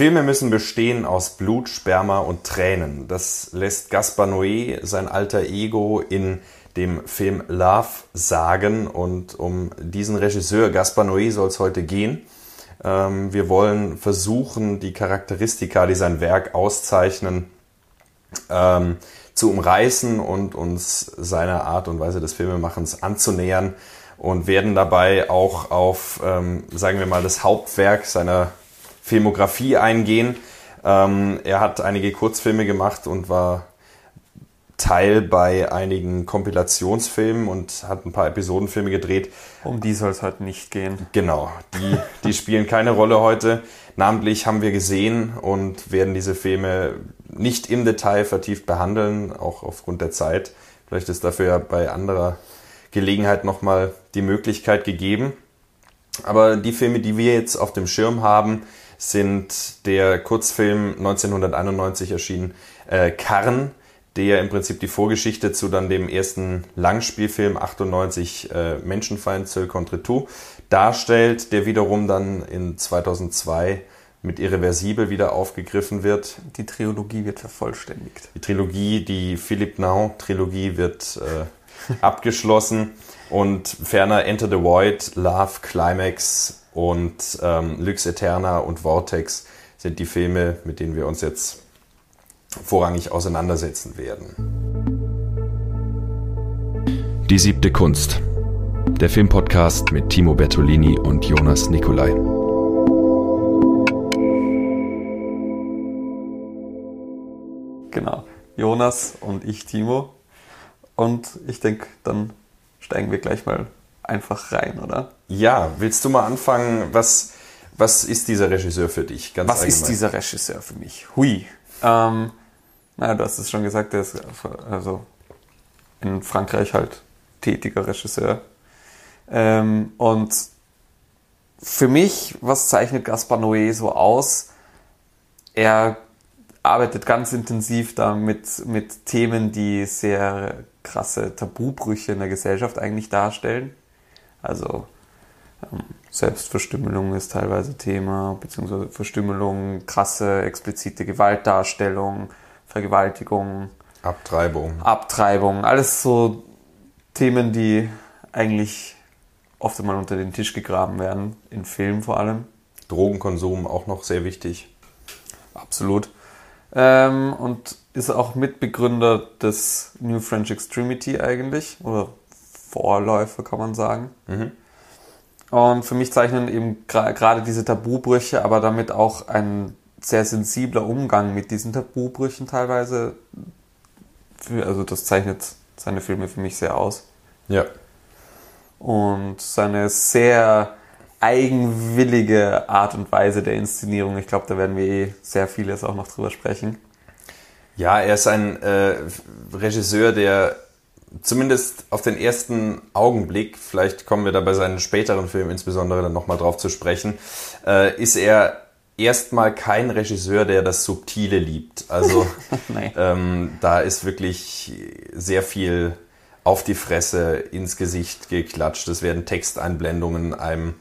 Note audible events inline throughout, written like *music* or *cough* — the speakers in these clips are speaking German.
Filme müssen bestehen aus Blut, Sperma und Tränen. Das lässt Gaspar Noé sein alter Ego in dem Film Love sagen. Und um diesen Regisseur Gaspar Noé soll es heute gehen. Ähm, wir wollen versuchen, die Charakteristika, die sein Werk auszeichnen, ähm, zu umreißen und uns seiner Art und Weise des Filmemachens anzunähern und werden dabei auch auf, ähm, sagen wir mal, das Hauptwerk seiner Filmografie eingehen. Ähm, er hat einige Kurzfilme gemacht und war Teil bei einigen Kompilationsfilmen und hat ein paar Episodenfilme gedreht. Um die soll es heute nicht gehen. Genau, die, die spielen keine Rolle heute. Namentlich haben wir gesehen und werden diese Filme nicht im Detail vertieft behandeln, auch aufgrund der Zeit. Vielleicht ist dafür ja bei anderer Gelegenheit nochmal die Möglichkeit gegeben. Aber die Filme, die wir jetzt auf dem Schirm haben, sind der Kurzfilm 1991 erschienen äh, Karn, der im Prinzip die Vorgeschichte zu dann dem ersten Langspielfilm 98 äh, Menschenfeind Seul contre tout darstellt, der wiederum dann in 2002 mit Irreversibel wieder aufgegriffen wird. Die Trilogie wird vervollständigt. Die Trilogie, die Philippe Naon Trilogie wird äh, abgeschlossen und ferner Enter the Void, Love, Climax und ähm, Lux Eterna und Vortex sind die Filme, mit denen wir uns jetzt vorrangig auseinandersetzen werden. Die siebte Kunst. Der Filmpodcast mit Timo Bertolini und Jonas Nicolai. Genau. Jonas und ich, Timo. Und ich denke, dann steigen wir gleich mal einfach rein, oder? Ja, willst du mal anfangen? Was, was ist dieser Regisseur für dich? Ganz was allgemein? ist dieser Regisseur für mich? Hui. Ähm, naja, du hast es schon gesagt, der ist also in Frankreich halt tätiger Regisseur. Ähm, und für mich, was zeichnet Gaspar Noé so aus? Er arbeitet ganz intensiv damit mit Themen, die sehr krasse Tabubrüche in der Gesellschaft eigentlich darstellen. Also Selbstverstümmelung ist teilweise Thema, beziehungsweise Verstümmelung, krasse, explizite Gewaltdarstellung, Vergewaltigung, Abtreibung. Abtreibung, alles so Themen, die eigentlich oft einmal unter den Tisch gegraben werden, in Filmen vor allem. Drogenkonsum auch noch sehr wichtig. Absolut. Ähm, und ist auch Mitbegründer des New French Extremity eigentlich, oder Vorläufer kann man sagen. Mhm. Und für mich zeichnen eben gerade diese Tabubrüche, aber damit auch ein sehr sensibler Umgang mit diesen Tabubrüchen teilweise. Für, also das zeichnet seine Filme für mich sehr aus. Ja. Und seine sehr eigenwillige Art und Weise der Inszenierung. Ich glaube, da werden wir eh sehr vieles auch noch drüber sprechen. Ja, er ist ein äh, Regisseur, der zumindest auf den ersten Augenblick, vielleicht kommen wir da bei seinen späteren Filmen insbesondere dann nochmal drauf zu sprechen, äh, ist er erstmal kein Regisseur, der das Subtile liebt. Also *laughs* ähm, da ist wirklich sehr viel auf die Fresse, ins Gesicht geklatscht. Es werden Texteinblendungen einem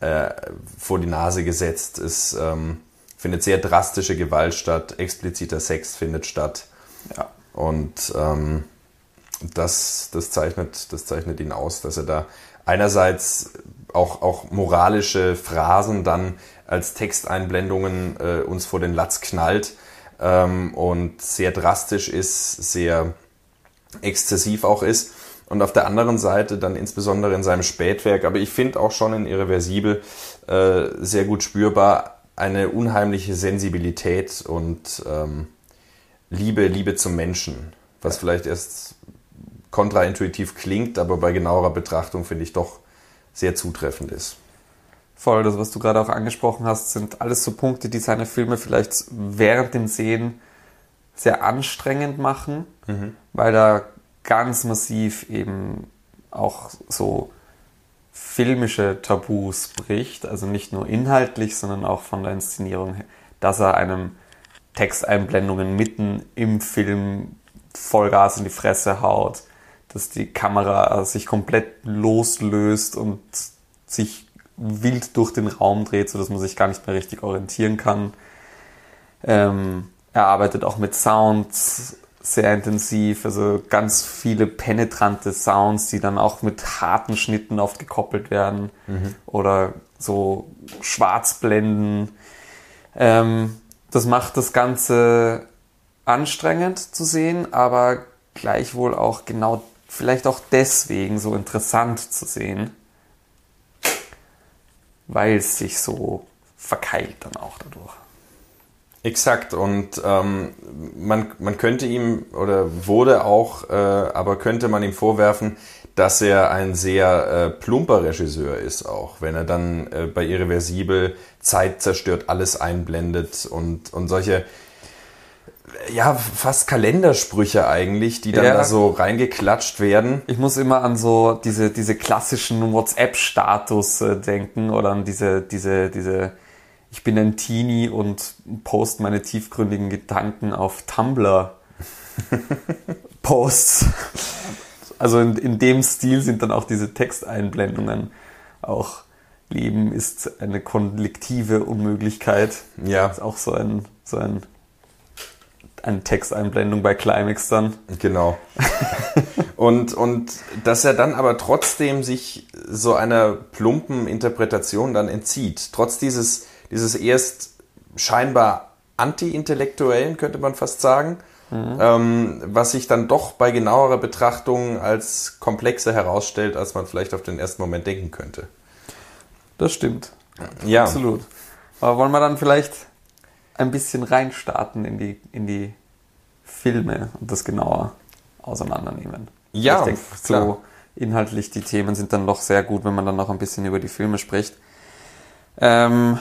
äh, vor die Nase gesetzt. Es ähm, findet sehr drastische Gewalt statt, expliziter Sex findet statt. Ja. Und ähm, das, das, zeichnet, das zeichnet ihn aus, dass er da einerseits auch, auch moralische Phrasen dann als Texteinblendungen äh, uns vor den Latz knallt ähm, und sehr drastisch ist, sehr exzessiv auch ist. Und auf der anderen Seite dann insbesondere in seinem Spätwerk, aber ich finde auch schon in Irreversibel äh, sehr gut spürbar eine unheimliche Sensibilität und ähm, Liebe, Liebe zum Menschen, was vielleicht erst kontraintuitiv klingt, aber bei genauerer Betrachtung finde ich doch sehr zutreffend ist. Voll, das, was du gerade auch angesprochen hast, sind alles so Punkte, die seine Filme vielleicht während dem Sehen sehr anstrengend machen, mhm. weil da ganz massiv eben auch so filmische Tabus bricht, also nicht nur inhaltlich, sondern auch von der Inszenierung, dass er einem Texteinblendungen mitten im Film Vollgas in die Fresse haut, dass die Kamera sich komplett loslöst und sich wild durch den Raum dreht, sodass man sich gar nicht mehr richtig orientieren kann. Ähm, er arbeitet auch mit Sounds sehr intensiv, also ganz viele penetrante Sounds, die dann auch mit harten Schnitten oft gekoppelt werden oder so Schwarzblenden. Ähm, das macht das Ganze anstrengend zu sehen, aber gleichwohl auch genau, vielleicht auch deswegen so interessant zu sehen, weil es sich so verkeilt dann auch dadurch. Exakt und ähm, man, man könnte ihm oder wurde auch, äh, aber könnte man ihm vorwerfen, dass er ein sehr äh, plumper Regisseur ist auch, wenn er dann äh, bei Irreversibel Zeit zerstört, alles einblendet und, und solche ja, fast Kalendersprüche eigentlich, die dann Ja. da so reingeklatscht werden. Ich muss immer an so diese, diese klassischen WhatsApp-Status äh, denken oder an diese, diese, diese, ich bin ein Teenie und post meine tiefgründigen Gedanken auf Tumblr Posts. *laughs* Also in, in dem Stil sind dann auch diese Texteinblendungen auch Leben ist eine kollektive Unmöglichkeit. Ja, ist auch so ein, so ein, eine Texteinblendung bei Climax dann. Genau. und, und dass er dann aber trotzdem sich so einer plumpen Interpretation dann entzieht. Trotz dieses, dieses erst scheinbar anti-intellektuellen, könnte man fast sagen, ähm, was sich dann doch bei genauerer Betrachtung als komplexer herausstellt, als man vielleicht auf den ersten Moment denken könnte. Das stimmt. Ja, Absolut. Aber wollen wir dann vielleicht ein bisschen reinstarten in die, in die Filme und das genauer auseinandernehmen? Ja, ich denke, klar. so inhaltlich die Themen sind dann doch sehr gut, wenn man dann noch ein bisschen über die Filme spricht. Ähm,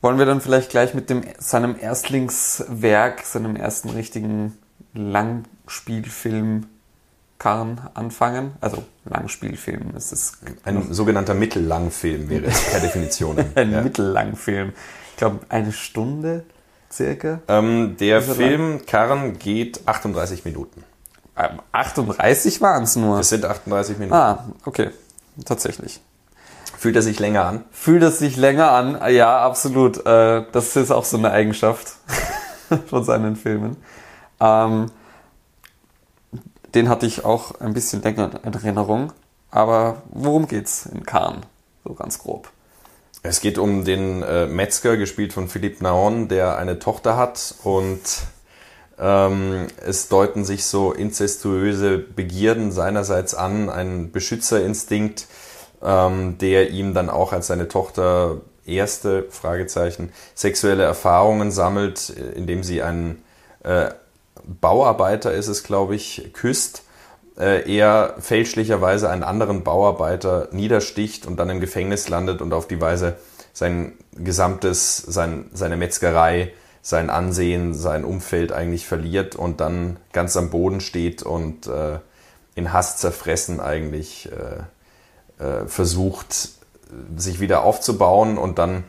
wollen wir dann vielleicht gleich mit dem, seinem Erstlingswerk, seinem ersten richtigen Langspielfilm Karren anfangen? Also Langspielfilm, es ist ein sogenannter Mittellangfilm wäre es per Definition. *laughs* ein ja. Mittellangfilm. Ich glaube, eine Stunde circa. ähm, der er Film Karren geht 38 Minuten. Ähm, 38 waren es nur. Es sind 38 Minuten. Ah, okay. Tatsächlich. Fühlt er sich länger an? Fühlt es sich länger an? Ja, absolut. Äh, Das ist auch so eine Eigenschaft *laughs* von seinen Filmen. Ähm, Den hatte ich auch ein bisschen länger in Erinnerung. Aber worum geht's in Cannes? So ganz grob. Es geht um den äh, Metzger, gespielt von Philippe Naon, der eine Tochter hat und ähm, es deuten sich so inzestuöse Begierden seinerseits an, ein Beschützerinstinkt, ähm, der ihm dann auch als seine Tochter erste Fragezeichen sexuelle Erfahrungen sammelt, indem sie einen äh, Bauarbeiter ist es, glaube ich, küsst. Äh, er fälschlicherweise einen anderen Bauarbeiter niedersticht und dann im Gefängnis landet und auf die Weise sein gesamtes, sein, seine Metzgerei, sein Ansehen, sein Umfeld eigentlich verliert und dann ganz am Boden steht und äh, in Hass zerfressen eigentlich äh, äh, versucht, sich wieder aufzubauen und dann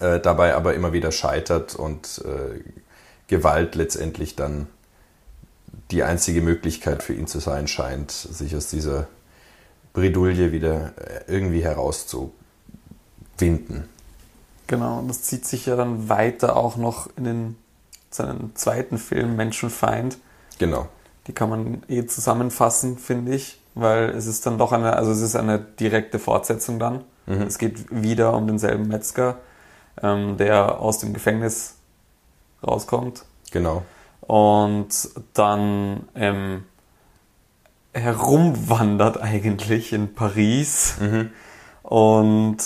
äh, dabei aber immer wieder scheitert und äh, Gewalt letztendlich dann die einzige Möglichkeit für ihn zu sein scheint, sich aus dieser Bredouille wieder äh, irgendwie herauszuwinden. Genau, und das zieht sich ja dann weiter auch noch in den, seinen zweiten Film Menschenfeind. Genau. Die kann man eh zusammenfassen, finde ich, weil es ist dann doch eine, also es ist eine direkte Fortsetzung dann. Es geht wieder um denselben Metzger, ähm, der aus dem Gefängnis rauskommt Genau. Und dann ähm, herumwandert eigentlich in Paris. Und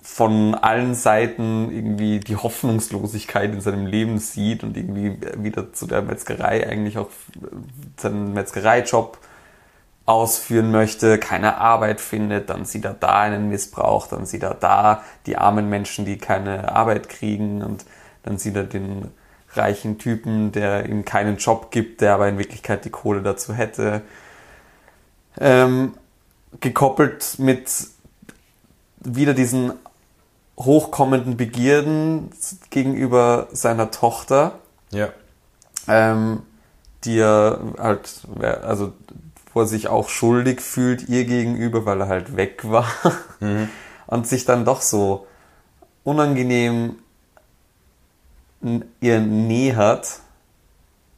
von allen Seiten irgendwie die Hoffnungslosigkeit in seinem Leben sieht und irgendwie wieder zu der Metzgerei eigentlich auch seinen Metzgereijob ausführen möchte, keine Arbeit findet, dann sieht er da einen Missbrauch, dann sieht er da die armen Menschen, die keine Arbeit kriegen und dann sieht er den reichen Typen, der ihm keinen Job gibt, der aber in Wirklichkeit die Kohle dazu hätte. Ähm, gekoppelt mit wieder diesen hochkommenden Begierden gegenüber seiner Tochter, Ja. ähm, die er halt, also wo er sich auch schuldig fühlt ihr gegenüber, weil er halt weg war *laughs* und sich dann doch so unangenehm ihr nähert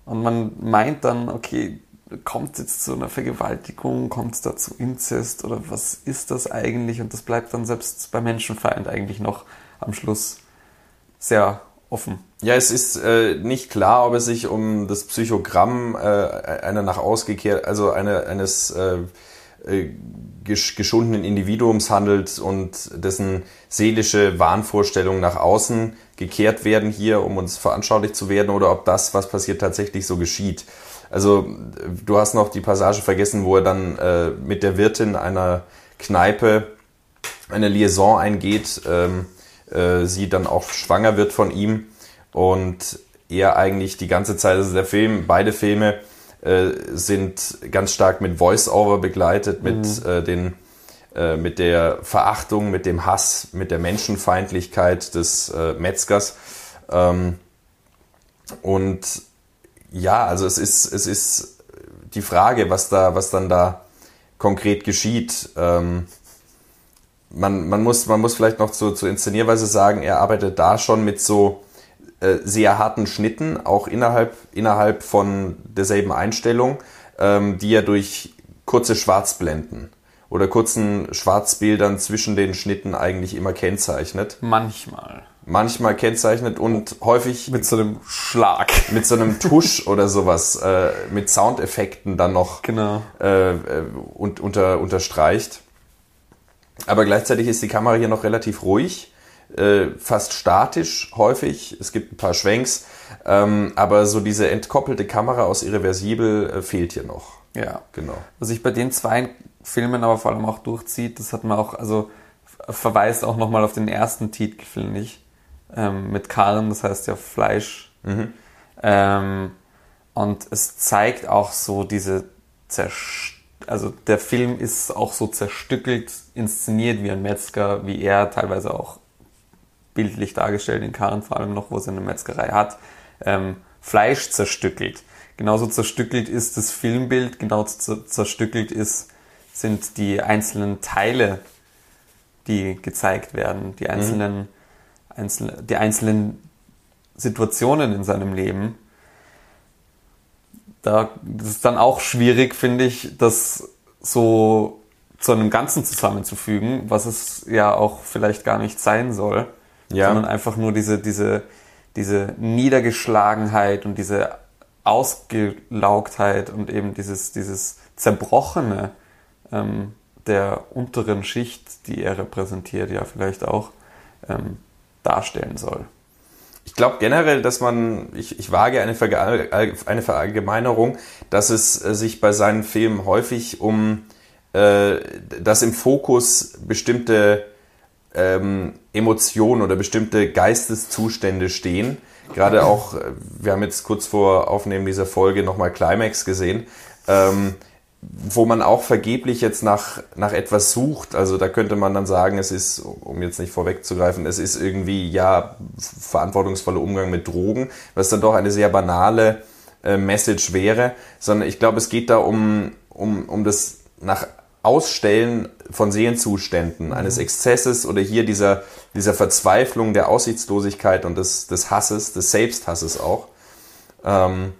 und man meint dann, okay, kommt es jetzt zu einer Vergewaltigung, kommt es da zu Inzest oder was ist das eigentlich? Und das bleibt dann selbst bei Menschenfeind eigentlich noch am Schluss sehr offen. Ja, es ist äh, nicht klar, ob es sich um das Psychogramm äh, einer nach ausgekehrt, also eine, eines äh, äh geschundenen Individuums handelt und dessen seelische Wahnvorstellungen nach außen gekehrt werden hier, um uns veranschaulicht zu werden, oder ob das, was passiert, tatsächlich so geschieht. Also du hast noch die Passage vergessen, wo er dann äh, mit der Wirtin einer Kneipe eine Liaison eingeht, ähm, äh, sie dann auch schwanger wird von ihm und er eigentlich die ganze Zeit, also der Film, beide Filme äh, sind ganz stark mit Voice-Over begleitet, mit mhm. äh, den äh, mit der Verachtung, mit dem Hass, mit der Menschenfeindlichkeit des äh, Metzgers. Ähm, und ja, also es ist, es ist die Frage, was da, was dann da konkret geschieht. Ähm, man, man, muss, man muss vielleicht noch zu, zur Inszenierweise sagen, er arbeitet da schon mit so äh, sehr harten Schnitten, auch innerhalb, innerhalb von derselben Einstellung, ähm, die er durch kurze Schwarzblenden oder kurzen Schwarzbildern zwischen den Schnitten eigentlich immer kennzeichnet. Manchmal manchmal kennzeichnet und häufig mit so einem Schlag, mit so einem Tusch *laughs* oder sowas, äh, mit Soundeffekten dann noch genau. äh, äh, und, unter, unterstreicht. Aber gleichzeitig ist die Kamera hier noch relativ ruhig, äh, fast statisch häufig. Es gibt ein paar Schwenks, ähm, aber so diese entkoppelte Kamera aus irreversibel äh, fehlt hier noch. Ja, genau. Was sich bei den zwei Filmen aber vor allem auch durchzieht, das hat man auch, also verweist auch nochmal auf den ersten Titel, finde ich ähm, mit Karren, das heißt ja Fleisch. Mhm. Ähm, und es zeigt auch so diese Zerst also der Film ist auch so zerstückelt inszeniert wie ein Metzger, wie er teilweise auch bildlich dargestellt in Karren vor allem noch, wo es eine Metzgerei hat, ähm, Fleisch zerstückelt. Genauso zerstückelt ist das Filmbild, genau zerstückelt ist, sind die einzelnen Teile, die gezeigt werden, die einzelnen mhm einzelne, die einzelnen Situationen in seinem Leben, da das ist dann auch schwierig, finde ich, das so zu einem Ganzen zusammenzufügen, was es ja auch vielleicht gar nicht sein soll, ja. sondern einfach nur diese, diese, diese Niedergeschlagenheit und diese Ausgelaugtheit und eben dieses, dieses Zerbrochene ähm, der unteren Schicht, die er repräsentiert, ja vielleicht auch, ähm, darstellen soll. Ich glaube generell, dass man, ich, ich wage eine, Verge eine Verallgemeinerung, dass es äh, sich bei seinen Filmen häufig um, äh, dass im Fokus bestimmte ähm, Emotionen oder bestimmte Geisteszustände stehen. Gerade auch, äh, wir haben jetzt kurz vor Aufnehmen dieser Folge nochmal Climax gesehen. Ähm, wo man auch vergeblich jetzt nach, nach etwas sucht. Also da könnte man dann sagen, es ist, um jetzt nicht vorwegzugreifen, es ist irgendwie ja verantwortungsvoller Umgang mit Drogen, was dann doch eine sehr banale äh, Message wäre, sondern ich glaube, es geht da um, um, um das nach Ausstellen von Sehenzuständen, eines mhm. Exzesses oder hier dieser, dieser Verzweiflung der Aussichtslosigkeit und des, des Hasses, des Selbsthasses auch. Ähm,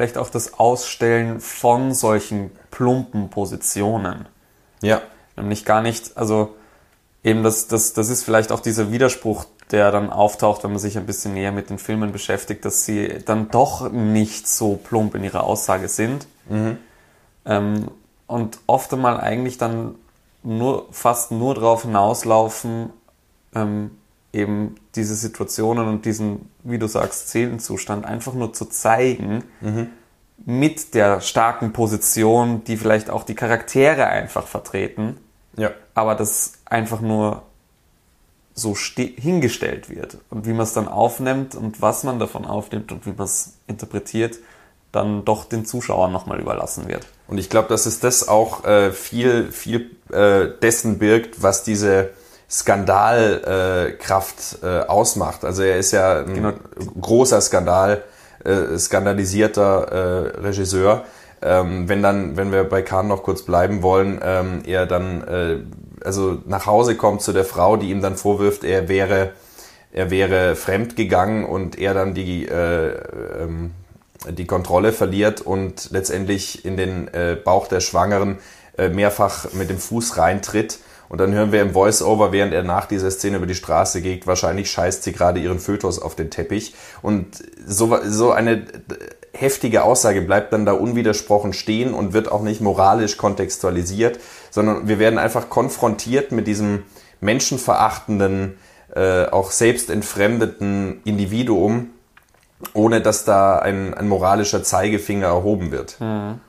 vielleicht auch das Ausstellen von solchen plumpen Positionen. Ja. Nämlich gar nicht, also eben das, das, das ist vielleicht auch dieser Widerspruch, der dann auftaucht, wenn man sich ein bisschen näher mit den Filmen beschäftigt, dass sie dann doch nicht so plump in ihrer Aussage sind. Mhm. Ähm, und oft einmal eigentlich dann nur, fast nur darauf hinauslaufen, ähm, eben diese Situationen und diesen, wie du sagst, Seelenzustand einfach nur zu zeigen, mhm. mit der starken Position, die vielleicht auch die Charaktere einfach vertreten, ja. aber das einfach nur so hingestellt wird. Und wie man es dann aufnimmt und was man davon aufnimmt und wie man es interpretiert, dann doch den Zuschauern nochmal überlassen wird. Und ich glaube, dass es das auch äh, viel, viel äh, dessen birgt, was diese Skandalkraft äh, äh, ausmacht. Also er ist ja ein genau. großer Skandal, äh, skandalisierter äh, Regisseur. Ähm, wenn dann, wenn wir bei Kahn noch kurz bleiben wollen, ähm, er dann äh, also nach Hause kommt zu der Frau, die ihm dann vorwirft, er wäre er wäre fremd gegangen und er dann die, äh, ähm, die Kontrolle verliert und letztendlich in den Bauch der Schwangeren mehrfach mit dem Fuß reintritt. Und dann hören wir im Voice-Over, während er nach dieser Szene über die Straße geht, wahrscheinlich scheißt sie gerade ihren Fötus auf den Teppich. Und so, so eine heftige Aussage bleibt dann da unwidersprochen stehen und wird auch nicht moralisch kontextualisiert, sondern wir werden einfach konfrontiert mit diesem menschenverachtenden, äh, auch selbstentfremdeten Individuum, ohne dass da ein, ein moralischer Zeigefinger erhoben wird. Mhm.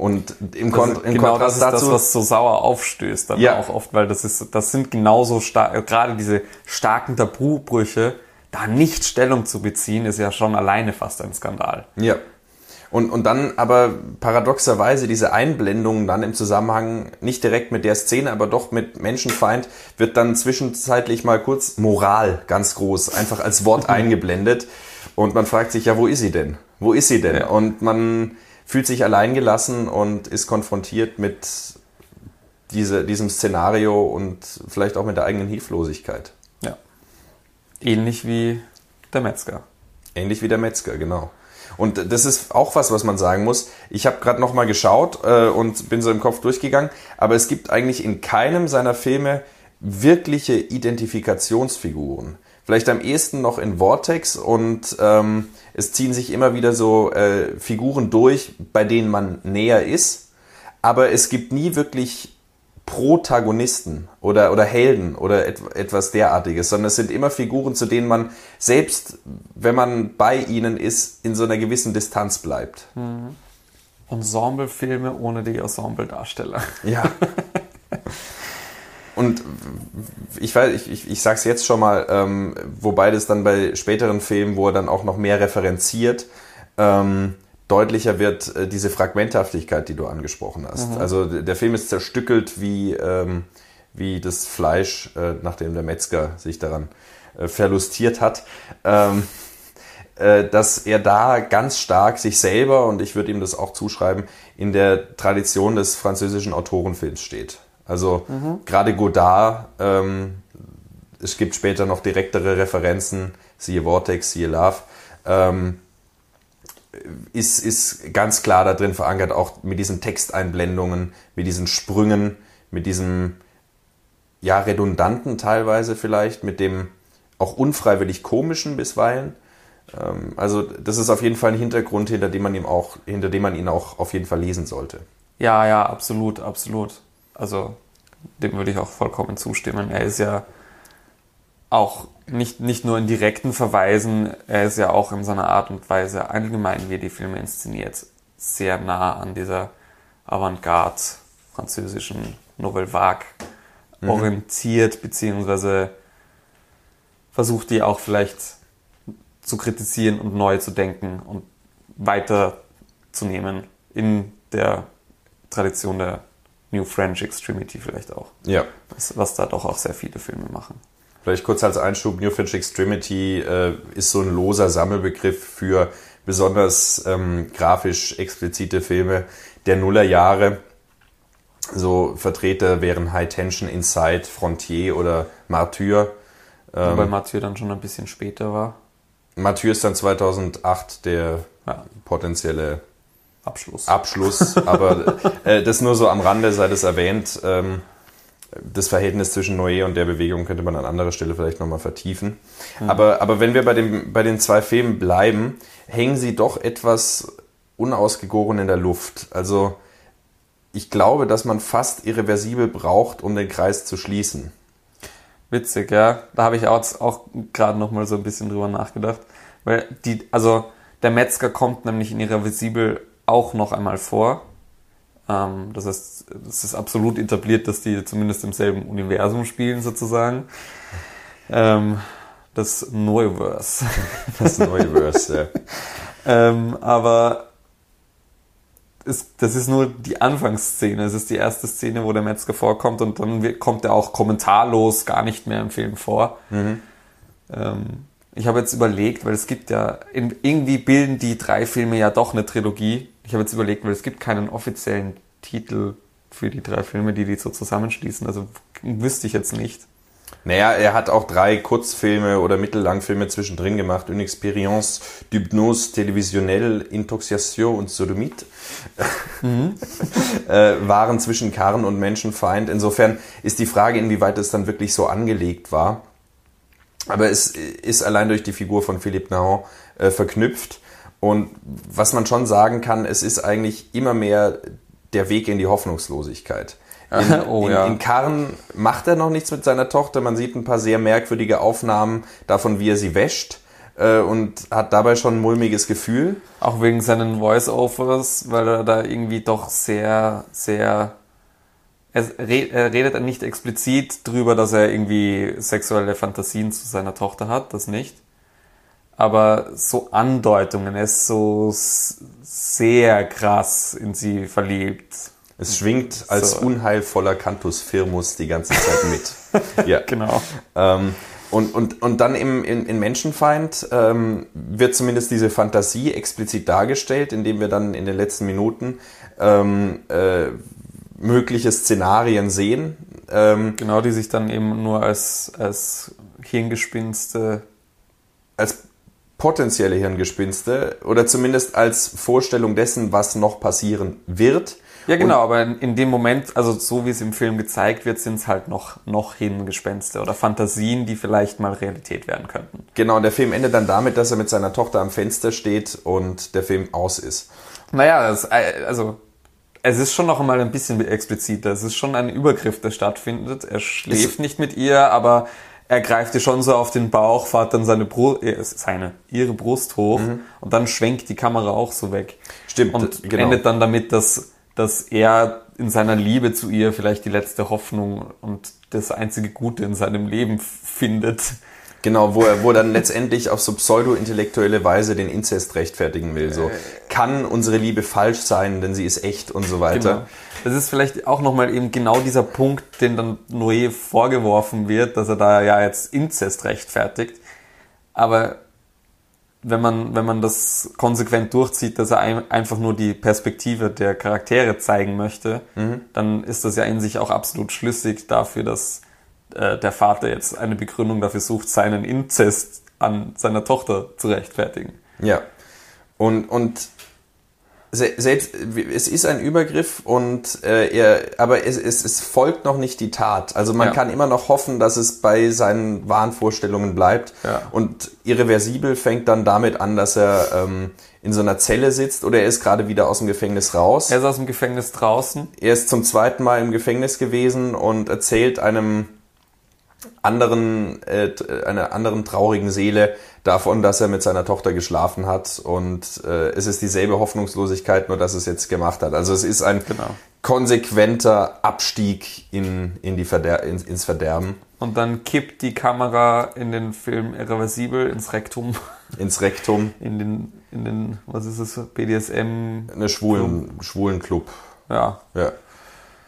Und im, Kon im genau Kontrast das ist dazu, das, was so sauer aufstößt, dann ja. auch oft, weil das ist, das sind genauso stark, gerade diese starken Tabubrüche, da nicht Stellung zu beziehen, ist ja schon alleine fast ein Skandal. Ja. Und, und dann aber paradoxerweise diese Einblendungen dann im Zusammenhang nicht direkt mit der Szene, aber doch mit Menschenfeind, wird dann zwischenzeitlich mal kurz Moral ganz groß einfach als Wort *laughs* eingeblendet. Und man fragt sich, ja, wo ist sie denn? Wo ist sie denn? Ja. Und man fühlt sich alleingelassen und ist konfrontiert mit diese, diesem Szenario und vielleicht auch mit der eigenen Hilflosigkeit. Ja. Ähnlich wie der Metzger. Ähnlich wie der Metzger, genau. Und das ist auch was, was man sagen muss. Ich habe gerade noch mal geschaut äh, und bin so im Kopf durchgegangen, aber es gibt eigentlich in keinem seiner Filme wirkliche Identifikationsfiguren. Vielleicht am ehesten noch in Vortex und ähm, es ziehen sich immer wieder so äh, Figuren durch, bei denen man näher ist, aber es gibt nie wirklich Protagonisten oder, oder Helden oder et, etwas derartiges, sondern es sind immer Figuren, zu denen man selbst, wenn man bei ihnen ist, in so einer gewissen Distanz bleibt. Mhm. Ensemblefilme ohne die Ensembledarsteller. Ja. *laughs* Und ich weiß, ich, ich, ich sag's jetzt schon mal, ähm, wobei das dann bei späteren Filmen, wo er dann auch noch mehr referenziert, ähm, deutlicher wird äh, diese Fragmenthaftigkeit, die du angesprochen hast. Mhm. Also der Film ist zerstückelt wie, ähm, wie das Fleisch, äh, nachdem der Metzger sich daran äh, verlustiert hat. Ähm, äh, dass er da ganz stark sich selber, und ich würde ihm das auch zuschreiben, in der Tradition des französischen Autorenfilms steht. Also mhm. gerade Godard, ähm, es gibt später noch direktere Referenzen, siehe Vortex, siehe Love, ähm, ist, ist ganz klar da drin verankert, auch mit diesen Texteinblendungen, mit diesen Sprüngen, mit diesem ja redundanten teilweise vielleicht, mit dem auch unfreiwillig komischen bisweilen. Ähm, also das ist auf jeden Fall ein Hintergrund, hinter dem man ihm auch, hinter dem man ihn auch auf jeden Fall lesen sollte. Ja, ja, absolut, absolut. Also dem würde ich auch vollkommen zustimmen. Er ist ja auch nicht, nicht nur in direkten Verweisen, er ist ja auch in seiner Art und Weise allgemein, wie er die Filme inszeniert, sehr nah an dieser Avantgarde französischen Nouvelle Vague mhm. orientiert, beziehungsweise versucht die auch vielleicht zu kritisieren und neu zu denken und weiterzunehmen in der Tradition der New French Extremity vielleicht auch. Ja. Was, was da doch auch sehr viele Filme machen. Vielleicht kurz als Einschub, New French Extremity äh, ist so ein loser Sammelbegriff für besonders ähm, grafisch explizite Filme der Nullerjahre. So Vertreter wären High Tension, Inside, Frontier oder Martyr. Ähm, Wobei Martyr dann schon ein bisschen später war. Martyr ist dann 2008 der ja. potenzielle Abschluss. Abschluss, aber äh, das nur so am Rande sei das erwähnt. Ähm, das Verhältnis zwischen Noé und der Bewegung könnte man an anderer Stelle vielleicht nochmal vertiefen. Mhm. Aber, aber wenn wir bei, dem, bei den zwei Filmen bleiben, hängen sie doch etwas unausgegoren in der Luft. Also ich glaube, dass man fast irreversibel braucht, um den Kreis zu schließen. Witzig, ja. Da habe ich auch, auch gerade nochmal so ein bisschen drüber nachgedacht. Weil die, also der Metzger kommt nämlich in irreversibel auch noch einmal vor. Ähm, das heißt, es ist absolut etabliert, dass die zumindest im selben Universum spielen, sozusagen. Ähm, das Neuverse. *laughs* Das Neuverse, ja. *laughs* ähm, aber es, das ist nur die Anfangsszene. Es ist die erste Szene, wo der Metzger vorkommt und dann kommt er auch kommentarlos gar nicht mehr im Film vor. Mhm. Ähm, ich habe jetzt überlegt, weil es gibt ja, irgendwie bilden die drei Filme ja doch eine Trilogie. Ich habe jetzt überlegt, weil es gibt keinen offiziellen Titel für die drei Filme, die die so zusammenschließen. Also wüsste ich jetzt nicht. Naja, er hat auch drei Kurzfilme oder Mittellangfilme zwischendrin gemacht. Une expérience d'hypnose télévisionnelle, Intoxiation und Sodomite. *laughs* Mhm. *laughs* äh, waren zwischen Karren und Menschenfeind. Insofern ist die Frage, inwieweit es dann wirklich so angelegt war. Aber es ist allein durch die Figur von Philippe Nahon äh, verknüpft. Und was man schon sagen kann, es ist eigentlich immer mehr der Weg in die Hoffnungslosigkeit. *laughs* In, oh, in, ja. in Karren macht er noch nichts mit seiner Tochter. Man sieht ein paar sehr merkwürdige Aufnahmen davon, wie er sie wäscht äh, und hat dabei schon ein mulmiges Gefühl. Auch wegen seinen Voice-Overs, weil er da irgendwie doch sehr, sehr er redet nicht explizit drüber, dass er irgendwie sexuelle Fantasien zu seiner Tochter hat, das nicht. Aber so Andeutungen, er ist so sehr krass in sie verliebt. Es schwingt als so. unheilvoller Cantus Firmus die ganze Zeit mit. *laughs* ja, genau. Ähm, und, und, und dann im, in, in Menschenfeind ähm, wird zumindest diese Fantasie explizit dargestellt, indem wir dann in den letzten Minuten ähm, äh, mögliche Szenarien sehen. Ähm, genau, die sich dann eben nur als, als Hirngespinste. Als potenzielle Hirngespinste oder zumindest als Vorstellung dessen, was noch passieren wird. Ja, genau, aber in, dem Moment, also so wie es im Film gezeigt wird, sind es halt noch, noch Hirngespenste oder Fantasien, die vielleicht mal Realität werden könnten. Genau, und der Film endet dann damit, dass er mit seiner Tochter am Fenster steht und der Film aus ist. Naja, das, äh, also es ist schon noch einmal ein bisschen expliziter. Es ist schon ein Übergriff, der stattfindet. Er schläft nicht mit ihr, aber er greift ihr schon so auf den Bauch, fährt dann seine Brust, äh, seine, ihre Brust hoch mhm. und dann schwenkt die Kamera auch so weg. Stimmt. Und genau. endet dann damit, dass, dass er in seiner Liebe zu ihr vielleicht die letzte Hoffnung und das einzige Gute in seinem Leben findet. Genau, wo er, wo er dann letztendlich auf so pseudo-intellektuelle Weise den Inzest rechtfertigen will. So, kann unsere Liebe falsch sein, denn sie ist echt und so weiter. Genau. Das ist vielleicht auch nochmal eben genau dieser Punkt, den dann Noé vorgeworfen wird, dass er da ja jetzt Inzest rechtfertigt. Aber wenn man, wenn man das konsequent durchzieht, dass er ein, einfach nur die Perspektive der Charaktere zeigen möchte, mhm. dann ist das ja in sich auch absolut schlüssig dafür, dass äh, der Vater jetzt eine Begründung dafür sucht, seinen Inzest an seiner Tochter zu rechtfertigen. Ja. Und, und selbst es ist ein Übergriff und äh, er, aber es, es, es folgt noch nicht die Tat. Also man ja. kann immer noch hoffen, dass es bei seinen Wahnvorstellungen bleibt. Ja. Und irreversibel fängt dann damit an, dass er ähm, in so einer Zelle sitzt oder er ist gerade wieder aus dem Gefängnis raus. Er ist aus dem Gefängnis draußen. Er ist zum zweiten Mal im Gefängnis gewesen und erzählt einem anderen, äh, einer anderen traurigen Seele davon, dass er mit seiner Tochter geschlafen hat und äh, es ist dieselbe Hoffnungslosigkeit, nur dass es jetzt gemacht hat. Also es ist ein genau. konsequenter Abstieg in, in die Verder ins, ins Verderben. Und dann kippt die Kamera in den Film irreversibel ins Rektum. *laughs* Ins Rektum. In den, in den, was ist es, BDSM? Eine schwulen, schwulen Club. Ja. Ja.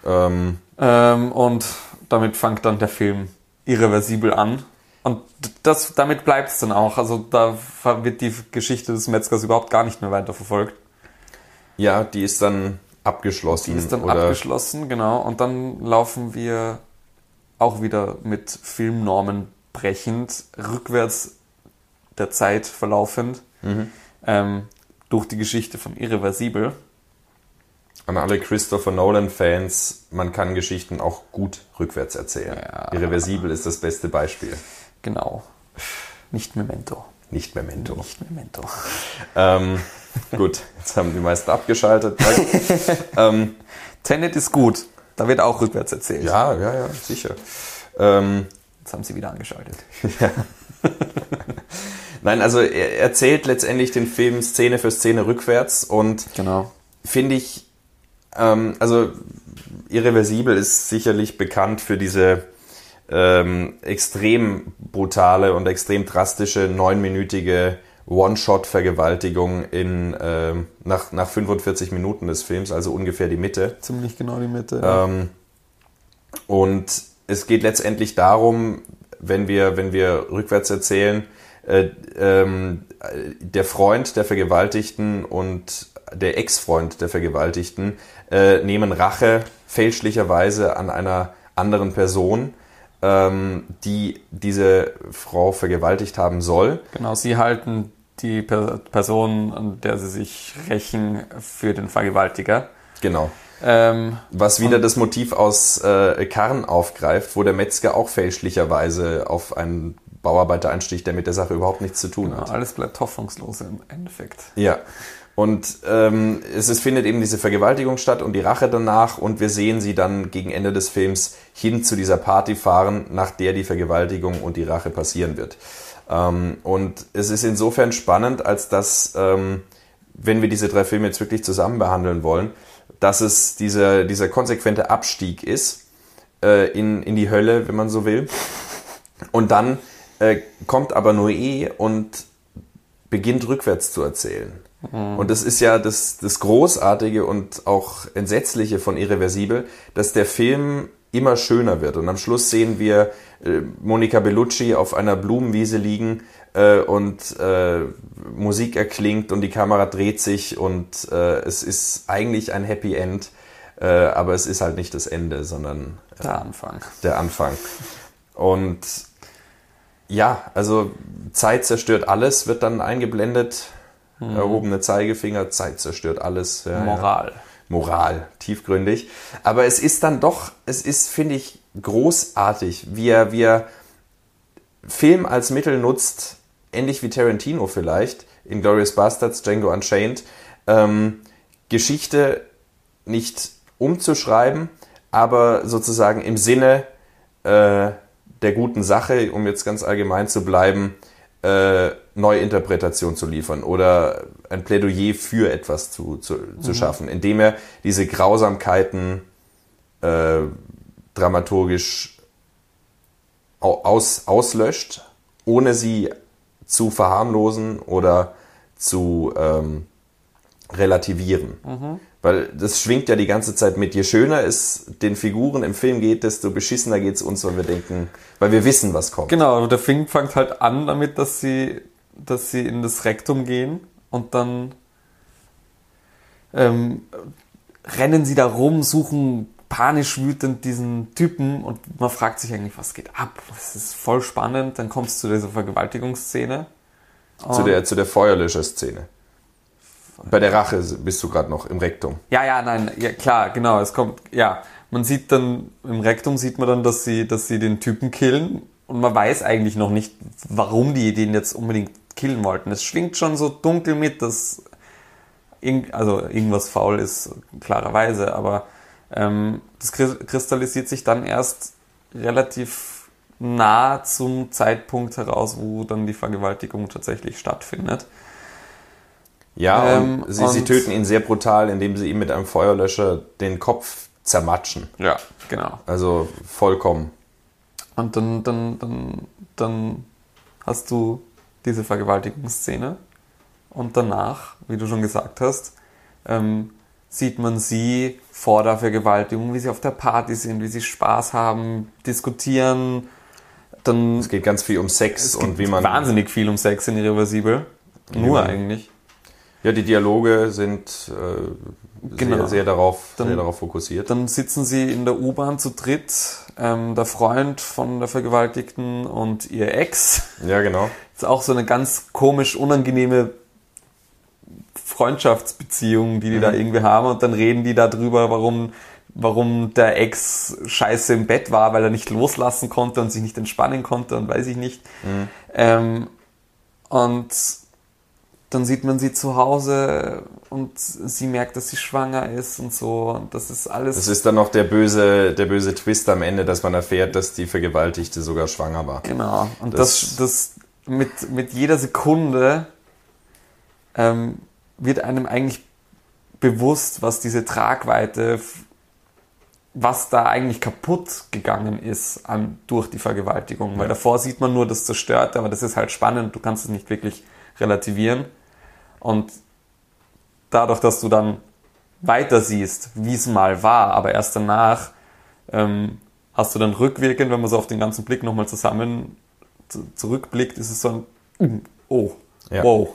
Ähm. Ähm, und damit fängt dann der Film irreversibel an. Und das, damit bleibt es dann auch. Also da wird die Geschichte des Metzgers überhaupt gar nicht mehr weiter verfolgt. Ja, die ist dann abgeschlossen. Die ist dann oder? abgeschlossen, genau. Und dann laufen wir auch wieder mit Filmnormen brechend, rückwärts der Zeit verlaufend, mhm. ähm, durch die Geschichte von Irreversibel an alle Christopher Nolan-Fans, man kann Geschichten auch gut rückwärts erzählen. Ja. Irreversibel ist das beste Beispiel. Genau. Nicht Memento. Nicht Memento. Nicht Memento. Ähm, gut, jetzt haben die meisten abgeschaltet. *laughs* ähm, Tenet ist gut. Da wird auch rückwärts erzählt. Ja, ja, ja, sicher. Ähm, jetzt haben sie wieder angeschaltet. ja. Nein, also er erzählt letztendlich den Film Szene für Szene rückwärts und genau. finde ich ähm, also Irreversibel ist sicherlich bekannt für diese ähm, extrem brutale und extrem drastische neunminütige One-Shot-Vergewaltigung in äh, nach, nach 45 Minuten des Films, also ungefähr die Mitte. Ziemlich genau die Mitte. Ähm, und es geht letztendlich darum, wenn wir, wenn wir rückwärts erzählen, äh, ähm, der Freund der Vergewaltigten und der Ex-Freund der Vergewaltigten äh, nehmen Rache fälschlicherweise an einer anderen Person ähm, die diese Frau vergewaltigt haben soll. Genau, sie halten die per Person, an der sie sich rächen, für den Vergewaltiger. Genau. Ähm, Was wieder das Motiv aus äh, Karn aufgreift, wo der Metzger auch fälschlicherweise auf einen Bauarbeiter einsticht, der mit der Sache überhaupt nichts zu tun hat. alles bleibt hoffnungslos im Endeffekt. Ja. Und ähm, es, es findet eben diese Vergewaltigung statt und die Rache danach und wir sehen sie dann gegen Ende des Films hin zu dieser Party fahren, nach der die Vergewaltigung und die Rache passieren wird. Ähm, und es ist insofern spannend, als dass, ähm, wenn wir diese drei Filme jetzt wirklich zusammen behandeln wollen, dass es dieser, dieser konsequente Abstieg ist äh, in, in die Hölle, wenn man so will. Und dann äh, kommt aber Noé und beginnt rückwärts zu erzählen. Und das ist ja das, das Großartige und auch Entsetzliche von Irreversibel, dass der Film immer schöner wird. Und am Schluss sehen wir äh, Monica Bellucci auf einer Blumenwiese liegen äh, und äh, Musik erklingt und die Kamera dreht sich und äh, es ist eigentlich ein Happy End, äh, aber es ist halt nicht das Ende, sondern äh, Der Anfang. der Anfang. Und ja, also Zeit zerstört alles, wird dann eingeblendet. Erhobene Zeigefinger, Zeit zerstört alles. Ja, ja. Moral. Moral, tiefgründig. Aber es ist dann doch, es ist, finde ich, großartig, wie er, wie er Film als Mittel nutzt, ähnlich wie Tarantino vielleicht, in Glorious Bastards, Django Unchained, ähm, Geschichte nicht umzuschreiben, aber sozusagen im Sinne äh, der guten Sache, um jetzt ganz allgemein zu bleiben, äh, Neuinterpretation zu liefern oder ein Plädoyer für etwas zu, zu, zu schaffen, indem er diese Grausamkeiten äh, dramaturgisch au- aus, auslöscht, ohne sie zu verharmlosen oder zu ähm, relativieren. Weil das schwingt ja die ganze Zeit mit. Je schöner es den Figuren im Film geht, desto beschissener geht es uns, weil wir denken, weil wir wissen, was kommt. Genau, der Film fängt halt an damit, dass sie, dass sie in das Rektum gehen und dann ähm, rennen sie da rum, suchen panisch wütend diesen Typen und man fragt sich eigentlich, was geht ab? Das ist voll spannend. Dann kommst du zu dieser Vergewaltigungsszene. Zu der, zu der Feuerlöscher-Szene. Bei der Rache bist du gerade noch im Rektum. Ja, ja, nein, ja, klar, genau. Es kommt, ja, man sieht dann im Rektum sieht man dann, dass sie, dass sie den Typen killen und man weiß eigentlich noch nicht, warum die den jetzt unbedingt killen wollten. Es schwingt schon so dunkel mit, dass also irgendwas faul ist, klarerweise, aber ähm, das kri- kristallisiert sich dann erst relativ nah zum Zeitpunkt heraus, wo dann die Vergewaltigung tatsächlich stattfindet. Ja, Ähm, und, sie, sie und- töten ihn sehr brutal, indem sie ihm mit einem Feuerlöscher den Kopf zermatschen. Ja, genau. Also vollkommen. Und dann, dann, dann, dann hast du diese Vergewaltigungsszene. Und danach, wie du schon gesagt hast, ähm, sieht man sie vor der Vergewaltigung, wie sie auf der Party sind, wie sie Spaß haben, diskutieren. Dann Es geht ganz viel um Sex und wie man. wahnsinnig viel um Sex in Irreversibel. Nur eigentlich. Ja, die Dialoge sind äh, Genau. sehr, sehr, darauf, Dann- sehr darauf fokussiert. Dann sitzen sie in der U-Bahn zu dritt, ähm, der Freund von der Vergewaltigten und ihr Ex. ja, genau. ist auch so eine ganz komisch unangenehme Freundschaftsbeziehung, die die da irgendwie haben und dann reden die darüber, warum warum der Ex scheiße im Bett war, weil er nicht loslassen konnte und sich nicht entspannen konnte und weiß ich nicht. Ähm, und dann sieht man sie zu Hause und sie merkt, dass sie schwanger ist und so. Und das ist alles. Es ist dann noch der böse, der böse Twist am Ende, dass man erfährt, dass die Vergewaltigte sogar schwanger war. Genau. Und Das- das, das, mit, mit jeder Sekunde ähm, wird einem eigentlich bewusst, was diese Tragweite, was da eigentlich kaputt gegangen ist an, durch die Vergewaltigung. Weil davor sieht man nur das Zerstörte, aber das ist halt spannend, du kannst es nicht wirklich relativieren. Und dadurch, dass du dann weiter siehst, wie es mal war, aber erst danach ähm, hast du dann rückwirkend, wenn man so auf den ganzen Blick nochmal zusammen zu- zurückblickt, ist es so ein, oh, Ja. wow.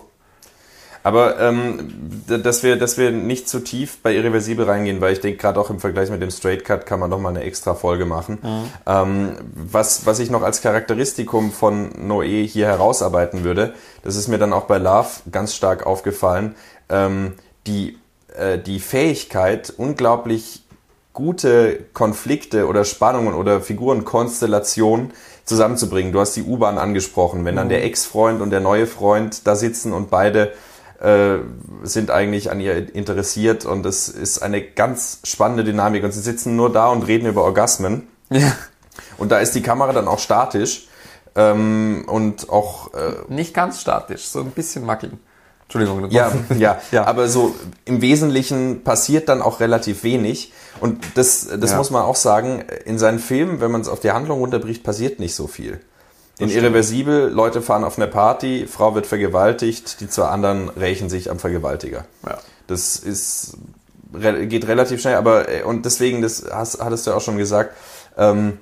Aber ähm, dass wir, dass wir nicht zu tief bei Irreversibel reingehen, weil ich denke, gerade auch im Vergleich mit dem Straight Cut kann man noch mal eine extra Folge machen. Ähm, was, was ich noch als Charakteristikum von Noé hier herausarbeiten würde, das ist mir dann auch bei Love ganz stark aufgefallen, ähm, die, äh, die Fähigkeit, unglaublich gute Konflikte oder Spannungen oder Figurenkonstellationen zusammenzubringen. Du hast die U-Bahn angesprochen, wenn dann der Ex-Freund und der neue Freund da sitzen und beide äh, sind eigentlich an ihr interessiert und es ist eine ganz spannende Dynamik und sie sitzen nur da und reden über Orgasmen Ja. und da ist die Kamera dann auch statisch ähm, und auch äh, Nicht ganz statisch, so ein bisschen wackeln. Entschuldigung. Ja, *laughs* ja, Ja. aber so im Wesentlichen passiert dann auch relativ wenig. Und das, das Ja. muss man auch sagen, in seinen Filmen, wenn man es auf die Handlung runterbricht, passiert nicht so viel. In Irreversibel, Leute fahren auf eine Party, Frau wird vergewaltigt, die zwei anderen rächen sich am Vergewaltiger. Ja. Das ist, geht relativ schnell, aber, äh, und deswegen, das hast, hattest du ja auch schon gesagt, ähm,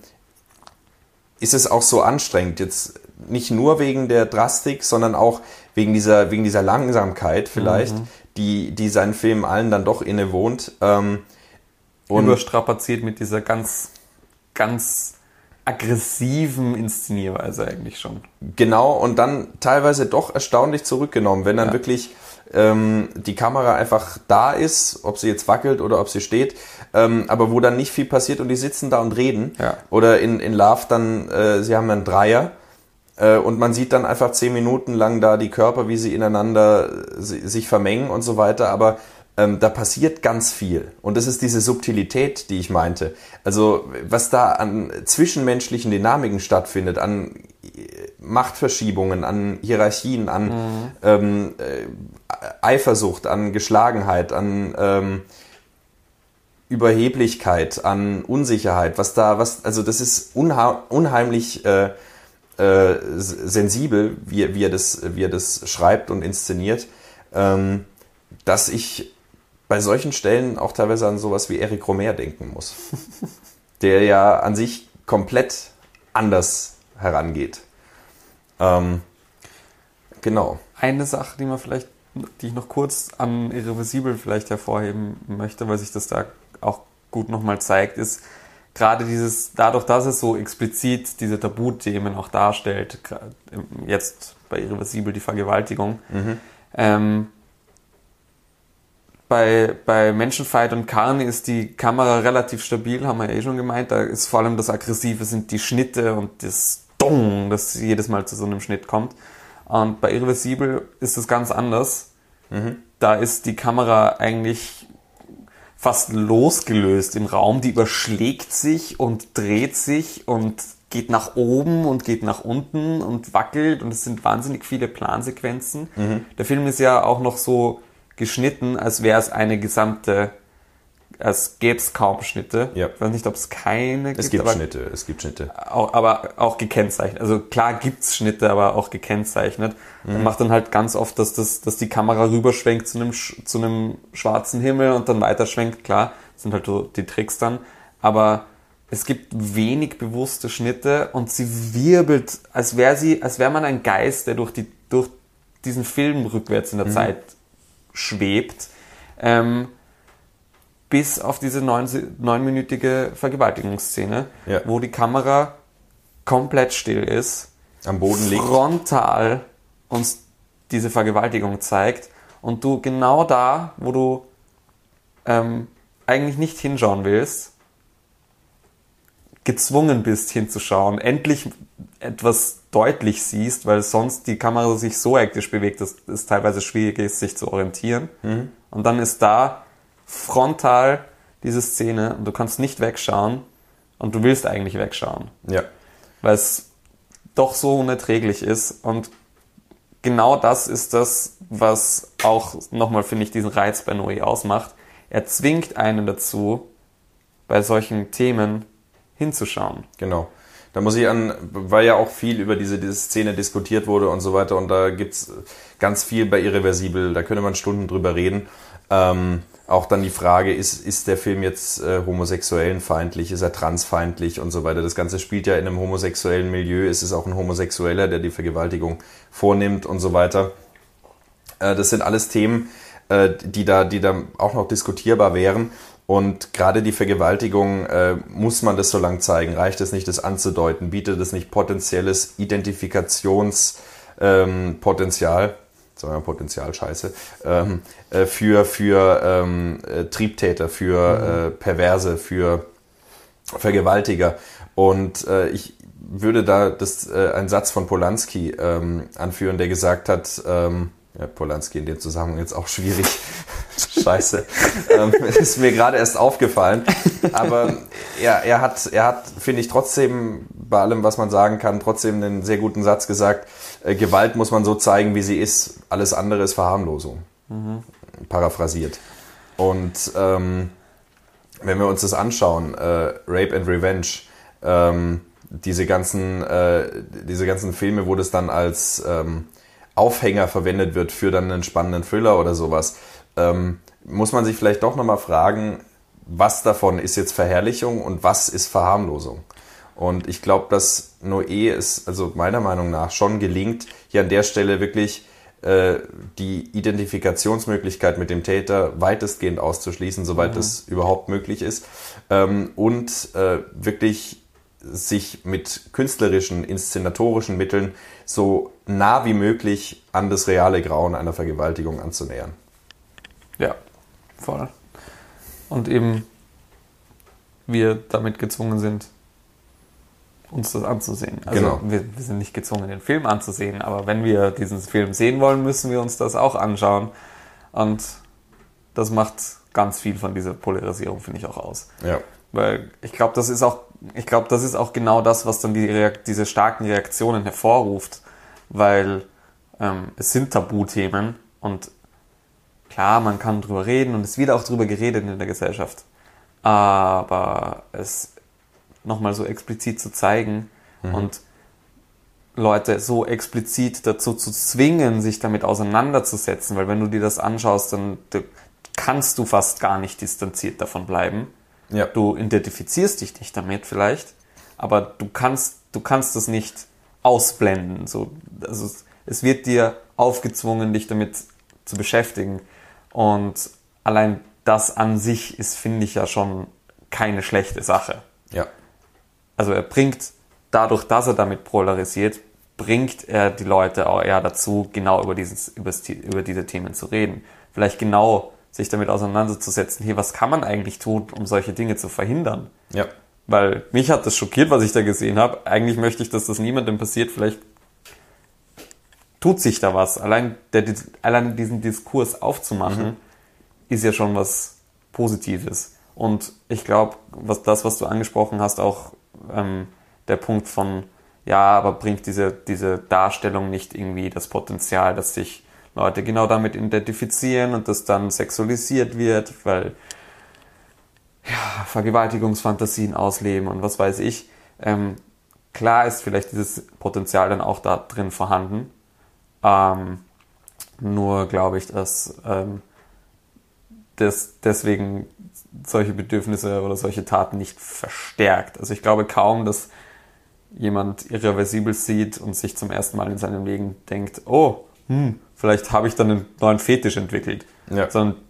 ist es auch so anstrengend. Jetzt nicht nur wegen der Drastik, sondern auch wegen dieser, wegen dieser Langsamkeit vielleicht, die, die seinen Filmen allen dann doch innewohnt. Ähm, und Überstrapaziert mit dieser ganz, ganz aggressiven Inszenierweise eigentlich schon. Genau, und dann teilweise doch erstaunlich zurückgenommen, wenn dann Ja. wirklich ähm, die Kamera einfach da ist, ob sie jetzt wackelt oder ob sie steht, ähm, aber wo dann nicht viel passiert und die sitzen da und reden. Ja. Oder in, in Love dann, äh, sie haben einen Dreier äh, und man sieht dann einfach zehn Minuten lang da die Körper, wie sie ineinander äh, si- sich vermengen und so weiter, aber ähm, da passiert ganz viel. Und das ist diese Subtilität, die ich meinte. Also was da an zwischenmenschlichen Dynamiken stattfindet, an äh, Machtverschiebungen, an Hierarchien, an ähm, äh, Eifersucht, an Geschlagenheit, an ähm, Überheblichkeit, an Unsicherheit, was da, was, also das ist unheimlich äh, äh, sensibel, wie, wie, er das, wie er das schreibt und inszeniert, ähm, dass ich bei solchen Stellen auch teilweise an sowas wie Eric Romer denken muss, *laughs* der ja an sich komplett anders herangeht. Ähm, genau. Eine Sache, die man vielleicht, die ich noch kurz an Irreversibel vielleicht hervorheben möchte, weil sich das da auch gut nochmal zeigt, ist gerade dieses, dadurch, dass es so explizit diese Tabuthemen auch darstellt, jetzt bei Irreversibel die Vergewaltigung, ähm, bei, bei Menschenfight und Karni ist die Kamera relativ stabil, haben wir eh schon gemeint. Da ist vor allem das Aggressive sind die Schnitte und das Dong, das jedes Mal zu so einem Schnitt kommt. Und bei Irreversibel ist es ganz anders. Da ist die Kamera eigentlich fast losgelöst im Raum. Die überschlägt sich und dreht sich und geht nach oben und geht nach unten und wackelt und es sind wahnsinnig viele Plansequenzen. Der Film ist ja auch noch so geschnitten, als wäre es eine gesamte, als gäbe es kaum Schnitte. Ja. Ich weiß nicht, ob es keine gibt. Es gibt aber Schnitte, es gibt Schnitte. auch, aber auch gekennzeichnet. Also klar gibt's Schnitte, aber auch gekennzeichnet. Man macht dann halt ganz oft, dass, das, dass die Kamera rüberschwenkt zu einem, zu einem schwarzen Himmel und dann weiterschwenkt. Klar, das sind halt so die Tricks dann. Aber es gibt wenig bewusste Schnitte und sie wirbelt, als wäre sie, als wäre man ein Geist, der durch die, durch diesen Film rückwärts in der Zeit schwebt. Ähm, bis auf diese neun, neunminütige Vergewaltigungsszene, Ja. wo die Kamera komplett still ist, Am Boden liegt. frontal uns diese Vergewaltigung zeigt und du genau da, wo du ähm, eigentlich nicht hinschauen willst, gezwungen bist hinzuschauen, endlich etwas deutlich siehst, weil sonst die Kamera sich so hektisch bewegt, dass es teilweise schwierig ist, sich zu orientieren. Und dann ist da frontal diese Szene und du kannst nicht wegschauen und du willst eigentlich wegschauen Ja. weil es doch so unerträglich ist. Und genau das ist das, was auch nochmal, finde ich, diesen Reiz bei Noé ausmacht. Er zwingt einen dazu, bei solchen Themen hinzuschauen. Genau. Da muss ich an, weil ja auch viel über diese, diese Szene diskutiert wurde und so weiter und da gibt's ganz viel bei Irreversibel, da könnte man Stunden drüber reden. Ähm, auch dann die Frage, ist, ist der Film jetzt äh, homosexuellenfeindlich, ist er transfeindlich und so weiter. Das Ganze spielt ja in einem homosexuellen Milieu, ist es auch ein Homosexueller, der die Vergewaltigung vornimmt und so weiter. Äh, das sind alles Themen, äh, die, da, die da auch noch diskutierbar wären. Und gerade die Vergewaltigung, äh, muss man das so lang zeigen? Reicht es nicht, das anzudeuten? Bietet es nicht potenzielles Identifikationspotenzial? Ähm, sagen wir Potenzial, scheiße, ähm, äh, für, für ähm, äh, Triebtäter, für mhm. äh, Perverse, für Vergewaltiger. Und äh, ich würde da das, äh, einen Satz von Polanski ähm, anführen, der gesagt hat, ähm, ja, Polanski in dem Zusammenhang jetzt auch schwierig. *laughs* Scheiße. ähm, ist mir gerade erst aufgefallen. Aber er, er hat, er hat, finde ich, trotzdem bei allem, was man sagen kann, trotzdem einen sehr guten Satz gesagt. Äh, Gewalt muss man so zeigen, wie sie ist. Alles andere ist Verharmlosung. Mhm. Paraphrasiert. Und ähm, wenn wir uns das anschauen, äh, Rape and Revenge, ähm, diese ganzen, äh, diese ganzen Filme, wo das dann als ähm, Aufhänger verwendet wird für dann einen spannenden Thriller oder sowas, ähm, muss man sich vielleicht doch nochmal fragen, was davon ist jetzt Verherrlichung und was ist Verharmlosung? Und ich glaube, dass Noé es, also meiner Meinung nach, schon gelingt, hier an der Stelle wirklich äh, die Identifikationsmöglichkeit mit dem Täter weitestgehend auszuschließen, soweit mhm. es überhaupt möglich ist. Ähm, und äh, wirklich sich mit künstlerischen, inszenatorischen Mitteln so nah wie möglich an das reale Grauen einer Vergewaltigung anzunähern. Ja, voll. Und eben wir damit gezwungen sind, uns das anzusehen. Also genau. wir, wir, sind nicht gezwungen, den Film anzusehen, aber wenn wir diesen Film sehen wollen, müssen wir uns das auch anschauen. Und das macht ganz viel von dieser Polarisierung, finde ich, auch aus. Ja. Weil ich glaube, das ist auch, ich glaube, das ist auch genau das, was dann die diese starken Reaktionen hervorruft, weil ähm, es sind Tabuthemen und klar, man kann drüber reden und es wird auch drüber geredet in der Gesellschaft. Aber es nochmal so explizit zu zeigen mhm. und Leute so explizit dazu zu zwingen, sich damit auseinanderzusetzen, weil wenn du dir das anschaust, dann kannst du fast gar nicht distanziert davon bleiben. Ja. Du identifizierst dich nicht damit vielleicht, aber du kannst, du kannst das nicht ausblenden. So, also es wird dir aufgezwungen, dich damit zu beschäftigen. Und allein das an sich ist, finde ich ja schon keine schlechte Sache. Ja. Also er bringt, dadurch, dass er damit polarisiert, bringt er die Leute auch eher dazu, genau über, dieses, über diese Themen zu reden. Vielleicht genau sich damit auseinanderzusetzen, hier, was kann man eigentlich tun, um solche Dinge zu verhindern? Ja. Weil mich hat das schockiert, was ich da gesehen habe. Eigentlich möchte ich, dass das niemandem passiert. Vielleicht tut sich da was. Allein, der, allein diesen Diskurs aufzumachen, mhm. ist ja schon was Positives. Und ich glaube, was das, was du angesprochen hast, auch ähm, der Punkt von, ja, aber bringt diese, diese Darstellung nicht irgendwie das Potenzial, dass sich Leute genau damit identifizieren und das dann sexualisiert wird, weil ja, Vergewaltigungsfantasien ausleben und was weiß ich. Ähm, klar ist vielleicht dieses Potenzial dann auch da drin vorhanden. Ähm, nur glaube ich, dass ähm, das deswegen solche Bedürfnisse oder solche Taten nicht verstärkt. Also ich glaube kaum, dass jemand irreversibel sieht und sich zum ersten Mal in seinem Leben denkt, oh, hm, vielleicht habe ich dann einen neuen Fetisch entwickelt. Ja. Sondern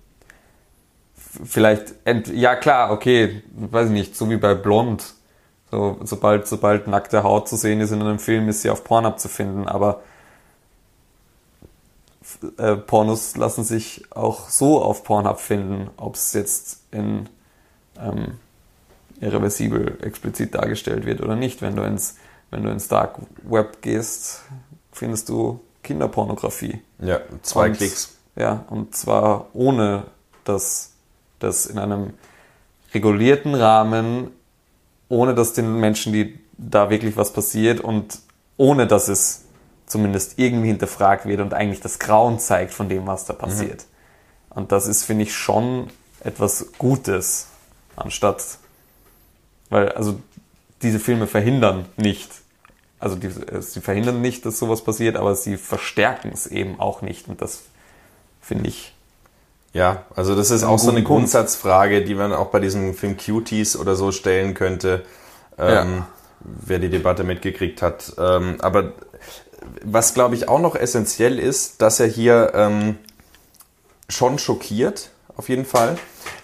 vielleicht, ja klar, okay, weiß ich nicht, so wie bei Blond. So, sobald, sobald nackte Haut zu sehen ist in einem Film, ist sie auf Porn zu finden, aber äh, Pornos lassen sich auch so auf Pornhub finden, ob es jetzt in ähm, irreversibel explizit dargestellt wird oder nicht. Wenn du ins, wenn du ins Dark Web gehst, findest du Kinderpornografie. Ja, zwei und, Klicks. Ja, und zwar ohne, dass das in einem regulierten Rahmen, ohne dass den Menschen, die da wirklich was passiert und ohne dass es zumindest irgendwie hinterfragt wird und eigentlich das Grauen zeigt von dem, was da mhm. passiert. Mhm. Und das ist, finde ich, schon etwas Gutes, anstatt, weil, also, diese Filme verhindern nicht, also die, äh, sie verhindern nicht, dass sowas passiert, aber sie verstärken es eben auch nicht. Und das finde ich. Ja, also das ist auch so eine Grundsatzfrage, die man auch bei diesem Film Cuties oder so stellen könnte, ähm, ja. wer die Debatte mitgekriegt hat. Ähm, aber was glaube ich auch noch essentiell ist, dass er hier ähm, schon schockiert, auf jeden Fall.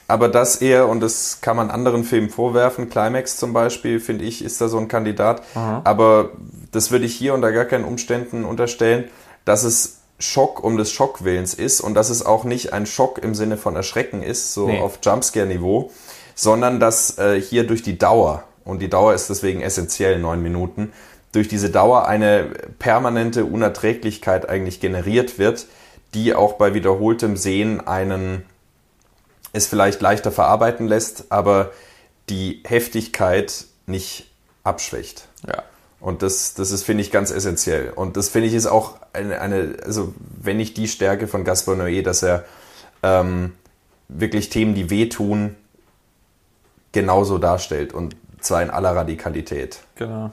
Aber dass er, und das kann man anderen Filmen vorwerfen, Climax zum Beispiel, finde ich, ist da so ein Kandidat. Aber das würde ich hier unter gar keinen Umständen unterstellen, dass es Schock um des Schockwillens ist und dass es auch nicht ein Schock im Sinne von Erschrecken ist, so Nee. auf Jumpscare-Niveau, sondern dass äh, hier durch die Dauer, und die Dauer ist deswegen essentiell, neun Minuten, durch diese Dauer eine permanente Unerträglichkeit eigentlich generiert wird, die auch bei wiederholtem Sehen einen es vielleicht leichter verarbeiten lässt, aber die Heftigkeit nicht abschwächt. Ja. Und das, das ist, finde ich, ganz essentiell. Und das finde ich ist auch eine, eine, also wenn nicht die Stärke von Gaspar Noé, dass er ähm, wirklich Themen, die wehtun, genauso darstellt und zwar in aller Radikalität. Genau.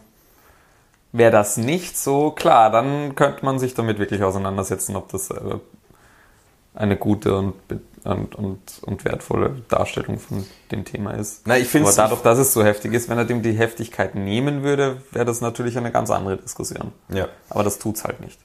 Wäre das nicht so, klar, dann könnte man sich damit wirklich auseinandersetzen, ob das äh, eine gute und, und, und, und wertvolle Darstellung von dem Thema ist. Na, ich finde Aber dadurch, dass es so heftig ist, wenn er dem die Heftigkeit nehmen würde, wäre das natürlich eine ganz andere Diskussion. Ja. Aber das tut's halt nicht.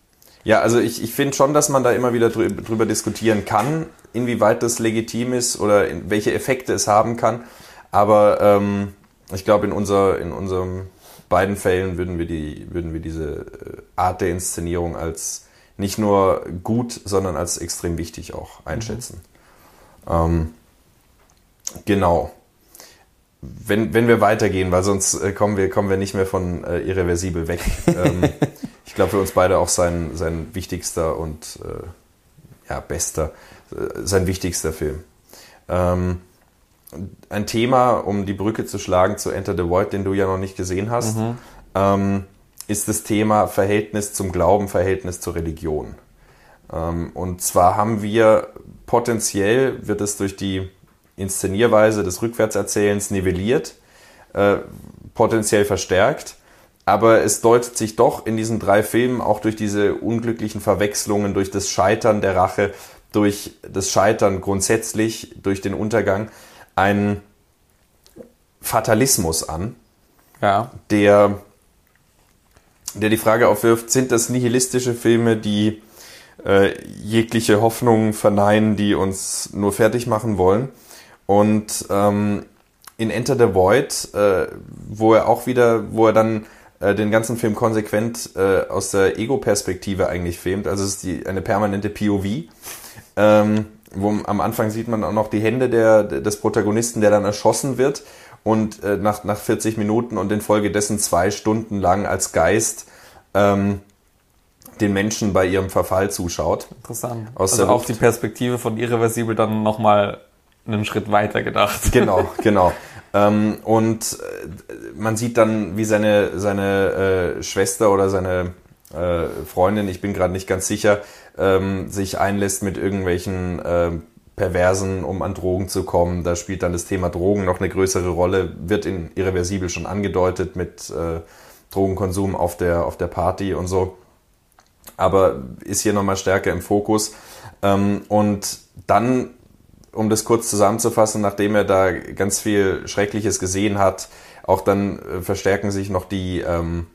Ja, also ich, ich finde schon, dass man da immer wieder drü drüber diskutieren kann, inwieweit das legitim ist oder welche Effekte es haben kann. Aber ähm, ich glaube, in, unser, in unseren beiden Fällen würden wir, die, würden wir diese äh, Art der Inszenierung als nicht nur gut, sondern als extrem wichtig auch einschätzen. Ähm, genau. Wenn, wenn wir weitergehen, weil sonst äh, kommen, wir, kommen wir nicht mehr von äh, irreversibel weg. ähm, *laughs* ich glaube, für uns beide auch sein, sein wichtigster und äh, ja, bester, äh, sein wichtigster Film. Ähm, ein Thema, um die Brücke zu schlagen zu Enter the Void, den du ja noch nicht gesehen hast, ähm, ist das Thema Verhältnis zum Glauben, Verhältnis zur Religion. Ähm, und zwar haben wir potenziell, wird es durch die Inszenierweise des Rückwärtserzählens nivelliert, äh, potenziell verstärkt. Aber es deutet sich doch in diesen drei Filmen auch durch diese unglücklichen Verwechslungen, durch das Scheitern der Rache, durch das Scheitern grundsätzlich, durch den Untergang, ein Fatalismus an, Ja. der, der die Frage aufwirft, sind das nihilistische Filme, die äh, jegliche Hoffnung verneinen, die uns nur fertig machen wollen? Und ähm, in Enter the Void, äh, wo er auch wieder, wo er dann äh, den ganzen Film konsequent äh, aus der Ego-Perspektive eigentlich filmt, also es ist die, eine permanente POV, ähm, wo am Anfang sieht man auch noch die Hände der, des Protagonisten, der dann erschossen wird und äh, nach, nach 40 Minuten und infolgedessen zwei Stunden lang als Geist ähm, den Menschen bei ihrem Verfall zuschaut. Interessant. Aus also auch Luft. die Perspektive von irreversibel dann nochmal einen Schritt weiter gedacht. Genau, *laughs* genau. Ähm, und äh, man sieht dann, wie seine, seine äh, Schwester oder seine äh, Freundin, ich bin gerade nicht ganz sicher, ähm, sich einlässt mit irgendwelchen äh, Perversen, um an Drogen zu kommen. Da spielt dann das Thema Drogen noch eine größere Rolle, wird in Irreversibel schon angedeutet mit äh, Drogenkonsum auf der, auf der Party und so. Aber ist hier nochmal stärker im Fokus. Ähm, und dann um das kurz zusammenzufassen, nachdem er da ganz viel Schreckliches gesehen hat, auch dann äh, verstärken sich noch die, ähm,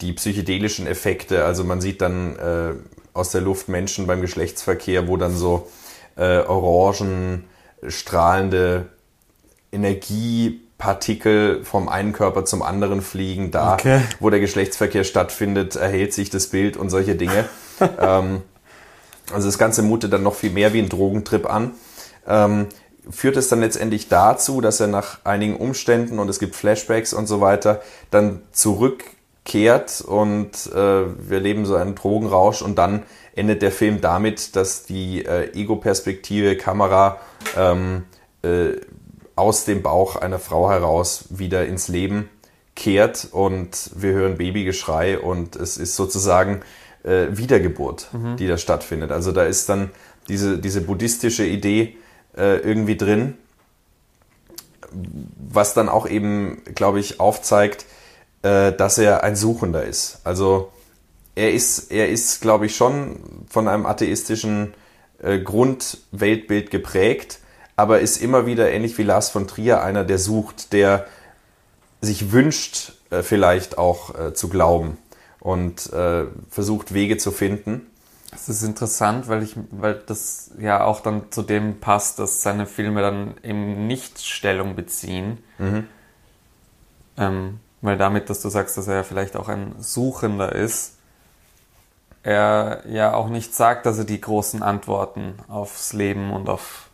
die psychedelischen Effekte. Also man sieht dann äh, aus der Luft Menschen beim Geschlechtsverkehr, wo dann so äh, orangen, strahlende Energiepartikel vom einen Körper zum anderen fliegen. Da, Okay. wo der Geschlechtsverkehr stattfindet, erhält sich das Bild und solche Dinge. *laughs* ähm, also das Ganze mutet dann noch viel mehr wie ein Drogentrip an. Ähm, führt es dann letztendlich dazu, dass er nach einigen Umständen und es gibt Flashbacks und so weiter, dann zurückkehrt und äh, wir leben so einen Drogenrausch und dann endet der Film damit, dass die äh, Ego-Perspektive Kamera ähm, äh, aus dem Bauch einer Frau heraus wieder ins Leben kehrt und wir hören Babygeschrei und es ist sozusagen äh, Wiedergeburt, die da stattfindet. Also da ist dann diese, diese buddhistische Idee äh, irgendwie drin, was dann auch eben, glaube ich, aufzeigt, äh, dass er ein Suchender ist. Also er ist, er ist, glaube ich, schon von einem atheistischen äh, Grundweltbild geprägt, aber ist immer wieder ähnlich wie Lars von Trier einer, der sucht, der sich wünscht, äh, vielleicht auch äh, zu glauben. und äh, versucht Wege zu finden. Das ist interessant, weil ich, weil das ja auch dann zu dem passt, dass seine Filme dann eben nicht Stellung beziehen. Ähm, weil damit, dass du sagst, dass er ja vielleicht auch ein Suchender ist, er ja auch nicht sagt, dass er die großen Antworten aufs Leben und auf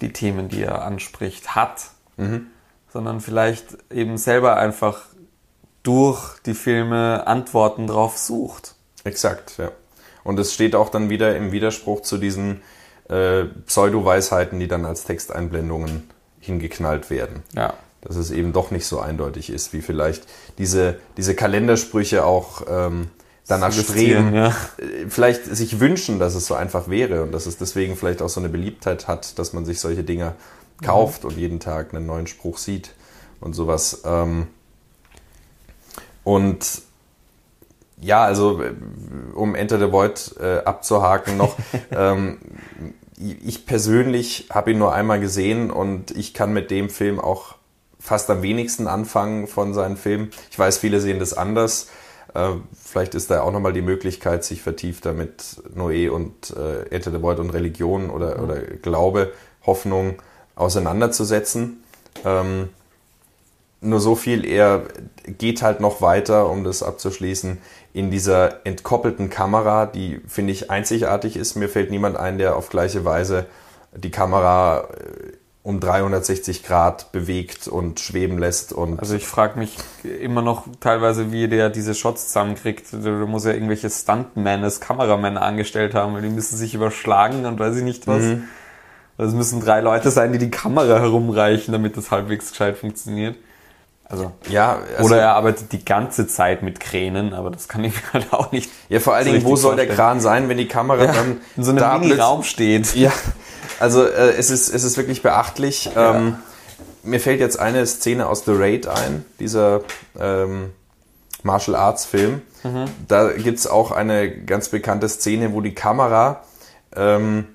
die Themen, die er anspricht, hat, sondern vielleicht eben selber einfach durch die Filme Antworten drauf sucht. Exakt, ja. Und es steht auch dann wieder im Widerspruch zu diesen äh, Pseudo-Weisheiten, die dann als Texteinblendungen hingeknallt werden. Ja. Dass es eben doch nicht so eindeutig ist, wie vielleicht diese, diese Kalendersprüche auch ähm, danach streben, ja. äh, vielleicht sich wünschen, dass es so einfach wäre und dass es deswegen vielleicht auch so eine Beliebtheit hat, dass man sich solche Dinge kauft und jeden Tag einen neuen Spruch sieht und sowas. Ähm, und ja, also äh, um Enter the Void äh, abzuhaken noch, *laughs* ähm, ich persönlich habe ihn nur einmal gesehen und ich kann mit dem Film auch fast am wenigsten anfangen von seinen Filmen. Ich weiß, viele sehen das anders. Äh, vielleicht ist da auch nochmal die Möglichkeit, sich vertiefter mit Noé und äh, Enter the Void und Religion oder, oder Glaube, Hoffnung auseinanderzusetzen. Ähm, nur so viel, er geht halt noch weiter, um das abzuschließen, in dieser entkoppelten Kamera, die, finde ich, einzigartig ist. Mir fällt niemand ein, der auf gleiche Weise die Kamera äh, um 360 Grad bewegt und schweben lässt. Und Also ich frage mich immer noch teilweise, wie der diese Shots zusammenkriegt. Da muss ja irgendwelche Stuntmen als Kameramänner angestellt haben, weil die müssen sich überschlagen und weiß ich nicht was. Mhm. Also es müssen drei Leute sein, die die Kamera herumreichen, damit das halbwegs gescheit funktioniert. Also, ja, also, oder er arbeitet die ganze Zeit mit Kränen, aber das kann ich mir halt auch nicht. ja, vor allen Dingen, wo soll der vorstellen. Kran sein, wenn die Kamera dann in so einem da Mini-Raum steht? Ja, also äh, es, ist, es ist wirklich beachtlich. Ähm, mir fällt jetzt eine Szene aus The Raid ein, dieser ähm, Martial Arts Film. Da gibt's auch eine ganz bekannte Szene, wo die Kamera ähm,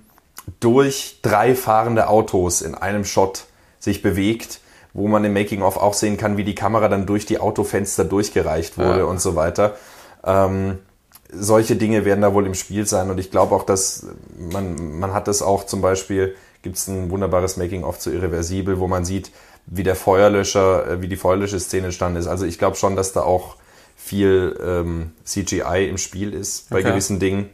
durch drei fahrende Autos in einem Shot sich bewegt, wo man im Making-of auch sehen kann, wie die Kamera dann durch die Autofenster durchgereicht wurde Ja. und so weiter. Ähm, solche Dinge werden da wohl im Spiel sein und ich glaube auch, dass man, man hat das auch zum Beispiel, gibt es ein wunderbares Making-of zu Irreversibel, wo man sieht, wie der Feuerlöscher, äh, wie die Feuerlöscher-Szene entstanden ist. Also ich glaube schon, dass da auch viel ähm, CGI im Spiel ist bei Okay. gewissen Dingen.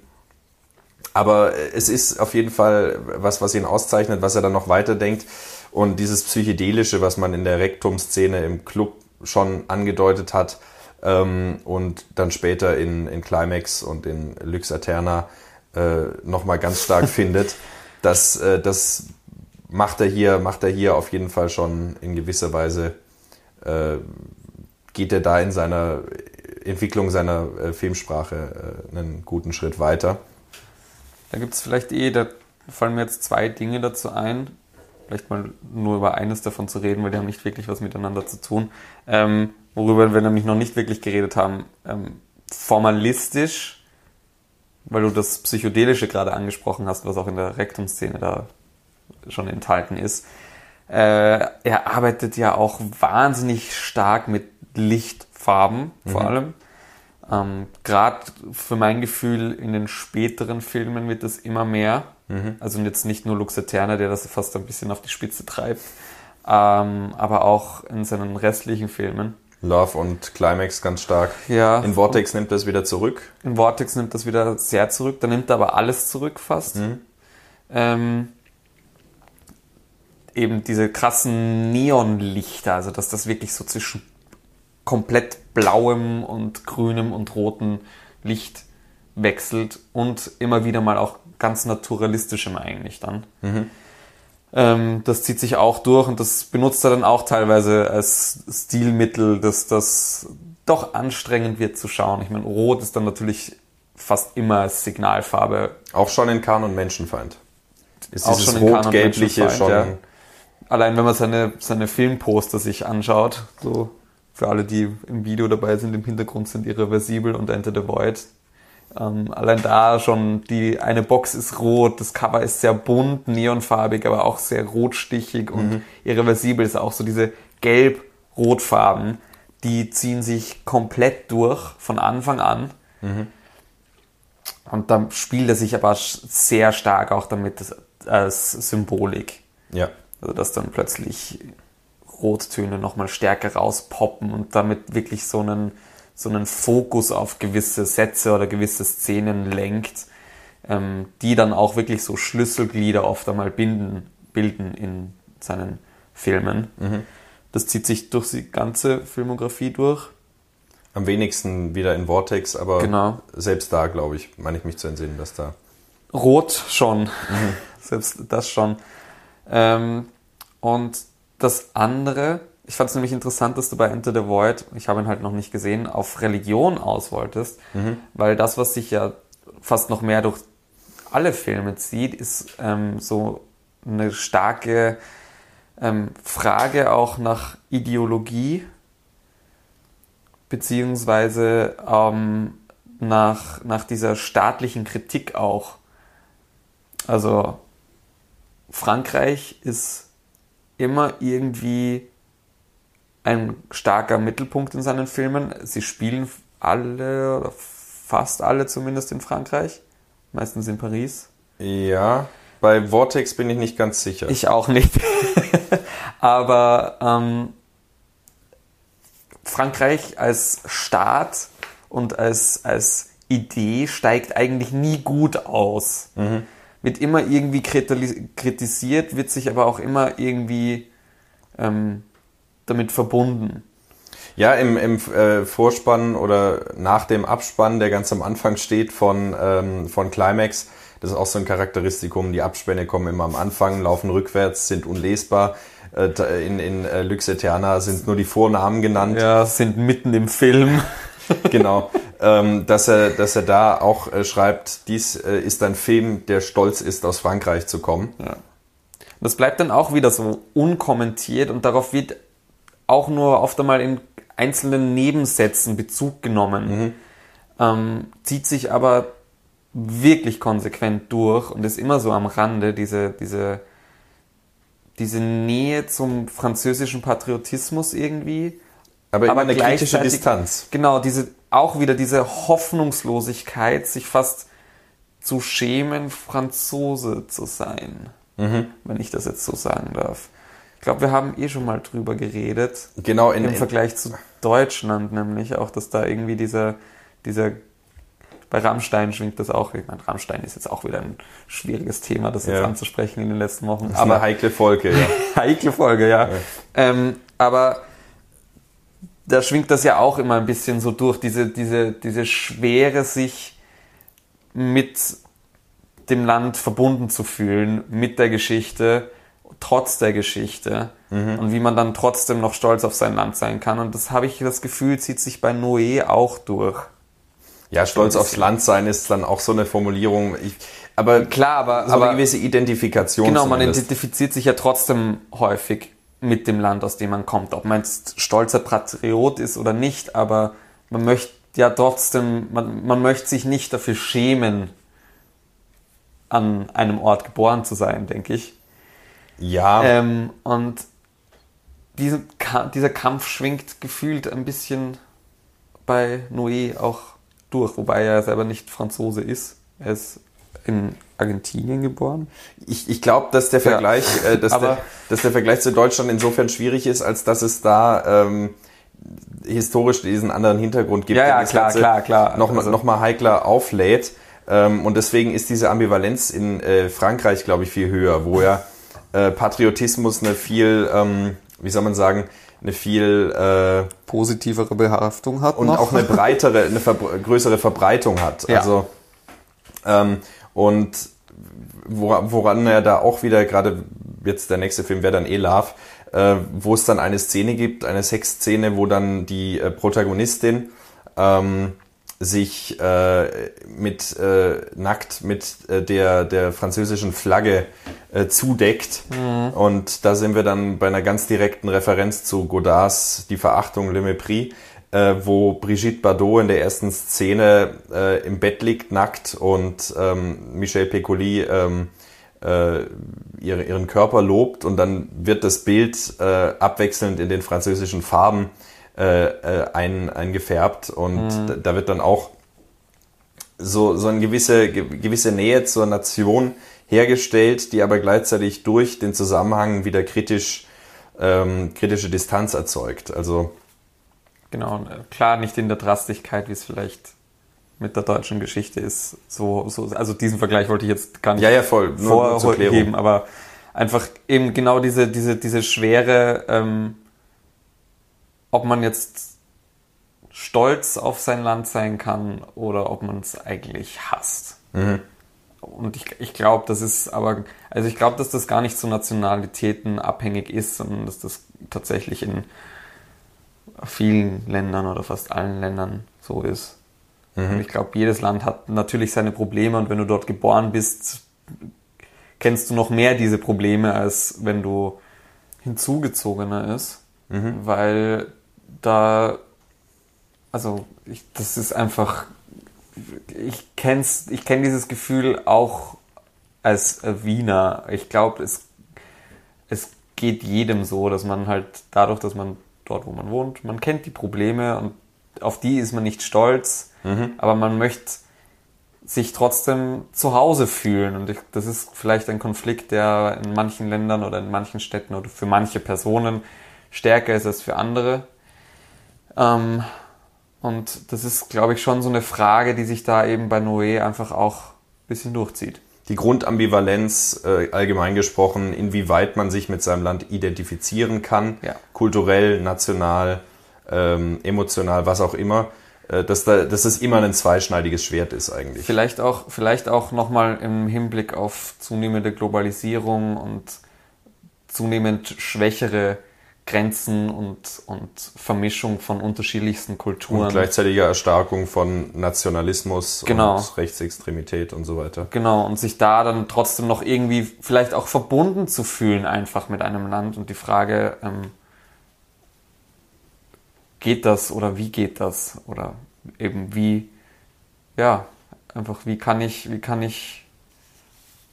Aber äh, es ist auf jeden Fall was, was ihn auszeichnet, was er dann noch weiterdenkt. Und dieses Psychedelische, was man in der Rektum-Szene im Club schon angedeutet hat ähm, und dann später in, in Climax und in Lux Aeterna äh, nochmal ganz stark *laughs* findet, das, äh, das macht er hier, macht er hier auf jeden Fall schon in gewisser Weise, äh, geht er da in seiner Entwicklung seiner äh, Filmsprache äh, einen guten Schritt weiter. Da gibt es vielleicht eh, da fallen mir jetzt zwei Dinge dazu ein. Vielleicht mal nur über eines davon zu reden, weil die haben nicht wirklich was miteinander zu tun. Ähm, worüber wir nämlich noch nicht wirklich geredet haben. Ähm, formalistisch, weil du das Psychedelische gerade angesprochen hast, was auch in der Rektum-Szene da schon enthalten ist. Äh, er arbeitet ja auch wahnsinnig stark mit Lichtfarben, vor allem. Ähm, Gerade für mein Gefühl in den späteren Filmen wird das immer mehr. Also jetzt nicht nur Lux Eterna, der das fast ein bisschen auf die Spitze treibt, ähm, aber auch in seinen restlichen Filmen. Love und Climax ganz stark. Ja. In Vortex nimmt es wieder zurück. In Vortex nimmt das wieder sehr zurück, da nimmt er aber alles zurück fast. Ähm, eben diese krassen Neonlichter, also dass das wirklich so zwischen komplett blauem und grünem und rotem Licht wechselt und immer wieder mal auch ganz naturalistischem eigentlich dann. Ähm, das zieht sich auch durch und das benutzt er dann auch teilweise als Stilmittel, dass das doch anstrengend wird zu schauen. Ich meine, Rot ist dann natürlich fast immer als Signalfarbe Auch schon in Kahn und Menschenfeind. Ist Auch schon in rot-gelbliche Menschenfeind, schon. ja. Allein wenn man seine, seine Filmposter sich anschaut, so für alle, die im Video dabei sind, im Hintergrund sind Irreversibel und Enter the Void. Ähm, allein da schon, die eine Box ist rot, das Cover ist sehr bunt, neonfarbig, aber auch sehr rotstichig und Irreversibel ist auch so diese gelb-rotfarben. die ziehen sich komplett durch von Anfang an. Und da spielt er sich aber sehr stark auch damit als Symbolik. Ja. Also dass dann plötzlich Rottöne nochmal stärker rauspoppen und damit wirklich so einen, so einen Fokus auf gewisse Sätze oder gewisse Szenen lenkt, ähm, die dann auch wirklich so Schlüsselglieder oft einmal binden, bilden in seinen Filmen. Das zieht sich durch die ganze Filmografie durch. Am wenigsten wieder in Vortex, aber Genau. selbst da, glaube ich, meine ich mich zu entsinnen, dass da. Rot schon. *laughs* Selbst das schon. Ähm, und das andere, ich fand es nämlich interessant, dass du bei Enter the Void, ich habe ihn halt noch nicht gesehen, auf Religion aus wolltest, weil das, was sich ja fast noch mehr durch alle Filme zieht, ist ähm, so eine starke ähm, Frage auch nach Ideologie, beziehungsweise ähm, nach, nach dieser staatlichen Kritik auch. Also Frankreich ist immer irgendwie ein starker Mittelpunkt in seinen Filmen. Sie spielen alle oder fast alle zumindest in Frankreich, meistens in Paris. Ja, bei Vortex bin ich nicht ganz sicher. Ich auch nicht. *laughs* Aber ähm, Frankreich als Staat und als, als Idee steigt eigentlich nie gut aus. Wird immer irgendwie kriti- kritisiert, wird sich aber auch immer irgendwie ähm, damit verbunden. Ja, im, im äh, Vorspann oder nach dem Abspann, der ganz am Anfang steht von, ähm, von Climax, das ist auch so ein Charakteristikum. Die Abspänne kommen immer am Anfang, laufen rückwärts, sind unlesbar. Äh, in in äh, Lux Eterna sind nur die Vornamen genannt. Ja, sind mitten im Film. *laughs* Genau. ähm, dass, er, dass er da auch äh, schreibt, dies äh, ist ein Film, der stolz ist, aus Frankreich zu kommen. Das bleibt dann auch wieder so unkommentiert und darauf wird auch nur oft einmal in einzelnen Nebensätzen Bezug genommen. Ähm, zieht sich aber wirklich konsequent durch und ist immer so am Rande, diese, diese, diese Nähe zum französischen Patriotismus irgendwie. Aber Aber eine kritische Distanz. Genau, diese, auch wieder diese Hoffnungslosigkeit, sich fast zu schämen, Franzose zu sein. Wenn ich das jetzt so sagen darf. Ich glaube, wir haben eh schon mal drüber geredet. Genau, in, Im Vergleich zu Deutschland nämlich auch, dass da irgendwie dieser, dieser, bei Rammstein schwingt das auch. Ich meine, Rammstein ist jetzt auch wieder ein schwieriges Thema, das jetzt Ja. anzusprechen in den letzten Wochen. ist eine heikle Folge, ja. *laughs* Heikle Folge, ja. Ähm, aber da schwingt das ja auch immer ein bisschen so durch, diese, diese, diese Schwere, sich mit dem Land verbunden zu fühlen, mit der Geschichte, trotz der Geschichte und wie man dann trotzdem noch stolz auf sein Land sein kann. Und das habe ich das Gefühl, zieht sich bei Noé auch durch. Ja, stolz aufs Land sein ist dann auch so eine Formulierung. Ich, aber Klar, aber, so aber eine gewisse Identifikation. Genau, man zumindest. identifiziert sich ja trotzdem häufig mit dem Land, aus dem man kommt. Ob man jetzt stolzer Patriot ist oder nicht, aber man möchte ja trotzdem, man, man möchte sich nicht dafür schämen, an einem Ort geboren zu sein, denke ich. Ja, Ähm, und diesen, dieser Kampf schwingt gefühlt ein bisschen bei Noé auch durch, wobei er selber nicht Franzose ist. Er ist in Argentinien geboren. ich, ich glaube, dass der Ja. Vergleich, äh, dass, Aber- der, dass der Vergleich zu Deutschland insofern schwierig ist, als dass es da ähm, historisch diesen anderen Hintergrund gibt, Ja, der ja, das klar, klar, klar. Noch, Also- noch mal heikler auflädt. Ähm, und deswegen ist diese Ambivalenz in äh, Frankreich, glaube ich, viel höher, wo ja äh, Patriotismus eine viel, ähm, wie soll man sagen, eine viel äh, positivere Behaftung hat und auch eine breitere, eine verbr- größere Verbreitung hat. Ja. Also ähm, und wora- woran er da auch wieder gerade jetzt der nächste Film wäre dann eh Love, äh, wo es dann eine Szene gibt, eine Sexszene, wo dann die äh, Protagonistin ähm, sich äh, mit äh, nackt mit äh, der der französischen Flagge äh, zudeckt. Und da sind wir dann bei einer ganz direkten Referenz zu Godards Die Verachtung Le Mépris äh, wo Brigitte Bardot in der ersten Szene äh, im Bett liegt, nackt, und ähm, Michel Piccoli ähm, äh, ihre, ihren Körper lobt. Und dann wird das Bild äh, abwechselnd in den französischen Farben äh, äh, ein, eingefärbt und mhm. da, da, wird dann auch so, so eine gewisse, gewisse Nähe zur Nation hergestellt, die aber gleichzeitig durch den Zusammenhang wieder kritisch, ähm, kritische Distanz erzeugt. Also genau, klar nicht in der Drastigkeit, wie es vielleicht mit der deutschen Geschichte ist. So, so, also diesen Vergleich wollte ich jetzt gar nicht ja, ja, voll. Nur, vorgeben, aber einfach eben genau diese, diese, diese Schwere, ähm, ob man jetzt stolz auf sein Land sein kann oder ob man es eigentlich hasst. Mhm. Und ich, ich glaube, das ist aber, also ich glaube, dass das gar nicht so Nationalitäten abhängig ist, sondern dass das tatsächlich in vielen Ländern oder fast allen Ländern so ist. Mhm. Ich glaube, jedes Land hat natürlich seine Probleme und wenn du dort geboren bist, kennst du noch mehr diese Probleme, als wenn du hinzugezogener ist, mhm. weil da, also ich, das ist einfach, ich kenn's, ich kenne dieses Gefühl auch als Wiener. Ich glaube, es, es geht jedem so, dass man halt dadurch, dass man dort, wo man wohnt, man kennt die Probleme und auf die ist man nicht stolz, mhm. aber man möchte sich trotzdem zu Hause fühlen. Und ich, das ist vielleicht ein Konflikt, der in manchen Ländern oder in manchen Städten oder für manche Personen stärker ist als für andere. Ähm, und das ist, glaube ich, schon so eine Frage, die sich da eben bei Noé einfach auch ein bisschen durchzieht. Die Grundambivalenz, äh, allgemein gesprochen, inwieweit man sich mit seinem Land identifizieren kann, ja. kulturell, national, ähm, emotional, was auch immer, äh, dass, da, dass das immer ein zweischneidiges Schwert ist eigentlich. Vielleicht auch, vielleicht auch nochmal im Hinblick auf zunehmende Globalisierung und zunehmend schwächere Grenzen und, und Vermischung von unterschiedlichsten Kulturen. Und gleichzeitige Erstarkung von Nationalismus genau. und Rechtsextremität und so weiter. Genau, und sich da dann trotzdem noch irgendwie vielleicht auch verbunden zu fühlen einfach mit einem Land und die Frage, ähm, geht das oder wie geht das? Oder eben wie, ja, einfach wie kann ich, wie kann ich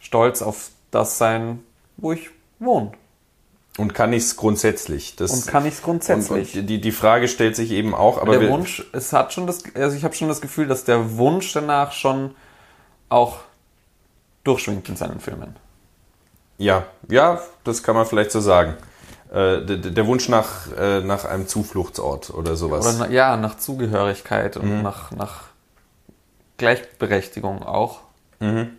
stolz auf das sein, wo ich wohne? Und kann ich es grundsätzlich? Das, und kann ich es grundsätzlich? Und, und die, die Frage stellt sich eben auch, aber der Wunsch, es hat schon das, also ich habe schon das Gefühl, dass der Wunsch danach schon auch durchschwingt in seinen Filmen. Ja, ja, das kann man vielleicht so sagen. Äh, der, der, Wunsch nach, äh, nach einem Zufluchtsort oder sowas. Oder ja, nach Zugehörigkeit und mhm. nach, nach Gleichberechtigung auch. Mhm.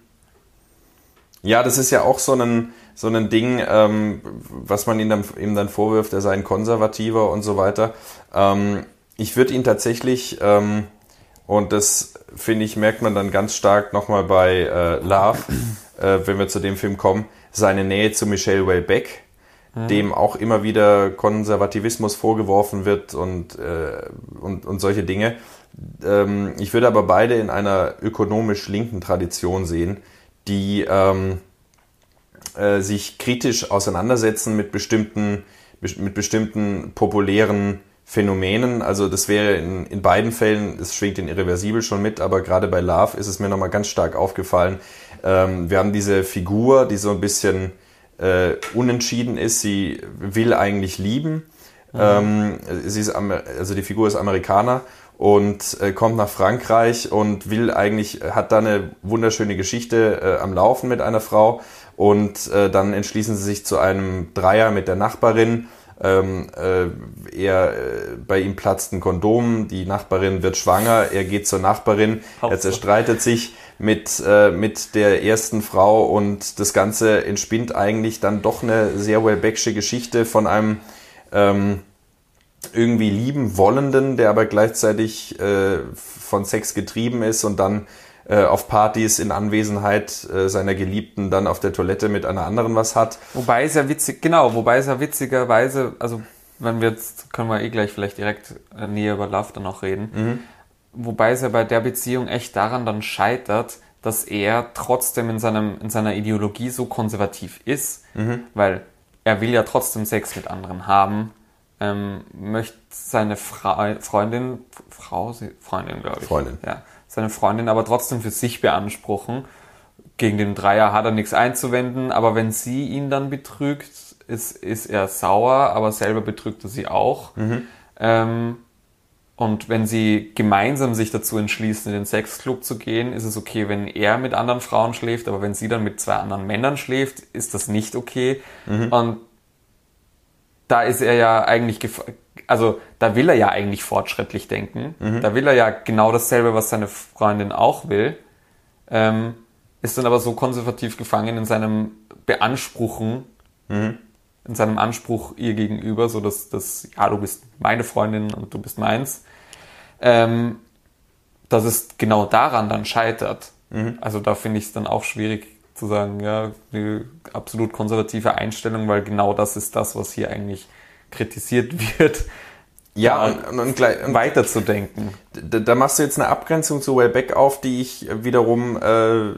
Ja, das ist ja auch so ein, so ein Ding, ähm, was man ihm dann, ihm dann vorwirft, er sei ein Konservativer und so weiter. Ähm, ich würde ihn tatsächlich, ähm, und das finde ich, merkt man dann ganz stark nochmal bei äh, Love, äh, wenn wir zu dem Film kommen, seine Nähe zu Michelle Wellbeck, mhm. dem auch immer wieder Konservativismus vorgeworfen wird und, äh, und, und solche Dinge. Ähm, ich würde aber beide in einer ökonomisch linken Tradition sehen, die ähm, äh, sich kritisch auseinandersetzen mit bestimmten, mit bestimmten populären Phänomenen. Also das wäre in, in beiden Fällen, es schwingt in Irreversibel schon mit, aber gerade bei Love ist es mir nochmal ganz stark aufgefallen. Ähm, wir haben diese Figur, die so ein bisschen äh, unentschieden ist. Sie will eigentlich lieben. Mhm. Ähm, sie ist, also die Figur ist Amerikaner und äh, kommt nach Frankreich und will eigentlich, hat da eine wunderschöne Geschichte äh, am Laufen mit einer Frau und äh, dann entschließen sie sich zu einem Dreier mit der Nachbarin. Ähm, äh, er, äh, bei ihm platzt ein Kondom, die Nachbarin wird schwanger, er geht zur Nachbarin, er zerstreitet sich mit, äh, mit der ersten Frau und das Ganze entspinnt eigentlich dann doch eine sehr Wellbecksche Geschichte von einem ähm, irgendwie lieben Wollenden, der aber gleichzeitig äh, von Sex getrieben ist und dann auf Partys in Anwesenheit äh, seiner Geliebten dann auf der Toilette mit einer anderen was hat. Wobei es ja witzig, genau, wobei es ja witzigerweise, also wenn wir jetzt, können wir eh gleich vielleicht direkt äh, näher über Love dann noch reden, mhm. wobei es ja bei der Beziehung echt daran dann scheitert, dass er trotzdem in, seinem, in seiner Ideologie so konservativ ist, mhm. weil er will ja trotzdem Sex mit anderen haben, ähm, möchte seine Fra Freundin, Frau, Freundin, glaube ich. Freundin. Ja, seine Freundin aber trotzdem für sich beanspruchen. Gegen den Dreier hat er nichts einzuwenden, aber wenn sie ihn dann betrügt, ist, ist er sauer, aber selber betrügt er sie auch. Mhm. Ähm, und wenn sie gemeinsam sich dazu entschließen, in den Sexclub zu gehen, ist es okay, wenn er mit anderen Frauen schläft, aber wenn sie dann mit zwei anderen Männern schläft, ist das nicht okay. Und da ist er ja eigentlich, also da will er ja eigentlich fortschrittlich denken. Da will er ja genau dasselbe, was seine Freundin auch will. Ähm, ist dann aber so konservativ gefangen in seinem Beanspruchen, in seinem Anspruch ihr gegenüber, so dass, dass ja, du bist meine Freundin und du bist meins, ähm, dass es genau daran dann scheitert. Also da finde ich es dann auch schwierig zu sagen, ja, die absolut konservative Einstellung, weil genau das ist das, was hier eigentlich kritisiert *laughs* wird, Ja, und, und, und, gleich, und weiterzudenken. da, da machst du jetzt eine Abgrenzung zu Wellbeck auf, die ich wiederum äh,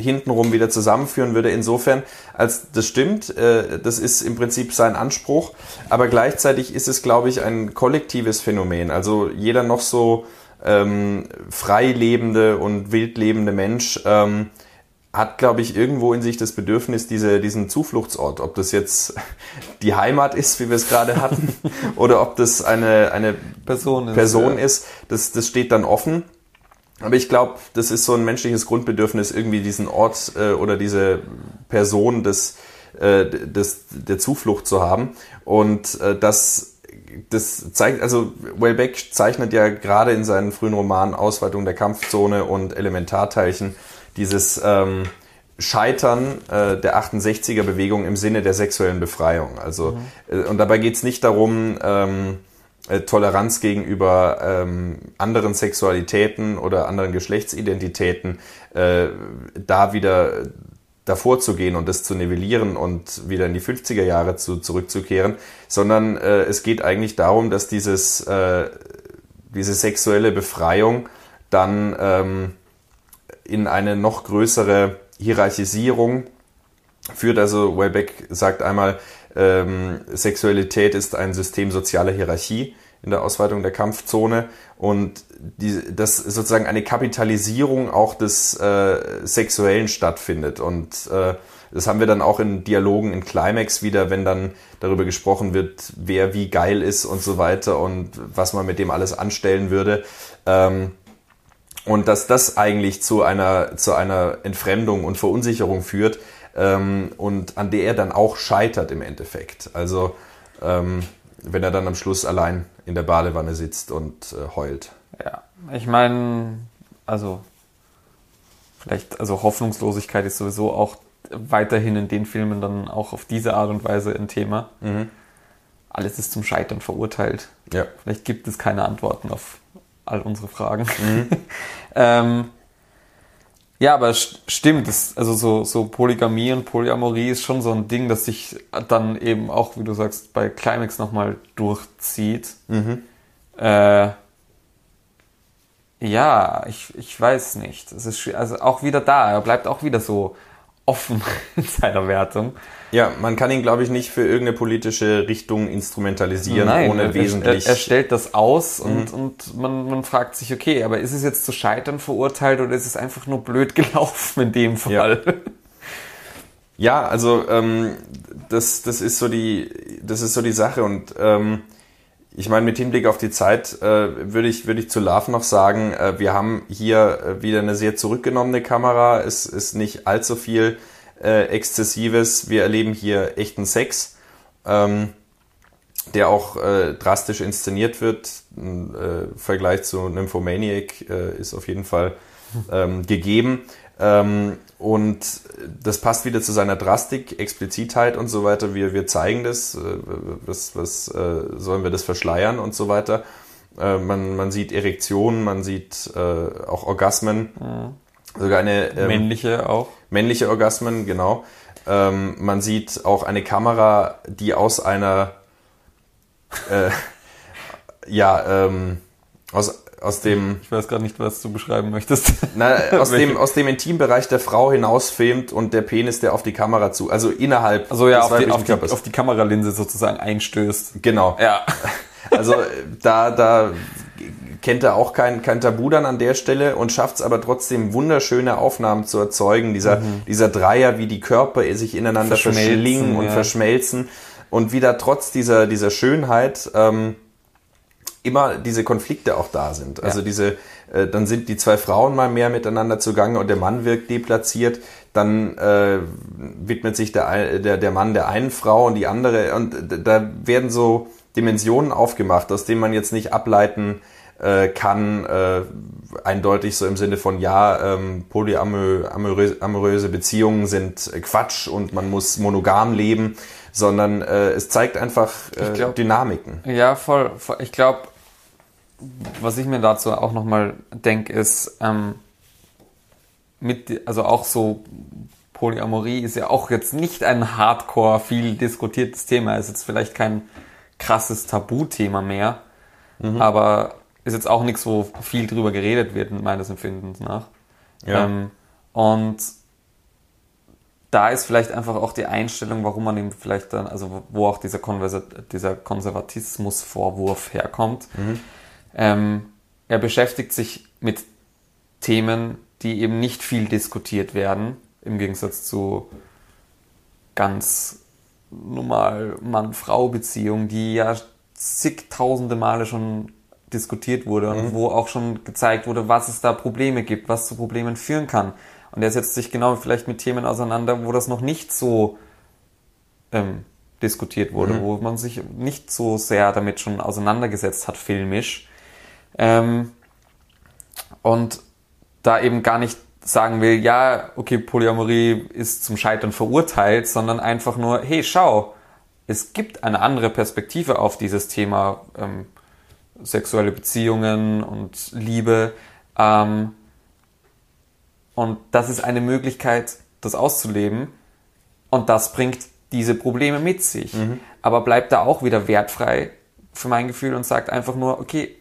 hintenrum wieder zusammenführen würde. Insofern, als das stimmt, äh, das ist im Prinzip sein Anspruch, aber gleichzeitig ist es, glaube ich, ein kollektives Phänomen. Also jeder noch so ähm, frei lebende und wild lebende Mensch ähm, hat, glaube ich, irgendwo in sich das Bedürfnis, diese, diesen Zufluchtsort, ob das jetzt die Heimat ist, wie wir es gerade hatten, *laughs* oder ob das eine, eine Person ist, Person ja. ist, das, das steht dann offen. Aber ich glaube, das ist so ein menschliches Grundbedürfnis, irgendwie diesen Ort äh, oder diese Person des, äh, des, der Zuflucht zu haben. Und äh, das, das zeigt, also Welbeck zeichnet ja gerade in seinen frühen Romanen Ausweitung der Kampfzone und Elementarteilchen dieses ähm, Scheitern äh, der 68er Bewegung im Sinne der sexuellen Befreiung. Also äh, und dabei geht es nicht darum, ähm, äh, Toleranz gegenüber ähm, anderen Sexualitäten oder anderen Geschlechtsidentitäten äh, da wieder davor zu gehen und das zu nivellieren und wieder in die 50er Jahre zu, zurückzukehren, sondern äh, es geht eigentlich darum, dass dieses, äh, diese sexuelle Befreiung dann ähm, in eine noch größere Hierarchisierung führt. Also Welbeck sagt einmal, ähm, Sexualität ist ein System sozialer Hierarchie in der Ausweitung der Kampfzone und die, dass sozusagen eine Kapitalisierung auch des äh, Sexuellen stattfindet und äh, das haben wir dann auch in Dialogen in Climax wieder, wenn dann darüber gesprochen wird, wer wie geil ist und so weiter und was man mit dem alles anstellen würde. Ähm, und dass das eigentlich zu einer, zu einer Entfremdung und Verunsicherung führt ähm, und an der er dann auch scheitert im Endeffekt. Also ähm, wenn er dann am Schluss allein in der Badewanne sitzt und äh, heult. Ja, ich meine, also vielleicht, also Hoffnungslosigkeit ist sowieso auch weiterhin in den Filmen dann auch auf diese Art und Weise ein Thema. Alles ist zum Scheitern verurteilt. Ja. Vielleicht gibt es keine Antworten auf all unsere Fragen. *laughs* ähm, ja, aber stimmt, das, also so, so Polygamie und Polyamorie ist schon so ein Ding, das sich dann eben auch, wie du sagst, bei Climax nochmal durchzieht. Äh, ja, ich, ich weiß nicht. Es ist also auch wieder da, er bleibt auch wieder so offen *laughs* in seiner Wertung. Ja, man kann ihn, glaube ich, nicht für irgendeine politische Richtung instrumentalisieren, ohne er, wesentlich. Er, er stellt das aus und, und man, man fragt sich, okay, aber ist es jetzt zu scheitern verurteilt oder ist es einfach nur blöd *laughs* gelaufen in dem Fall? Ja, also ähm, das, das ist so die, das ist so die Sache und ähm, ich meine, mit Hinblick auf die Zeit äh, würde ich, würde ich zu Love noch sagen, äh, wir haben hier äh, wieder eine sehr zurückgenommene Kamera. Es ist nicht allzu viel äh, Exzessives. Wir erleben hier echten Sex, ähm, der auch äh, drastisch inszeniert wird. Ein äh, Vergleich zu Nymphomaniac äh, ist auf jeden Fall ähm, gegeben. Ähm, und das passt wieder zu seiner Drastik, Explizitheit und so weiter. Wir, wir zeigen das, äh, was, was äh, sollen wir das verschleiern und so weiter. Äh, man, man sieht Erektionen, man sieht äh, auch Orgasmen, sogar eine ähm, Männliche auch. männliche Orgasmen, genau. Ähm, man sieht auch eine Kamera, die aus einer äh, *laughs* ja ähm, aus aus dem Ich weiß gerade nicht, was du beschreiben möchtest. *laughs* na, *laughs* aus dem aus dem Intimbereich der Frau hinausfilmt und der Penis, der auf die Kamera zu, also innerhalb Also ja, auf die, auf, die, auf die Kameralinse sozusagen einstößt. genau. Ja. *laughs* Also äh, da, da kennt er auch kein, kein Tabu dann an der Stelle und schafft es aber trotzdem wunderschöne Aufnahmen zu erzeugen. Dieser, dieser Dreier, wie die Körper sich ineinander verschlingen und ja. verschmelzen und wieder trotz dieser, dieser Schönheit ähm, immer diese Konflikte auch da sind. Also ja. diese, äh, dann sind die zwei Frauen mal mehr miteinander zugange und der Mann wirkt deplatziert. Dann äh, widmet sich der, der, der Mann der einen Frau und die andere. Und da werden so Dimensionen aufgemacht, aus denen man jetzt nicht ableiten äh, kann, äh, eindeutig so im Sinne von, ja, ähm, polyamoröse Beziehungen sind Quatsch und man muss monogam leben, sondern äh, es zeigt einfach äh, glaub, Dynamiken. Ja, voll. voll. Ich glaube, was ich mir dazu auch nochmal denke, ist, ähm, mit, also auch so Polyamorie ist ja auch jetzt nicht ein hardcore viel diskutiertes Thema, ist jetzt vielleicht kein krasses Tabuthema mehr, mhm. aber ist jetzt auch nichts, wo viel drüber geredet wird, meines Empfindens nach. Ja. Ähm, und da ist vielleicht einfach auch die Einstellung, warum man ihm vielleicht dann, also wo auch dieser, Konversa dieser Konservatismusvorwurf herkommt. Mhm. Ähm, er beschäftigt sich mit Themen, die eben nicht viel diskutiert werden, im Gegensatz zu ganz normal Mann-Frau-Beziehungen, die ja zigtausende Male schon diskutiert wurde und mhm. wo auch schon gezeigt wurde, was es da Probleme gibt, was zu Problemen führen kann. Und er setzt sich genau vielleicht mit Themen auseinander, wo das noch nicht so ähm, diskutiert wurde, mhm. wo man sich nicht so sehr damit schon auseinandergesetzt hat, filmisch. Ähm, und da eben gar nicht sagen will, ja, okay, Polyamorie ist zum Scheitern verurteilt, sondern einfach nur, hey, schau, es gibt eine andere Perspektive auf dieses Thema ähm, sexuelle Beziehungen und Liebe. Ähm, und das ist eine Möglichkeit, das auszuleben. Und das bringt diese Probleme mit sich. Mhm. Aber bleibt da auch wieder wertfrei für mein Gefühl und sagt einfach nur, okay,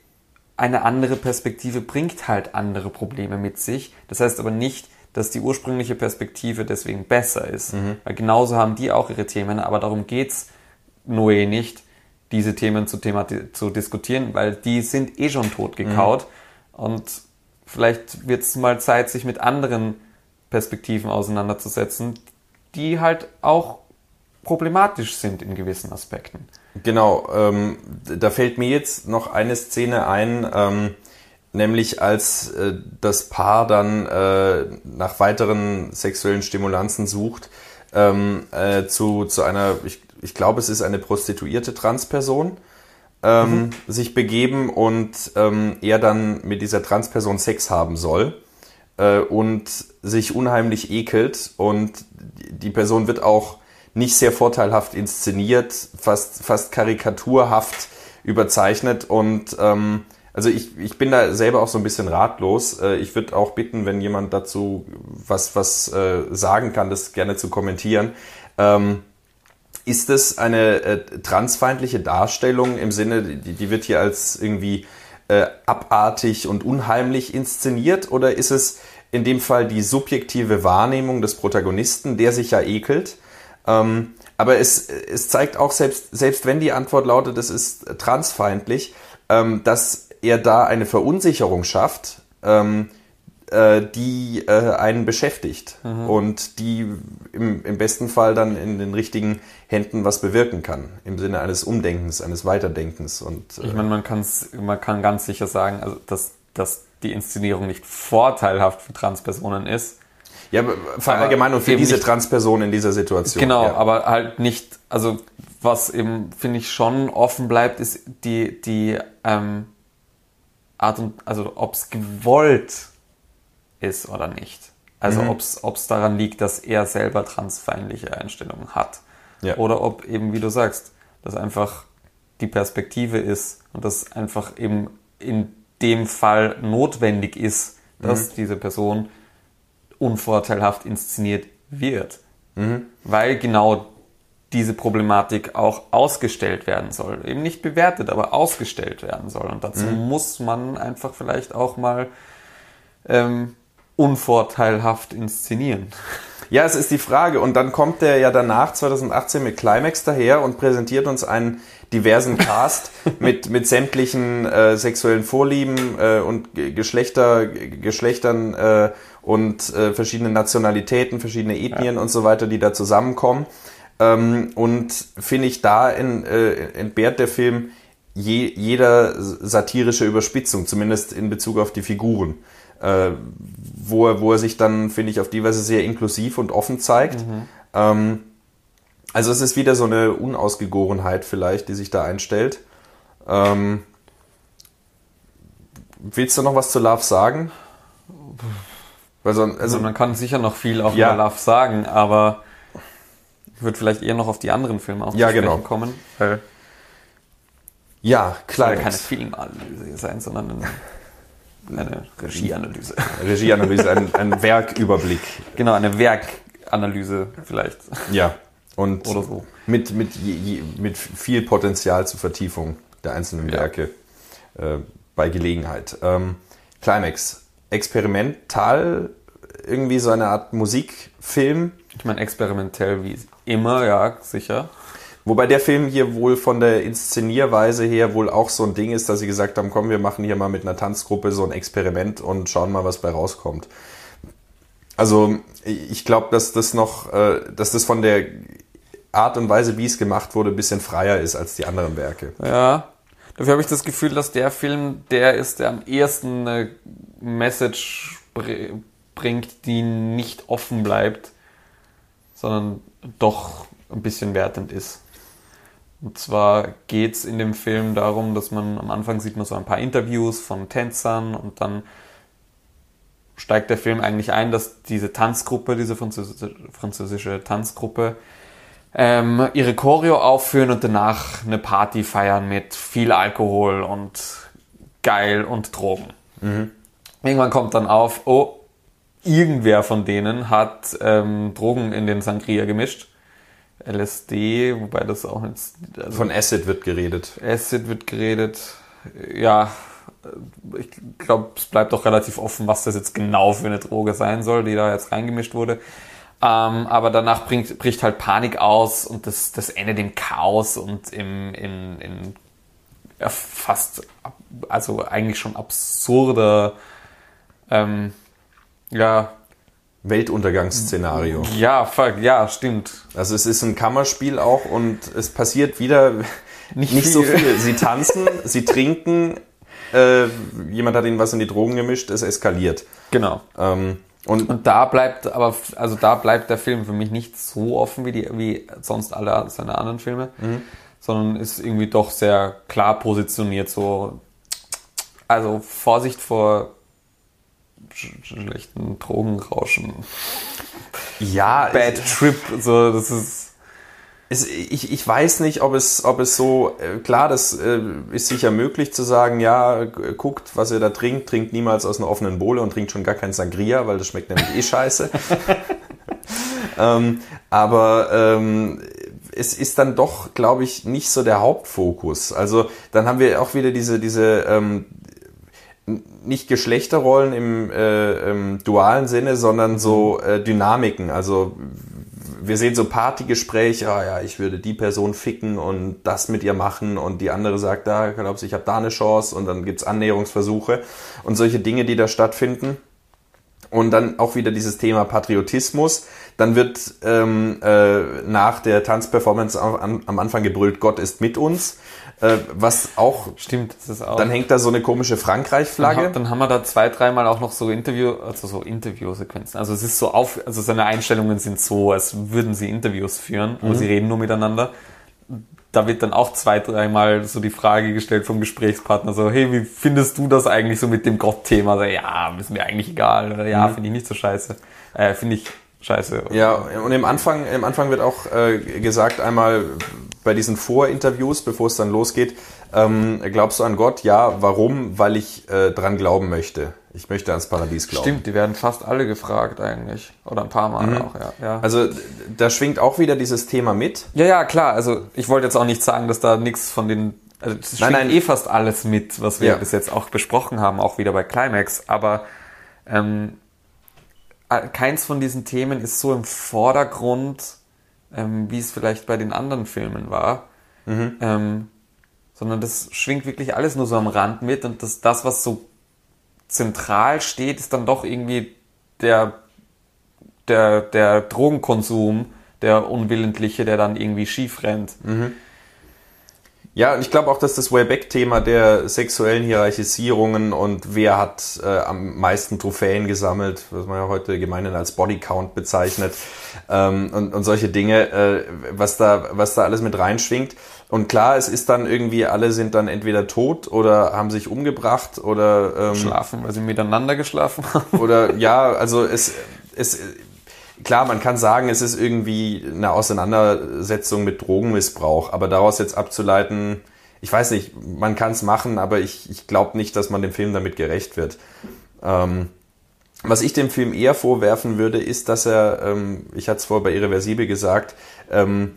eine andere Perspektive bringt halt andere Probleme mit sich. Das heißt aber nicht, dass die ursprüngliche Perspektive deswegen besser ist. Mhm. Weil genauso haben die auch ihre Themen, aber darum geht's Noé nicht, diese Themen zu, zu diskutieren, weil die sind eh schon tot gekaut. Mhm. Und vielleicht wird es mal Zeit, sich mit anderen Perspektiven auseinanderzusetzen, die halt auch problematisch sind in gewissen Aspekten. Genau, ähm, da fällt mir jetzt noch eine Szene ein, ähm, nämlich als äh, das Paar dann äh, nach weiteren sexuellen Stimulanzen sucht, ähm, äh, zu, zu einer, ich, ich glaube, es ist eine prostituierte Transperson, ähm, mhm. sich begeben und ähm, er dann mit dieser Transperson Sex haben soll äh, und sich unheimlich ekelt und die Person wird auch nicht sehr vorteilhaft inszeniert, fast, fast karikaturhaft überzeichnet und ähm, also ich, ich bin da selber auch so ein bisschen ratlos. Äh, ich würde auch bitten, wenn jemand dazu was, was äh, sagen kann, das gerne zu kommentieren. Ähm, ist es eine äh, transfeindliche Darstellung im Sinne, die, die wird hier als irgendwie äh, abartig und unheimlich inszeniert oder ist es in dem Fall die subjektive Wahrnehmung des Protagonisten, der sich ja ekelt? Ähm, aber es, es zeigt auch, selbst, selbst wenn die Antwort lautet, es ist transfeindlich, ähm, dass er da eine Verunsicherung schafft, ähm, äh, die äh, einen beschäftigt mhm. und die im, im besten Fall dann in den richtigen Händen was bewirken kann, im Sinne eines Umdenkens, eines Weiterdenkens. Und, äh ich meine, man, kann's, man kann ganz sicher sagen, also, dass, dass die Inszenierung nicht vorteilhaft für Transpersonen ist, ja, allgemein und für diese nicht, Transperson in dieser Situation. Genau, ja. aber halt nicht, also was eben, finde ich, schon offen bleibt, ist die, die ähm, Art und, also ob es gewollt ist oder nicht. Also mhm. ob es daran liegt, dass er selber transfeindliche Einstellungen hat. Ja. Oder ob eben, wie du sagst, das einfach die Perspektive ist und das einfach eben in dem Fall notwendig ist, dass mhm. diese Person unvorteilhaft inszeniert wird. Mhm. Weil genau diese Problematik auch ausgestellt werden soll. Eben nicht bewertet, aber ausgestellt werden soll. Und dazu mhm. muss man einfach vielleicht auch mal ähm, unvorteilhaft inszenieren. *laughs* Ja, es ist die Frage. Und dann kommt der ja danach 2018 mit Climax daher und präsentiert uns einen diversen *laughs* Cast mit, mit sämtlichen äh, sexuellen Vorlieben äh, und Geschlechter, Geschlechtern äh, und äh, verschiedene Nationalitäten, verschiedene Ethnien ja. und so weiter, die da zusammenkommen. Ähm, und finde ich, da in, äh, entbehrt der Film je, jeder satirische Überspitzung, zumindest in Bezug auf die Figuren. Äh, wo, er, wo er sich dann, finde ich, auf die Weise sehr inklusiv und offen zeigt. Ähm, also es ist wieder so eine Unausgegorenheit vielleicht, die sich da einstellt. Ähm, willst du noch was zu Love sagen? Weil so, also, also man kann sicher noch viel auf Ja. Love sagen, aber ich würde vielleicht eher noch auf die anderen Filme auch Ja, genau. kommen. Weil ja, es klar. soll keine Filmanalyse sein, sondern eine, eine Regieanalyse. *laughs* Regieanalyse, ein, ein Werküberblick. genau, eine Werkanalyse vielleicht. Ja. Und Oder so. mit, mit, mit viel Potenzial zur Vertiefung der einzelnen Ja. Werke äh, bei Gelegenheit. Ähm, Climax. Experimental, irgendwie so eine Art Musikfilm. Ich meine, experimentell wie immer, ja, sicher. Wobei der Film hier wohl von der Inszenierweise her wohl auch so ein Ding ist, dass sie gesagt haben, komm, wir machen hier mal mit einer Tanzgruppe so ein Experiment und schauen mal, was bei rauskommt. Also ich glaube, dass das noch, äh, dass das von der Art und Weise, wie es gemacht wurde, ein bisschen freier ist als die anderen Werke. Ja. Dafür habe ich das Gefühl, dass der Film der ist, der am ehesten eine Message br bringt, die nicht offen bleibt, sondern doch ein bisschen wertend ist. Und zwar geht's in dem Film darum, dass man am Anfang sieht man so ein paar Interviews von Tänzern und dann steigt der Film eigentlich ein, dass diese Tanzgruppe, diese französische, französische Tanzgruppe, ähm, ihre Choreo aufführen und danach eine Party feiern mit viel Alkohol und geil und Drogen. Irgendwann kommt dann auf, oh, irgendwer von denen hat ähm, Drogen in den Sangria gemischt. LSD, wobei das auch jetzt, also Von Acid wird geredet. Acid wird geredet. Ja, ich glaube, es bleibt auch relativ offen, was das jetzt genau für eine Droge sein soll, die da jetzt reingemischt wurde. Ähm, aber danach bringt, bricht halt Panik aus und das, das endet im Chaos und im, in, in ja, fast, also eigentlich schon absurder, ähm, ja, Weltuntergangsszenario. ja, fuck, ja, stimmt. Also es ist ein Kammerspiel auch und es passiert wieder *laughs* nicht, Nicht so viel. viel. Sie tanzen, *laughs* sie trinken, äh, jemand hat ihnen was in die Drogen gemischt, es eskaliert. Genau. Ähm, und Und da bleibt aber, also da bleibt der Film für mich nicht so offen wie, die, wie sonst alle seine anderen Filme, sondern ist irgendwie doch sehr klar positioniert, so, also Vorsicht vor schlechten Drogenrauschen. ja, Bad Trip, so, das ist, es, ich, ich weiß nicht, ob es, ob es so, äh, klar, das äh, ist sicher möglich zu sagen, ja, guckt, was ihr da trinkt, trinkt niemals aus einer offenen Bohle und trinkt schon gar kein Sangria, weil das schmeckt nämlich eh scheiße. *laughs* ähm, aber ähm, es ist dann doch, glaube ich, nicht so der Hauptfokus. Also dann haben wir auch wieder diese, diese ähm, nicht Geschlechterrollen im, äh, im dualen Sinne, sondern so äh, Dynamiken. Also wir sehen so Partygespräche, ah ja, ich würde die Person ficken und das mit ihr machen und die andere sagt, da glaubst du, ich habe da eine Chance und dann gibt's Annäherungsversuche und solche Dinge, die da stattfinden. Und dann auch wieder dieses Thema Patriotismus. Dann wird ähm, äh, nach der Tanzperformance am- am Anfang gebrüllt, Gott ist mit uns. Äh, was auch, stimmt, das ist auch. dann hängt da so eine komische Dann, Frankreich-Flagge. ha- dann haben wir da zwei, dreimal auch noch so Interview, also so Interviewsequenzen. Also es ist so auf, also seine Einstellungen sind so, als würden sie Interviews führen, aber sie reden nur miteinander. Da wird dann auch zwei, dreimal so die Frage gestellt vom Gesprächspartner, so, hey, wie findest du das eigentlich so mit dem Gott-Thema? So, ja, ist mir eigentlich egal. Oder ja, finde ich nicht so scheiße. Äh, finde ich scheiße. Ja, und im Anfang, im Anfang wird auch äh, gesagt, einmal bei diesen Vorinterviews, bevor es dann losgeht, ähm, glaubst du an Gott? Ja, warum? Weil ich äh, dran glauben möchte. Ich möchte ans Paradies glauben. Stimmt, die werden fast alle gefragt eigentlich. Oder ein paar Mal auch, ja. ja. Also da schwingt auch wieder dieses Thema mit. Ja, ja, klar. Also ich wollte jetzt auch nicht sagen, dass da nichts von den. Also es Nein, nein, nein. eh fast alles mit, was wir Ja. bis jetzt auch besprochen haben, auch wieder bei Climax. Aber ähm, äh, keins von diesen Themen ist so im Vordergrund, ähm, wie es vielleicht bei den anderen Filmen war. Ähm, sondern das schwingt wirklich alles nur so am Rand mit und das, das, was so zentral steht, ist dann doch irgendwie der, der, der Drogenkonsum, der unwillentliche, der dann irgendwie schief rennt. Ja, und ich glaube auch, dass das Wayback-Thema der sexuellen Hierarchisierungen und wer hat äh, am meisten Trophäen gesammelt, was man ja heute gemeinhin als Bodycount bezeichnet, ähm, und, und solche Dinge, äh, was, da, was da alles mit reinschwingt. Und klar, es ist dann irgendwie, alle sind dann entweder tot oder haben sich umgebracht oder ähm, schlafen, weil sie miteinander geschlafen haben. Oder ja, also es, es klar, man kann sagen, es ist irgendwie eine Auseinandersetzung mit Drogenmissbrauch, aber daraus jetzt abzuleiten, ich weiß nicht, man kann es machen, aber ich, ich glaube nicht, dass man dem Film damit gerecht wird. Ähm, was ich dem Film eher vorwerfen würde, ist, dass er, ähm, ich hatte es vorher bei Irreversibel gesagt, ähm,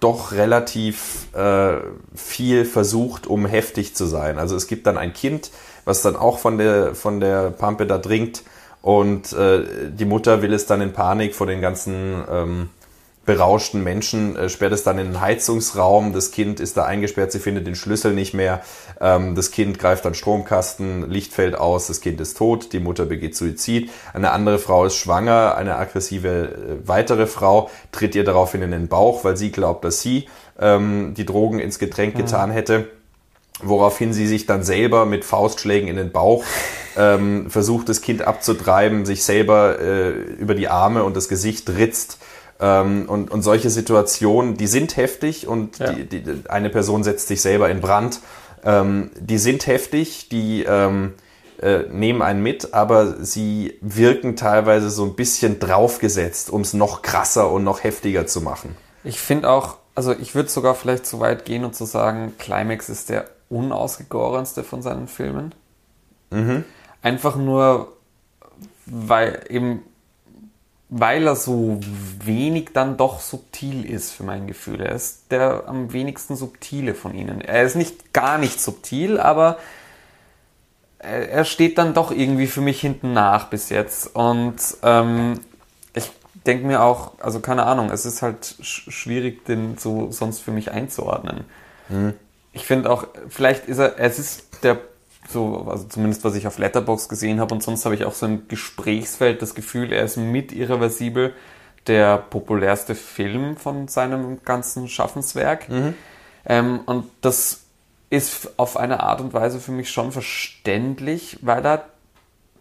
doch relativ äh, viel versucht, um heftig zu sein. Also es gibt dann ein Kind, was dann auch von der, von der Pampe da trinkt und äh, die Mutter will es dann in Panik vor den ganzen ähm, berauschten Menschen, äh, sperrt es dann in den Heizungsraum. Das Kind ist da eingesperrt, sie findet den Schlüssel nicht mehr. Ähm, das Kind greift an Stromkasten, Licht fällt aus, das Kind ist tot, die Mutter begeht Suizid. Eine andere Frau ist schwanger, eine aggressive äh, weitere Frau tritt ihr daraufhin in den Bauch, weil sie glaubt, dass sie ähm, die Drogen ins Getränk mhm. getan hätte woraufhin sie sich dann selber mit Faustschlägen in den Bauch ähm, versucht, das Kind abzutreiben, sich selber äh, über die Arme und das Gesicht ritzt. Ähm, und, und solche Situationen, die sind heftig und ja. die, die, eine Person setzt sich selber in Brand. Ähm, die sind heftig, die ähm, äh, nehmen einen mit, aber sie wirken teilweise so ein bisschen draufgesetzt, um es noch krasser und noch heftiger zu machen. Ich finde auch, also ich würde sogar vielleicht so weit gehen und zu sagen, Climax ist der unausgegorenste von seinen Filmen. Mhm. Einfach nur, weil eben, weil er so wenig dann doch subtil ist für mein Gefühl. Er ist der am wenigsten subtile von ihnen. Er ist nicht gar nicht subtil, aber er steht dann doch irgendwie für mich hinten nach bis jetzt. Und ähm, ich denke mir auch, also keine Ahnung, es ist halt schwierig, den so sonst für mich einzuordnen. Mhm ich finde auch, vielleicht ist er, es ist der, so, also zumindest was ich auf Letterbox gesehen habe und sonst habe ich auch so im Gesprächsfeld das Gefühl, er ist mit Irreversibel der populärste Film von seinem ganzen Schaffenswerk. Mhm. Ähm, und das ist auf eine Art und Weise für mich schon verständlich, weil er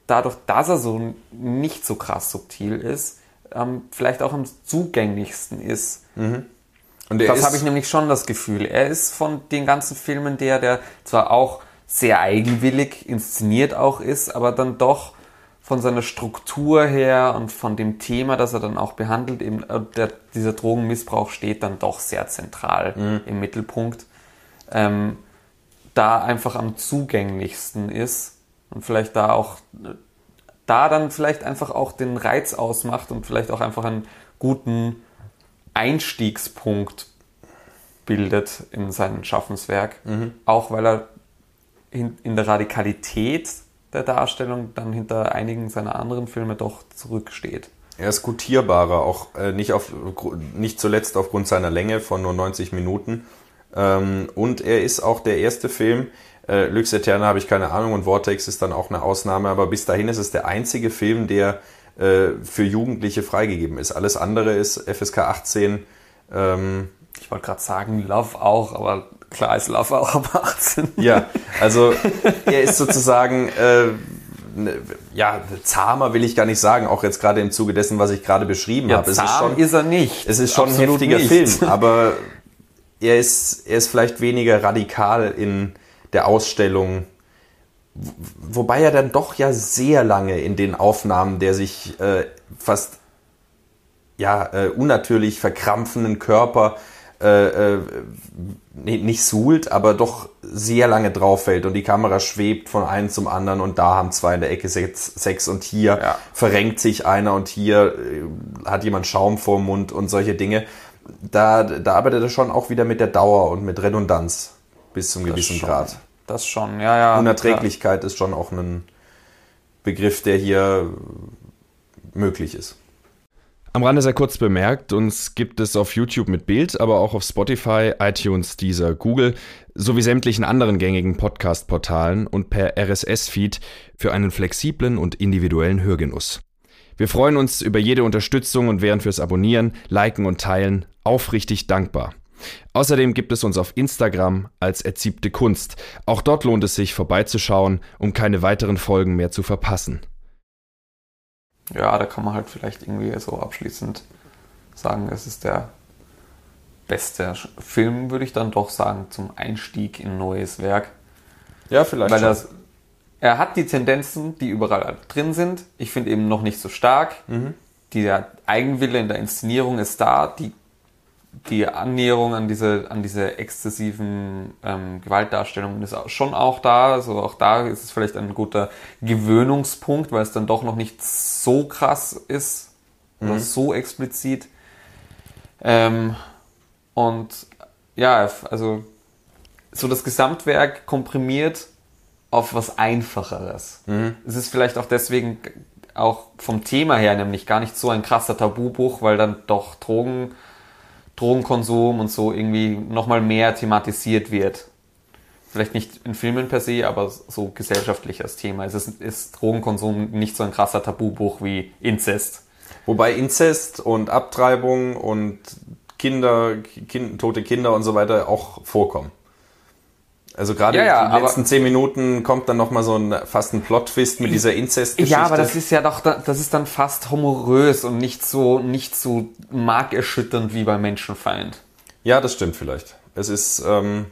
dadurch, dass er so nicht so krass subtil ist, ähm, vielleicht auch am zugänglichsten ist. Mhm. Das habe ich nämlich schon das Gefühl. Er ist von den ganzen Filmen der, der zwar auch sehr eigenwillig inszeniert auch ist, aber dann doch von seiner Struktur her und von dem Thema, das er dann auch behandelt, eben äh, der, dieser Drogenmissbrauch steht dann doch sehr zentral mhm. im Mittelpunkt. Ähm, da einfach am zugänglichsten ist und vielleicht da auch da dann vielleicht einfach auch den Reiz ausmacht und vielleicht auch einfach einen guten Einstiegspunkt bildet in seinem Schaffenswerk. Mhm. Auch weil er in, in, der Radikalität der Darstellung dann hinter einigen seiner anderen Filme doch zurücksteht. Er ist gutierbarer, auch äh, nicht, auf, nicht zuletzt aufgrund seiner Länge von nur 90 Minuten. Ähm, und er ist auch der erste Film, äh, Lux Eterna habe ich keine Ahnung und Vortex ist dann auch eine Ausnahme, aber bis dahin ist es der einzige Film, der für Jugendliche freigegeben ist. Alles andere ist FSK 18. Ähm, ich wollte gerade sagen, Love auch, aber klar ist Love auch ab 18. Ja, *laughs* also er ist sozusagen, äh, ne, ja, zahmer will ich gar nicht sagen, auch jetzt gerade im Zuge dessen, was ich gerade beschrieben ja, habe. Zahm es ist, schon, ist er nicht. Es ist schon Absolut ein heftiger nicht. Film, *laughs* aber er ist, er ist vielleicht weniger radikal in der Ausstellung wobei er dann doch ja sehr lange in den Aufnahmen der sich äh, fast ja äh, unnatürlich verkrampfenden Körper äh, äh, nicht suhlt, aber doch sehr lange drauf fällt und die Kamera schwebt von einem zum anderen und da haben zwei in der Ecke Sex, Sex und hier ja. verrenkt sich einer und hier äh, hat jemand Schaum vorm Mund und solche Dinge. Da, da arbeitet er schon auch wieder mit der Dauer und mit Redundanz bis zum gewissen Grad. Das schon, ja, ja. Unerträglichkeit ja. ist schon auch ein Begriff, der hier möglich ist. Am Rande sehr kurz bemerkt, uns gibt es auf YouTube mit Bild, aber auch auf Spotify, iTunes, Deezer, Google sowie sämtlichen anderen gängigen Podcast-Portalen und per RSS-Feed für einen flexiblen und individuellen Hörgenuss. Wir freuen uns über jede Unterstützung und wären fürs Abonnieren, Liken und Teilen aufrichtig dankbar. Außerdem gibt es uns auf Instagram als Erziebte Kunst. Auch dort lohnt es sich vorbeizuschauen, um keine weiteren Folgen mehr zu verpassen. Ja, da kann man halt vielleicht irgendwie so abschließend sagen, es ist der beste Film, würde ich dann doch sagen, zum Einstieg in ein neues Werk. Ja, vielleicht. Weil schon. das, er hat die Tendenzen, die überall drin sind. Ich finde eben noch nicht so stark. Mhm. Der Eigenwille in der Inszenierung ist da. Die, die Annäherung an diese, an diese exzessiven ähm, Gewaltdarstellungen ist schon auch da. Also auch da ist es vielleicht ein guter Gewöhnungspunkt, weil es dann doch noch nicht so krass ist oder so explizit. Ähm, und ja, also so das Gesamtwerk komprimiert auf was Einfacheres. Es ist vielleicht auch deswegen auch vom Thema her nämlich gar nicht so ein krasser Tabubuch, weil dann doch Drogen, Drogenkonsum und so irgendwie nochmal mehr thematisiert wird. Vielleicht nicht in Filmen per se, aber so gesellschaftlich als Thema. Es ist, ist Drogenkonsum nicht so ein krasser Tabubuch wie Inzest. Wobei Inzest und Abtreibung und Kinder, kind, tote Kinder und so weiter auch vorkommen. Also gerade Ja, ja, die aber- letzten zehn Minuten kommt dann nochmal so ein fast ein Plot-Twist mit dieser Inzest-Geschichte. Ja, aber das ist ja doch, das ist dann fast humorös und nicht so, nicht so markerschütternd wie bei Menschenfeind. Ja, das stimmt vielleicht. Es ist ähm,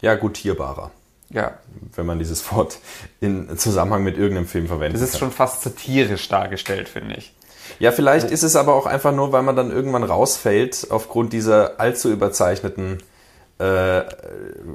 ja gutierbarer, Ja, wenn man dieses Wort in Zusammenhang mit irgendeinem Film verwendet. das ist schon fast satirisch dargestellt, finde ich. Ja, vielleicht ist es aber auch einfach nur, weil man dann irgendwann rausfällt aufgrund dieser allzu überzeichneten äh,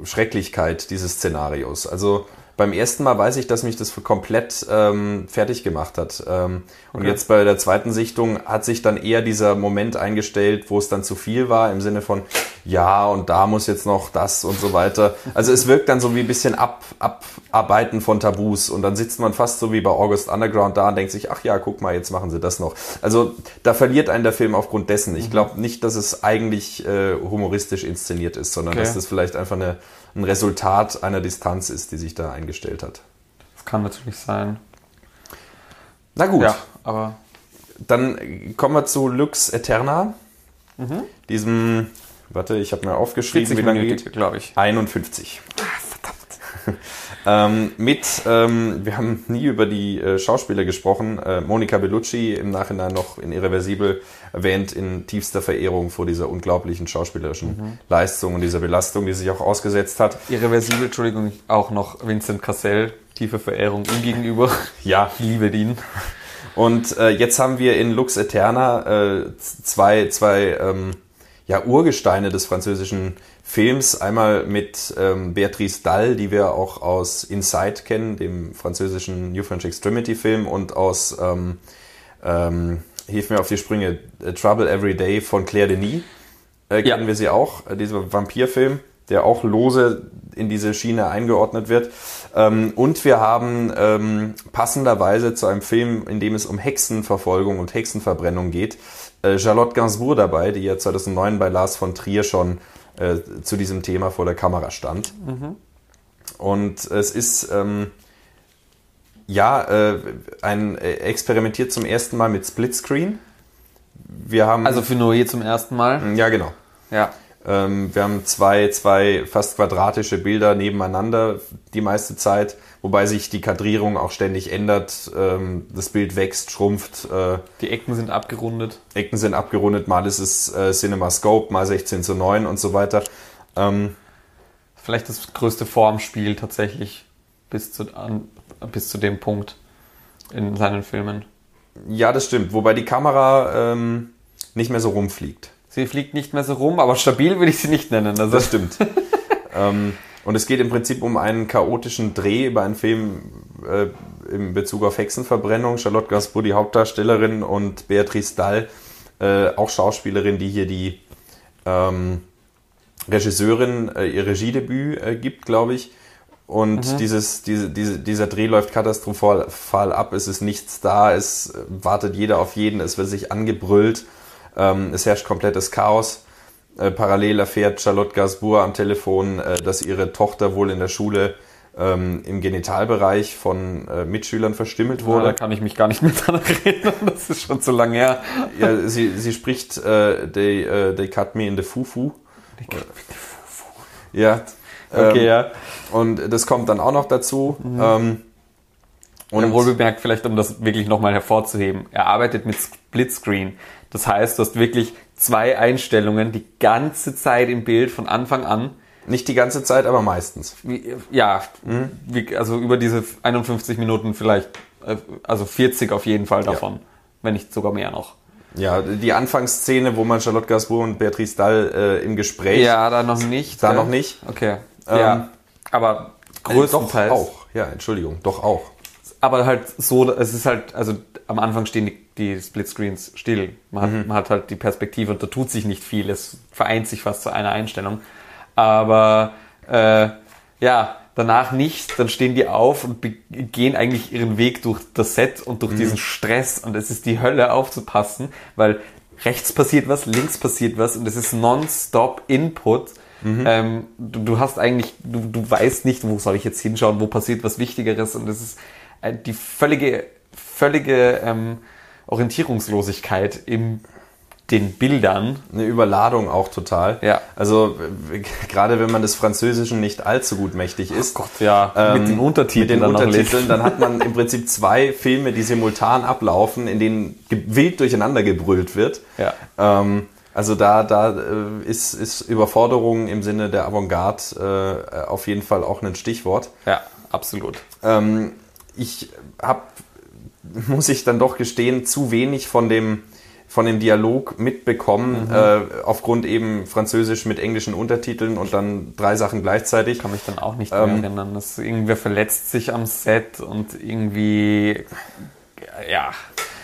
Schrecklichkeit dieses Szenarios. Also beim ersten Mal weiß ich, dass mich das komplett ähm, fertig gemacht hat. Ähm, Und jetzt bei der zweiten Sichtung hat sich dann eher dieser Moment eingestellt, wo es dann zu viel war, im Sinne von, ja, und da muss jetzt noch das und so weiter. Also es wirkt dann so wie ein bisschen ab, Abarbeiten von Tabus und dann sitzt man fast so wie bei August Underground da und denkt sich, ach ja, guck mal, jetzt machen sie das noch. Also da verliert einen der Film aufgrund dessen. Ich glaube nicht, dass es eigentlich äh, humoristisch inszeniert ist, sondern Okay. dass das vielleicht einfach eine, ein Resultat einer Distanz ist, die sich da eingestellt hat. Das kann natürlich sein. Na gut, Ja, aber dann kommen wir zu Lux Eterna. Mhm. Diesem, warte, ich habe mir aufgeschrieben, 40 wie lange geht. glaube ich. 51. *laughs* ähm, mit, ähm, wir haben nie über die äh, Schauspieler gesprochen. Äh, Monica Bellucci im Nachhinein noch in Irreversibel erwähnt in tiefster Verehrung vor dieser unglaublichen schauspielerischen Mhm. Leistung und dieser Belastung, die sich auch ausgesetzt hat. Irreversibel, Entschuldigung, auch noch Vincent Cassell, tiefe Verehrung ihm gegenüber. *laughs* Ja, liebe ihn. Und äh, jetzt haben wir in Lux Eterna äh, zwei, zwei ähm, ja, Urgesteine des französischen Films. Einmal mit ähm, Beatrice Dalle, die wir auch aus Inside kennen, dem französischen New French Extremity Film und aus, ähm, ähm, hilf mir auf die Sprünge, Trouble Every Day von Claire Denis. Äh, Ja. kennen wir sie auch, äh, dieser Vampirfilm, der auch lose in diese Schiene eingeordnet wird. Ähm, und wir haben ähm, passenderweise zu einem Film, in dem es um Hexenverfolgung und Hexenverbrennung geht, äh, Charlotte Gainsbourg dabei, die ja 2009 bei Lars von Trier schon äh, zu diesem Thema vor der Kamera stand. Und es ist ähm, ja äh, ein äh, experimentiert zum ersten Mal mit Splitscreen. Wir haben Also für Noé zum ersten Mal. ja genau. Ja. Ähm, wir haben zwei, zwei fast quadratische Bilder nebeneinander die meiste Zeit, wobei sich die Kadrierung auch ständig ändert. Ähm, das Bild wächst, schrumpft, äh, Die Ecken sind abgerundet. Ecken sind abgerundet, mal ist es äh, CinemaScope, mal 16 zu 9 und so weiter. Ähm, Vielleicht das größte Formspiel tatsächlich bis zu, an, bis zu dem Punkt in seinen Filmen. ja, das stimmt, wobei die Kamera ähm, nicht mehr so rumfliegt. Sie fliegt nicht mehr so rum, aber stabil würde ich sie nicht nennen. Also Das stimmt. *laughs* ähm, und es geht im Prinzip um einen chaotischen Dreh über einen Film äh, in Bezug auf Hexenverbrennung. Charlotte Gainsbourg, die Hauptdarstellerin, und Beatrice Dalle, äh, auch Schauspielerin, die hier die ähm, Regisseurin äh, ihr Regiedebüt äh, gibt, glaube ich. Und dieses, diese, diese, dieser Dreh läuft katastrophal ab. Es ist nichts da. Es wartet jeder auf jeden. Es wird sich angebrüllt. Ähm, es herrscht komplettes Chaos. Äh, parallel erfährt Charlotte Gainsbourg am Telefon, äh, dass ihre Tochter wohl in der Schule ähm, im Genitalbereich von äh, Mitschülern verstümmelt da wurde. kann ich mich gar nicht mehr *laughs* dran erinnern. Das ist schon zu lange her. Ja, sie, sie spricht äh, they, äh, they cut me in the fufu. Ja. Okay, ähm, ja. Und das kommt dann auch noch dazu. Ähm, Und wohl bemerkt, vielleicht um das wirklich nochmal hervorzuheben, er arbeitet mit Splitscreen. Das heißt, du hast wirklich zwei Einstellungen die ganze Zeit im Bild von Anfang an. nicht die ganze Zeit, aber meistens. Wie, ja, wie, also über diese 51 Minuten vielleicht, äh, also 40 auf jeden Fall davon, wenn nicht sogar mehr noch. Ja, die Anfangsszene, wo man Charlotte Gainsbourg und Beatrice Dahl äh, im Gespräch. Ja, da noch nicht. Da gell? noch nicht. Okay. Ähm, ja, aber Äh, größtenteils. Doch auch. Ja, Entschuldigung, doch auch. aber halt so, es ist halt, also am Anfang stehen die, die Splitscreens still. Man hat, man hat halt die Perspektive und da tut sich nicht viel. Es vereint sich fast zu einer Einstellung. Aber äh, ja, danach nicht. Dann stehen die auf und gehen eigentlich ihren Weg durch das Set und durch diesen Stress. Und es ist die Hölle aufzupassen, weil rechts passiert was, links passiert was und es ist non-stop Input. Ähm, du, du hast eigentlich, du, du weißt nicht, wo soll ich jetzt hinschauen, wo passiert was Wichtigeres und es ist äh, die völlige, völlige ähm, Orientierungslosigkeit in den Bildern. Eine Überladung auch total. Ja. Also gerade wenn man des Französischen nicht allzu gut mächtig ist. Gott, ja, mit den Untertiteln Mit den dann Untertiteln, dann hat man im Prinzip zwei Filme, die simultan ablaufen, in denen wild durcheinander gebrüllt wird. Ja. Ähm, also da, da äh, ist, ist Überforderung im Sinne der Avantgarde äh, auf jeden Fall auch ein Stichwort. Ja, absolut. Ähm, ich habe, muss ich dann doch gestehen, zu wenig von dem, von dem Dialog mitbekommen, äh, aufgrund eben Französisch mit englischen Untertiteln und dann drei Sachen gleichzeitig. Kann mich dann auch nicht mehr Ähm, erinnern. Das irgendwer verletzt sich am Set und irgendwie, ja,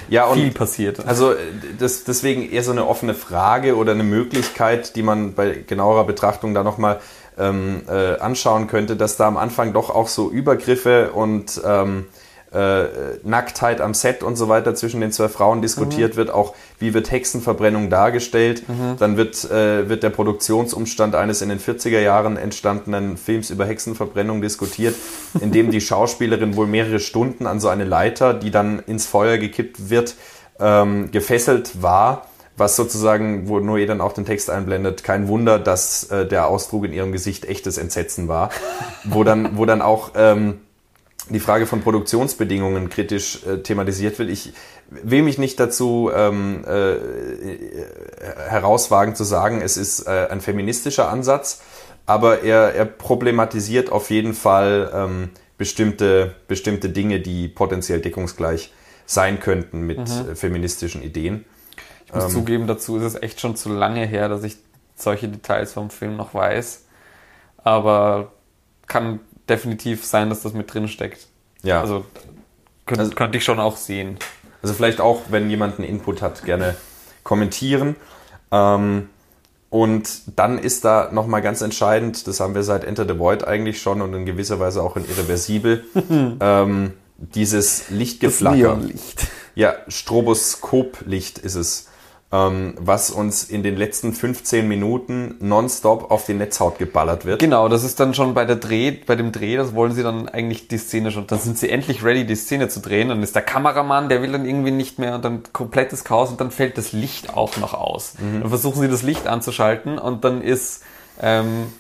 Ja, und viel passiert. Also äh, das, deswegen eher so eine offene Frage oder eine Möglichkeit, die man bei genauerer Betrachtung da nochmal ähm, äh, anschauen könnte, dass da am Anfang doch auch so Übergriffe und ähm, äh, Nacktheit am Set und so weiter zwischen den zwei Frauen diskutiert wird, auch wie wird Hexenverbrennung dargestellt. Dann wird, äh, wird der Produktionsumstand eines in den 40er Jahren entstandenen Films über Hexenverbrennung diskutiert, *laughs* in dem die Schauspielerin wohl mehrere Stunden an so eine Leiter, die dann ins Feuer gekippt wird, ähm, gefesselt war. Was sozusagen, wo Noé dann auch den Text einblendet, kein Wunder, dass äh, der Ausdruck in ihrem Gesicht echtes Entsetzen war. wo dann, wo dann auch ähm, die Frage von Produktionsbedingungen kritisch äh, thematisiert wird. Ich will mich nicht dazu ähm, äh, herauswagen zu sagen, es ist äh, ein feministischer Ansatz, aber er, er problematisiert auf jeden Fall ähm, bestimmte, bestimmte Dinge, die potenziell deckungsgleich sein könnten mit äh, feministischen Ideen. Ich muss zugeben, dazu ist es echt schon zu lange her, dass ich solche Details vom Film noch weiß. Aber kann definitiv sein, dass das mit drin steckt. Ja. Also, könnt, Also- könnte ich schon auch sehen. Also vielleicht auch, wenn jemand einen Input hat, gerne kommentieren. Ähm, und dann ist da nochmal ganz entscheidend, das haben wir seit Enter the Void eigentlich schon und in gewisser Weise auch in Irreversibel, *laughs* ähm, dieses Lichtgeflacker. Neonlicht. Ja, Stroboskoplicht ist es, was uns in den letzten 15 Minuten nonstop auf die Netzhaut geballert wird. Genau, das ist dann schon bei der Dreh, bei dem Dreh, das wollen sie dann eigentlich die Szene schon, dann sind sie endlich ready, die Szene zu drehen, dann ist der Kameramann, der will dann irgendwie nicht mehr und dann komplettes Chaos und dann fällt das Licht auch noch aus. Dann versuchen sie das Licht anzuschalten und dann ist ähm,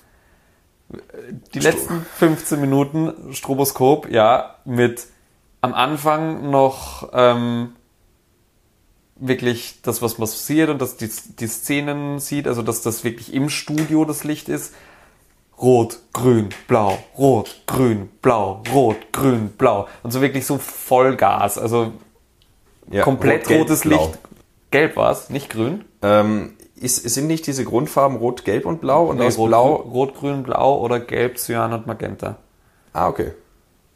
die letzten 15 Minuten Stroboskop, ja, mit am Anfang noch ähm, wirklich das, was passiert und dass die, die Szenen sieht, also dass das wirklich im Studio das Licht ist. Rot, grün, blau, rot, grün, blau, rot, grün, blau. Und so wirklich so Vollgas. Also Ja, komplett rot, gelb, rotes blau. Licht. Gelb war es, nicht grün. Ähm, ist, sind nicht diese Grundfarben rot, gelb und blau und Nee, aus rot, blau? rot, grün, blau oder gelb, Cyan und Magenta. Ah, okay.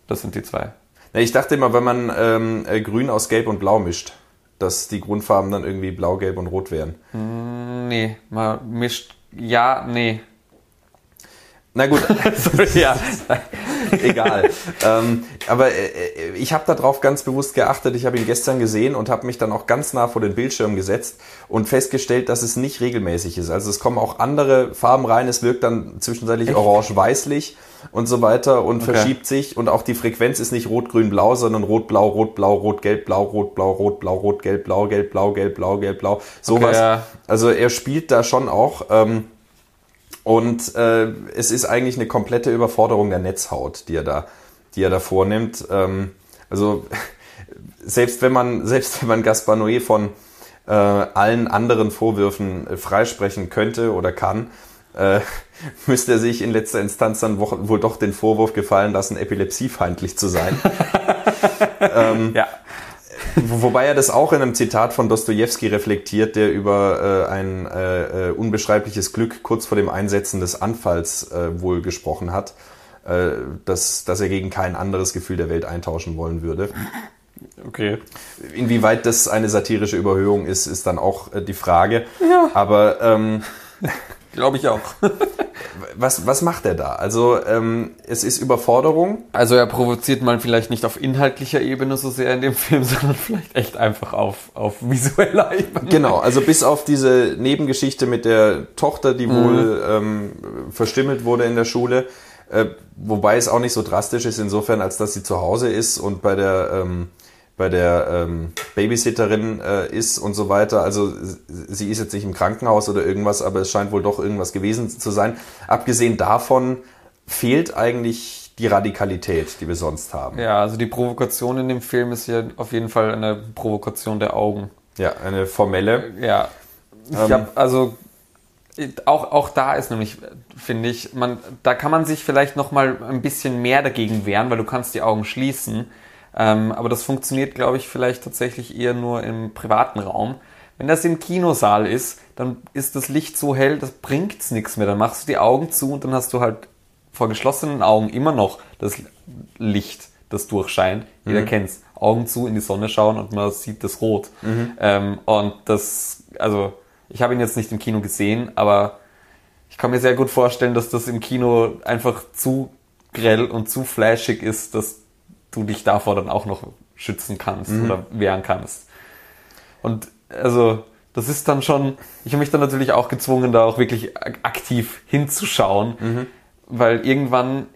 Das sind die zwei. Ja, ich dachte immer, wenn man ähm, äh, grün aus gelb und blau mischt, dass die Grundfarben dann irgendwie blau, gelb und rot wären. Nee, man mischt. Ja, nee. Na gut, *laughs* Sorry, ja. *laughs* egal. ähm, aber äh, ich habe darauf ganz bewusst geachtet. Ich habe ihn gestern gesehen und habe mich dann auch ganz nah vor den Bildschirm gesetzt und festgestellt, dass es nicht regelmäßig ist. Also es kommen auch andere Farben rein. Es wirkt dann zwischenzeitlich orange-weißlich und so weiter und verschiebt sich. Und auch die Frequenz ist nicht rot-grün-blau, sondern rot-blau, rot-blau, rot-gelb-blau, rot-blau, rot-blau, rot-gelb-blau, gelb-blau, gelb-blau, gelb-blau. Sowas. ja. Also er spielt da schon auch. Ähm, und äh, es ist eigentlich eine komplette Überforderung der Netzhaut, die er da, die er da vornimmt. Ähm, also *laughs* selbst wenn man, selbst wenn man Gaspar Noé von äh, allen anderen Vorwürfen äh, freisprechen könnte oder kann, äh, *laughs* müsste er sich in letzter Instanz dann wohl doch den Vorwurf gefallen lassen, epilepsiefeindlich zu sein. *laughs* ähm, ja. Wobei er das auch in einem Zitat von Dostoevsky reflektiert, der über äh, ein äh, äh, unbeschreibliches Glück kurz vor dem Einsetzen des Anfalls äh, wohl gesprochen hat, äh, dass, dass er gegen kein anderes Gefühl der Welt eintauschen wollen würde. Okay. Inwieweit das eine satirische Überhöhung ist, ist dann auch äh, die Frage. Ja. Aber ähm, *laughs* glaube ich auch. *laughs* was, was macht er da? Also ähm, es ist Überforderung. Also er provoziert mal vielleicht nicht auf inhaltlicher Ebene so sehr in dem Film, *laughs* sondern vielleicht echt einfach auf, auf visueller Ebene. Genau, also bis auf diese Nebengeschichte mit der Tochter, die mhm. wohl ähm, verstimmelt wurde in der Schule. Äh, wobei es auch nicht so drastisch ist, insofern, als dass sie zu Hause ist und bei der ähm, bei der ähm, Babysitterin äh, ist und so weiter. Also sie ist jetzt nicht im Krankenhaus oder irgendwas, aber es scheint wohl doch irgendwas gewesen zu sein. Abgesehen davon fehlt eigentlich die Radikalität, die wir sonst haben. Ja, also die Provokation in dem Film ist ja auf jeden Fall eine Provokation der Augen. Ja, eine formelle. Ja. Ich ähm, hab, also auch, auch da ist nämlich, finde ich, man, da kann man sich vielleicht noch mal ein bisschen mehr dagegen wehren, weil du kannst die Augen schließen. Ähm, aber das funktioniert, glaube ich, vielleicht tatsächlich eher nur im privaten Raum. Wenn das im Kinosaal ist, dann ist das Licht so hell, das bringt's nichts mehr. Dann machst du die Augen zu und dann hast du halt vor geschlossenen Augen immer noch das Licht, das durchscheint. Jeder mhm. kennt's. Augen zu, in die Sonne schauen und man sieht das rot. Mhm. Ähm, und das, also, ich habe ihn jetzt nicht im Kino gesehen, aber ich kann mir sehr gut vorstellen, dass das im Kino einfach zu grell und zu flashig ist, dass du dich davor dann auch noch schützen kannst mhm. oder wehren kannst. Und also das ist dann schon, ich habe mich dann natürlich auch gezwungen, da auch wirklich aktiv hinzuschauen, mhm. weil irgendwann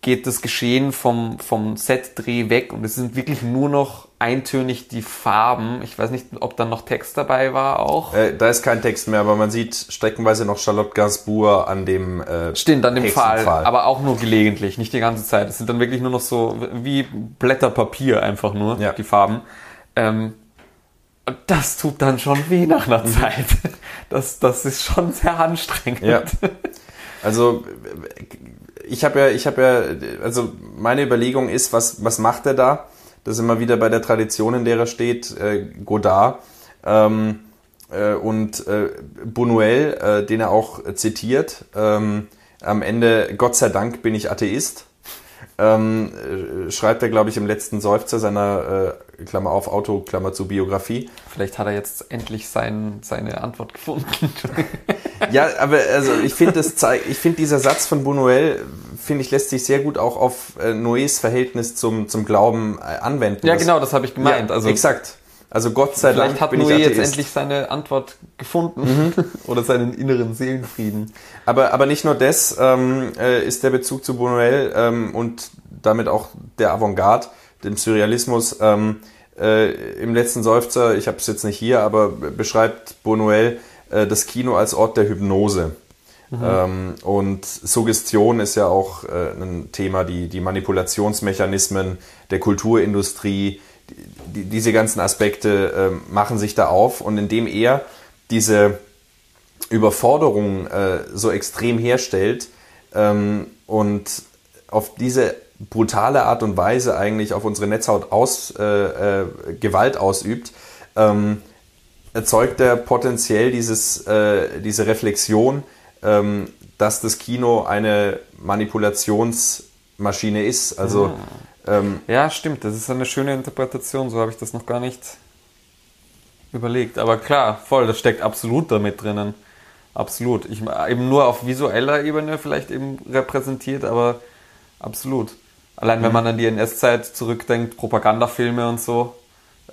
geht das Geschehen vom, vom Set-Dreh weg und es sind wirklich nur noch eintönig die Farben. Ich weiß nicht, ob dann noch Text dabei war auch. Äh, da ist kein Text mehr, aber man sieht streckenweise noch Charlotte Gainsbourg an dem äh, Stimmt, an dem Pfahl, aber auch nur gelegentlich, nicht die ganze Zeit. Es sind dann wirklich nur noch so wie Blätter Papier einfach nur, ja. die Farben. Ähm, das tut dann schon weh nach einer mhm. Zeit. Das, das ist schon sehr anstrengend. Ja. *laughs* Also ich habe ja, ich habe ja, also meine Überlegung ist, was, was macht er da? Das immer wieder bei der Tradition, in der er steht, äh, Godard ähm, äh, und äh, Buñuel, äh, den er auch zitiert. Ähm, am Ende, Gott sei Dank bin ich Atheist ähm, äh, schreibt er, glaube ich, im letzten Seufzer seiner äh, Klammer auf Auto, Klammer zu Biografie. Vielleicht hat er jetzt endlich sein, seine Antwort gefunden. *laughs* ja, aber also ich finde das ich finde dieser Satz von Buñuel, finde ich, lässt sich sehr gut auch auf äh, Noés Verhältnis zum, zum Glauben äh, anwenden. Ja, genau, das habe ich gemeint. Ja, also exakt. Also Gott sei Vielleicht Dank hat bin Noé jetzt endlich seine Antwort gefunden mhm. *laughs* oder seinen inneren Seelenfrieden. Aber, aber nicht nur das ähm, äh, ist der Bezug zu Buñuel ähm, und damit auch der Avantgarde, dem Surrealismus. Ähm, äh, Im letzten Seufzer, ich habe es jetzt nicht hier, aber beschreibt Buñuel äh, das Kino als Ort der Hypnose. Mhm. Ähm, und Suggestion ist ja auch äh, ein Thema, die, die Manipulationsmechanismen der Kulturindustrie, die, diese ganzen Aspekte äh, machen sich da auf und indem er diese Überforderung äh, so extrem herstellt ähm, und auf diese brutale Art und Weise eigentlich auf unsere Netzhaut aus, äh, äh, Gewalt ausübt, ähm, erzeugt er potenziell dieses, äh, diese Reflexion, ähm, dass das Kino eine Manipulationsmaschine ist. Also mhm ähm, ja, stimmt, das ist eine schöne Interpretation, so habe ich das noch gar nicht überlegt. Aber klar, voll, das steckt absolut damit drinnen. Absolut. Ich, eben nur auf visueller Ebene vielleicht eben repräsentiert, aber absolut. Allein wenn mhm. man an die NS-Zeit zurückdenkt, Propagandafilme und so,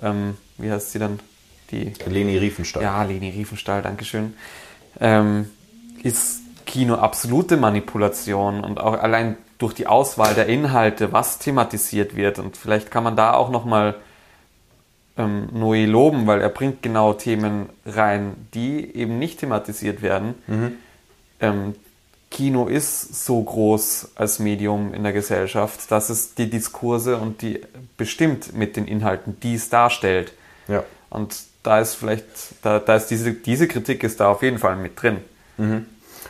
ähm, wie heißt sie dann? Die Leni Riefenstahl. Ja, Leni Riefenstahl, Dankeschön. Ähm, ist Kino absolute Manipulation und auch allein durch die Auswahl der Inhalte, was thematisiert wird. Und vielleicht kann man da auch nochmal ähm, Noé loben, weil er bringt genau Themen rein, die eben nicht thematisiert werden. Mhm. ähm, Kino ist so groß als Medium in der Gesellschaft, dass es die Diskurse und die bestimmt mit den Inhalten, die es darstellt. Ja. Und da ist vielleicht, da, da ist diese, diese Kritik ist da auf jeden Fall mit drin.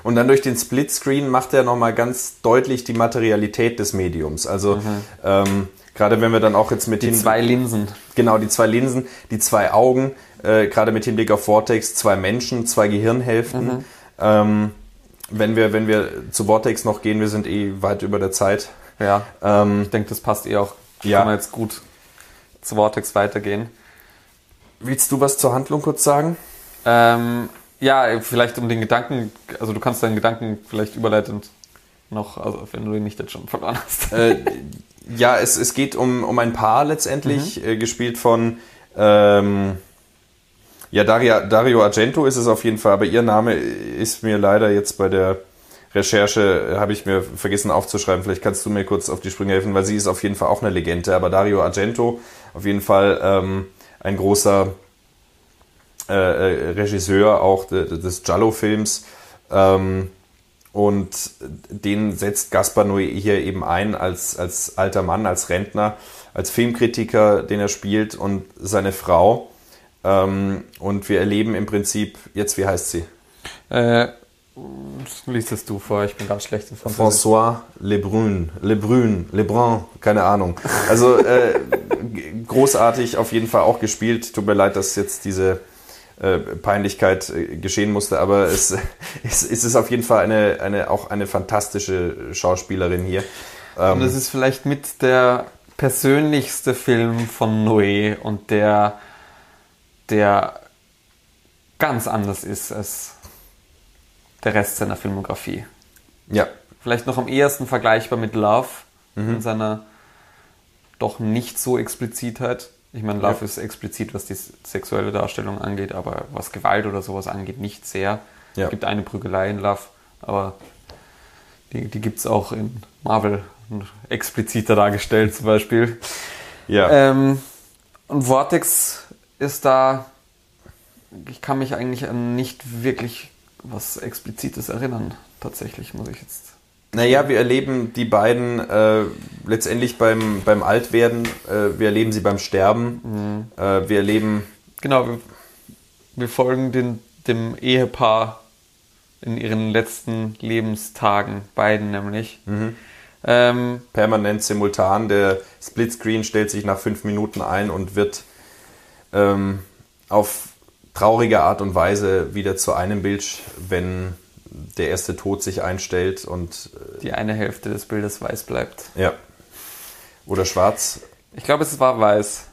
Und dann durch den Splitscreen macht er nochmal ganz deutlich die Materialität des Mediums. Also ähm, gerade wenn wir dann auch jetzt mit Die den zwei Linsen. genau die zwei Linsen, die zwei Augen, äh, gerade mit Hinblick auf Vortex, zwei Menschen, zwei Gehirnhälften. Ähm, wenn wir wenn wir zu Vortex noch gehen, wir sind eh weit über der Zeit. Ja. Ähm, Ich denke, das passt eh auch. Ja. Kann man jetzt gut zu Vortex weitergehen. willst du was zur Handlung kurz sagen? Ähm, ja, vielleicht um den Gedanken, also du kannst deinen Gedanken vielleicht überleitend noch, also wenn du ihn nicht jetzt schon verloren hast. Äh, ja, es, es geht um, um ein Paar letztendlich, äh, gespielt von ähm, ja, Daria, Dario Argento ist es auf jeden Fall, aber ihr Name ist mir leider jetzt bei der Recherche, äh, habe ich mir vergessen aufzuschreiben. Vielleicht kannst du mir kurz auf die Sprünge helfen, weil sie ist auf jeden Fall auch eine Legende. Aber Dario Argento, auf jeden Fall ähm, ein großer äh, äh, Regisseur auch de, de- des Giallo-Films. Ähm, und den setzt Gaspar Noé hier eben ein als, als alter Mann, als Rentner, als Filmkritiker, den er spielt und seine Frau. Ähm, und wir erleben im Prinzip, jetzt wie heißt sie? Äh, liest es du vor, ich bin ganz schlecht in Französisch. François Lebrun, Lebrun, Lebrun, keine Ahnung. Also äh, großartig auf jeden Fall auch gespielt. Tut mir leid, dass jetzt diese äh, Peinlichkeit äh, geschehen musste, aber es, *laughs* es, es ist auf jeden Fall eine, eine, auch eine fantastische Schauspielerin hier. Und es ist vielleicht mit der persönlichste Film von Noé und der, der ganz anders ist als der Rest seiner Filmografie. Ja, Vielleicht noch am ehesten vergleichbar mit Love in seiner doch nicht so Explizitheit. Ich meine, Love Ja. ist explizit, was die sexuelle Darstellung angeht, aber was Gewalt oder sowas angeht, nicht sehr. Ja. Es gibt eine Prügelei in Love, aber die, die gibt es auch in Marvel expliziter dargestellt zum Beispiel. ja. Ähm, und Vortex ist da, ich kann mich eigentlich an nicht wirklich was Explizites erinnern, tatsächlich, muss ich jetzt. Naja, wir erleben die beiden äh, letztendlich beim, beim Altwerden, äh, wir erleben sie beim Sterben, äh, wir erleben, Genau, wir, wir folgen den, dem Ehepaar in ihren letzten Lebenstagen, beiden nämlich. Ähm, permanent simultan. Der Splitscreen stellt sich nach fünf Minuten ein und wird ähm, auf traurige Art und Weise wieder zu einem Bild, wenn der erste Tod sich einstellt und die eine Hälfte des Bildes weiß bleibt. äh, ja. Oder schwarz. Ich glaube, es war weiß.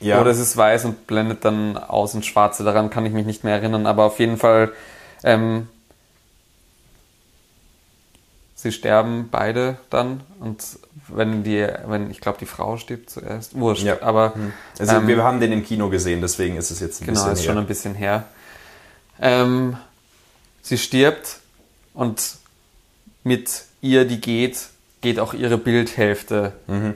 Ja. Oder es ist weiß und blendet dann aus ins Schwarze. Daran kann ich mich nicht mehr erinnern. Aber auf jeden Fall, ähm, sie sterben beide dann. Und wenn die, wenn ich glaube, die Frau stirbt zuerst, wurscht. Ja. Aber also ähm, wir haben den im Kino gesehen, deswegen ist es jetzt ein Genau, bisschen ist schon her. ein bisschen her. Ähm, sie stirbt und mit ihr, die geht, geht auch ihre Bildhälfte Mhm.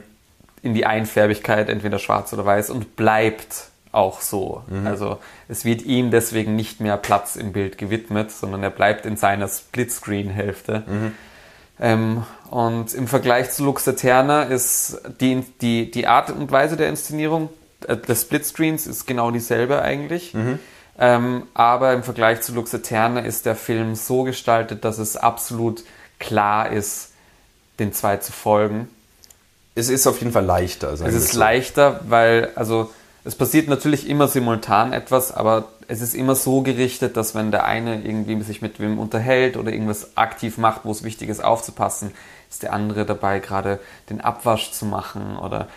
in die Einfärbigkeit, entweder schwarz oder weiß, und bleibt auch so. Mhm. Also es wird ihm deswegen nicht mehr Platz im Bild gewidmet, sondern er bleibt in seiner Splitscreen-Hälfte. Mhm. Ähm, und im Vergleich zu Lux Eterna ist die, die, die Art und Weise der Inszenierung äh, des Splitscreens ist genau dieselbe eigentlich. Ähm, aber im Vergleich zu Lux Eterna ist der Film so gestaltet, dass es absolut klar ist, den zwei zu folgen. Es ist auf jeden Fall leichter. Es ist so. leichter, weil, also, es passiert natürlich immer simultan etwas, aber es ist immer so gerichtet, dass wenn der eine irgendwie sich mit wem unterhält oder irgendwas aktiv macht, wo es wichtig ist aufzupassen, ist der andere dabei, gerade den Abwasch zu machen oder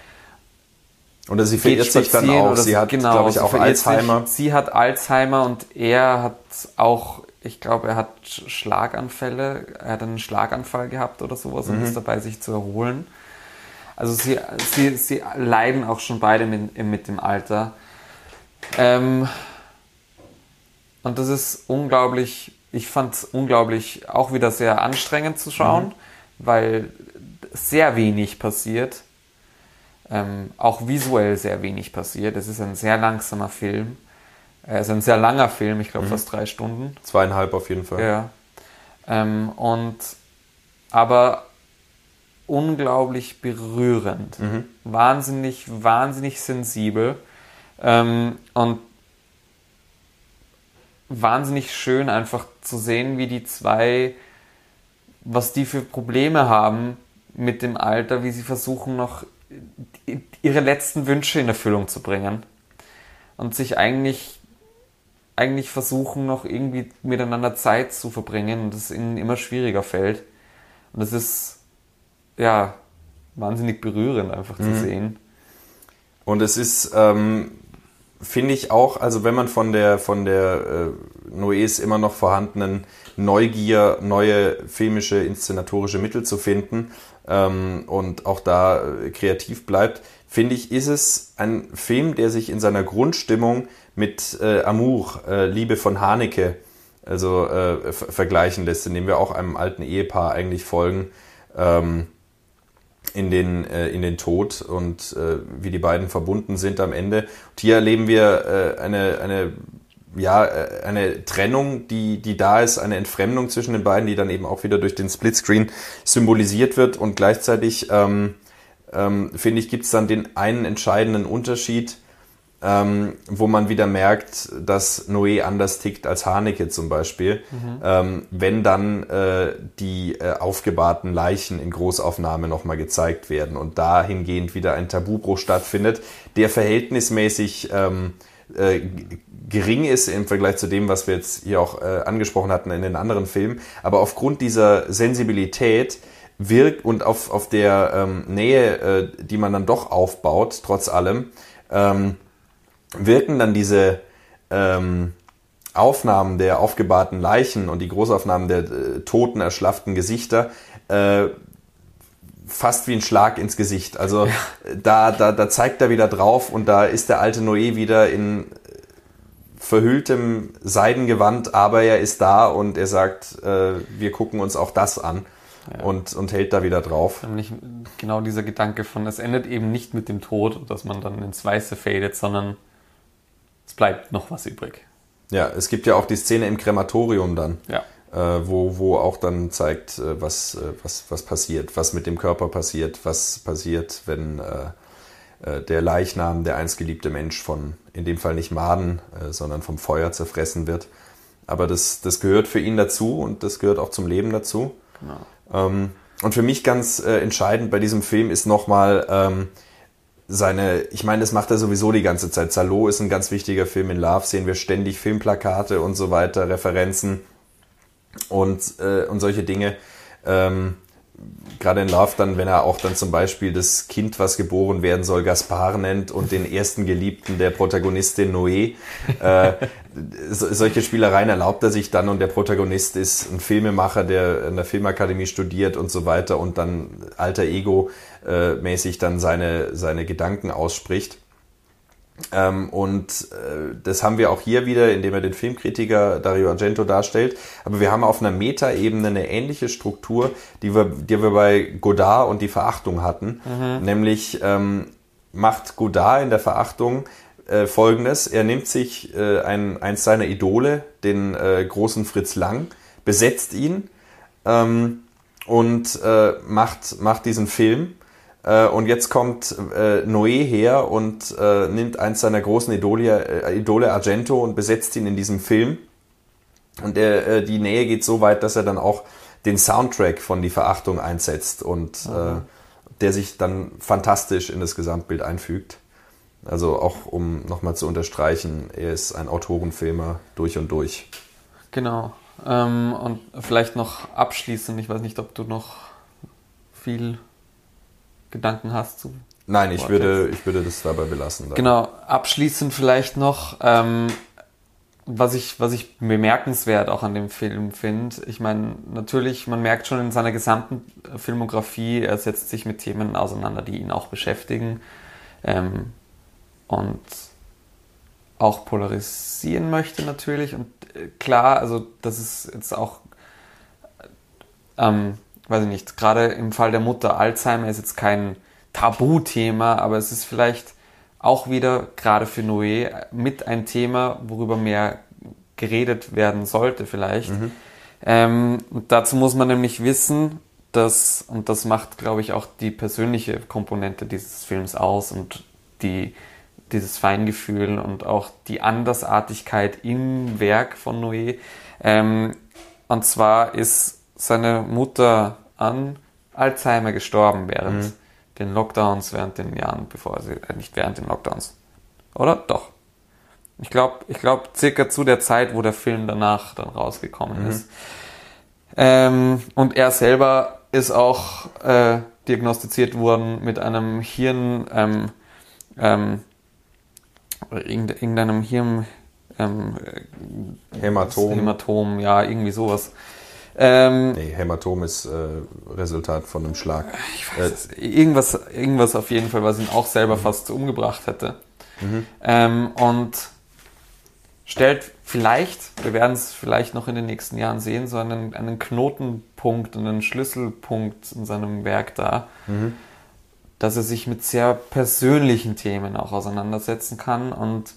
Oder sie verirrt sich dann auch. Sie hat, Genau, glaube ich, auch verirrt sich. Alzheimer. Sie hat Alzheimer und er hat auch, ich glaube, er hat Sch- Schlaganfälle, er hat einen Schlaganfall gehabt oder sowas Mhm. und ist dabei, sich zu erholen. Also sie, sie, sie leiden auch schon beide mit, mit dem Alter. Ähm, und das ist unglaublich, ich fand es unglaublich auch wieder sehr anstrengend zu schauen, weil sehr wenig passiert. Ähm, auch visuell sehr wenig passiert. Es ist ein sehr langsamer Film. Es ist ein sehr langer Film, ich glaube fast drei Stunden. Zweieinhalb auf jeden Fall. Ja. Ähm, und aber unglaublich berührend. Mhm. Wahnsinnig, wahnsinnig sensibel. Ähm, und wahnsinnig schön einfach zu sehen, wie die zwei, was die für Probleme haben mit dem Alter, wie sie versuchen noch ihre letzten Wünsche in Erfüllung zu bringen und sich eigentlich eigentlich versuchen noch irgendwie miteinander Zeit zu verbringen und das ihnen immer schwieriger fällt und das ist ja wahnsinnig berührend einfach zu Mhm. sehen. Und es ist, ähm, finde ich auch, also wenn man von der von der äh, Noes immer noch vorhandenen Neugier, neue filmische, inszenatorische Mittel zu finden ähm, und auch da äh, kreativ bleibt, finde ich, ist es ein Film, der sich in seiner Grundstimmung mit äh, Amour, äh, Liebe von Haneke, also äh, ver- vergleichen lässt, indem wir auch einem alten Ehepaar eigentlich folgen. Ähm, in den, äh, in den Tod und äh, wie die beiden verbunden sind am Ende. Und hier erleben wir äh, eine, eine, ja, äh, eine Trennung, die, die da ist, eine Entfremdung zwischen den beiden, die dann eben auch wieder durch den Splitscreen symbolisiert wird. Und gleichzeitig, ähm, ähm, finde ich, gibt es dann den einen entscheidenden Unterschied, ähm, wo man wieder merkt, dass Noé anders tickt als Haneke zum Beispiel, ähm, wenn dann äh, die äh, aufgebahrten Leichen in Großaufnahme nochmal gezeigt werden und dahingehend wieder ein Tabubruch stattfindet, der verhältnismäßig ähm, äh, gering ist im Vergleich zu dem, was wir jetzt hier auch äh, angesprochen hatten in den anderen Filmen, aber aufgrund dieser Sensibilität wirkt und auf, auf der ähm, Nähe, äh, die man dann doch aufbaut, trotz allem, ähm, wirken dann diese ähm, Aufnahmen der aufgebahrten Leichen und die Großaufnahmen der äh, toten, erschlafften Gesichter äh, fast wie ein Schlag ins Gesicht. Also äh, da, da, da zeigt er wieder drauf und da ist der alte Noé wieder in verhülltem Seidengewand, aber er ist da und er sagt, äh, wir gucken uns auch das an und, und hält da wieder drauf. Nämlich genau dieser Gedanke von, es endet eben nicht mit dem Tod, dass man dann ins Weiße fadet, sondern es bleibt noch was übrig. Ja, es gibt ja auch die Szene im Krematorium dann. Ja. Äh, wo, wo auch dann zeigt, äh, was, äh, was, was passiert, was mit dem Körper passiert, was passiert, wenn äh, äh, der Leichnam, der einst geliebte Mensch von, in dem Fall nicht Maden, äh, sondern vom Feuer zerfressen wird. Aber das, das gehört für ihn dazu und das gehört auch zum Leben dazu. Genau. Ähm, und für mich ganz äh, entscheidend bei diesem Film ist nochmal ähm, seine, ich meine, das macht er sowieso die ganze Zeit. Salo ist ein ganz wichtiger Film in Love, sehen wir ständig Filmplakate und so weiter, Referenzen und, äh, und solche Dinge. Ähm, Gerade in Love dann, wenn er auch dann zum Beispiel das Kind, was geboren werden soll, Gaspar nennt und den ersten Geliebten der Protagonistin Noé. Äh, *laughs* so, solche Spielereien erlaubt er sich dann und der Protagonist ist ein Filmemacher, der in der Filmakademie studiert und so weiter und dann alter Ego äh, mäßig dann seine, seine Gedanken ausspricht. Ähm, und äh, das haben wir auch hier wieder, indem er den Filmkritiker Dario Argento darstellt. Aber wir haben auf einer Metaebene eine ähnliche Struktur, die wir, die wir bei Godard und die Verachtung hatten. Nämlich ähm, macht Godard in der Verachtung äh, folgendes. Er nimmt sich äh, ein, eins seiner Idole, den äh, großen Fritz Lang, besetzt ihn ähm, und äh, macht, macht diesen Film. Äh, und jetzt kommt äh, Noé her und äh, nimmt eins seiner großen Idole, äh, Idole Argento und besetzt ihn in diesem Film. Und der, äh, die Nähe geht so weit, dass er dann auch den Soundtrack von Die Verachtung einsetzt und äh, der sich dann fantastisch in das Gesamtbild einfügt. Also auch um nochmal zu unterstreichen, er ist ein Autorenfilmer durch und durch. Genau. Ähm, und vielleicht noch abschließend, ich weiß nicht, ob du noch viel Gedanken hast zu. Nein, ich würde, ich würde das dabei belassen. dann. Genau, abschließend vielleicht noch, ähm, was ich, was ich bemerkenswert auch an dem Film finde. Ich meine, natürlich, man merkt schon in seiner gesamten Filmografie, er setzt sich mit Themen auseinander, die ihn auch beschäftigen. Ähm, und auch polarisieren möchte natürlich. Und äh, klar, also das ist jetzt auch, ähm, weiß ich nicht, gerade im Fall der Mutter Alzheimer ist jetzt kein Tabuthema, aber es ist vielleicht auch wieder gerade für Noé mit ein Thema, worüber mehr geredet werden sollte vielleicht. Ähm, dazu muss man nämlich wissen, dass, und das macht, glaube ich, auch die persönliche Komponente dieses Films aus und die, dieses Feingefühl und auch die Andersartigkeit im Werk von Noé. Ähm, und zwar ist seine Mutter an Alzheimer gestorben während mhm. den Lockdowns, während den Jahren, bevor sie, äh, nicht während den Lockdowns. Oder? Doch. Ich glaube, ich glaube, circa zu der Zeit, wo der Film danach dann rausgekommen mhm. ist. Ähm, und er selber ist auch äh, diagnostiziert worden mit einem Hirn, ähm, ähm, irgendeinem Hirn, ähm, Hämatom. Hämatom, ja, irgendwie sowas. Ähm, nee, Hämatom ist äh, Resultat von einem Schlag. Ich weiß, äh, irgendwas, irgendwas auf jeden Fall, was ihn auch selber mhm. fast umgebracht hätte. Mhm. Ähm, und stellt vielleicht, wir werden es vielleicht noch in den nächsten Jahren sehen, so einen, einen Knotenpunkt und einen Schlüsselpunkt in seinem Werk dar, mhm. dass er sich mit sehr persönlichen Themen auch auseinandersetzen kann und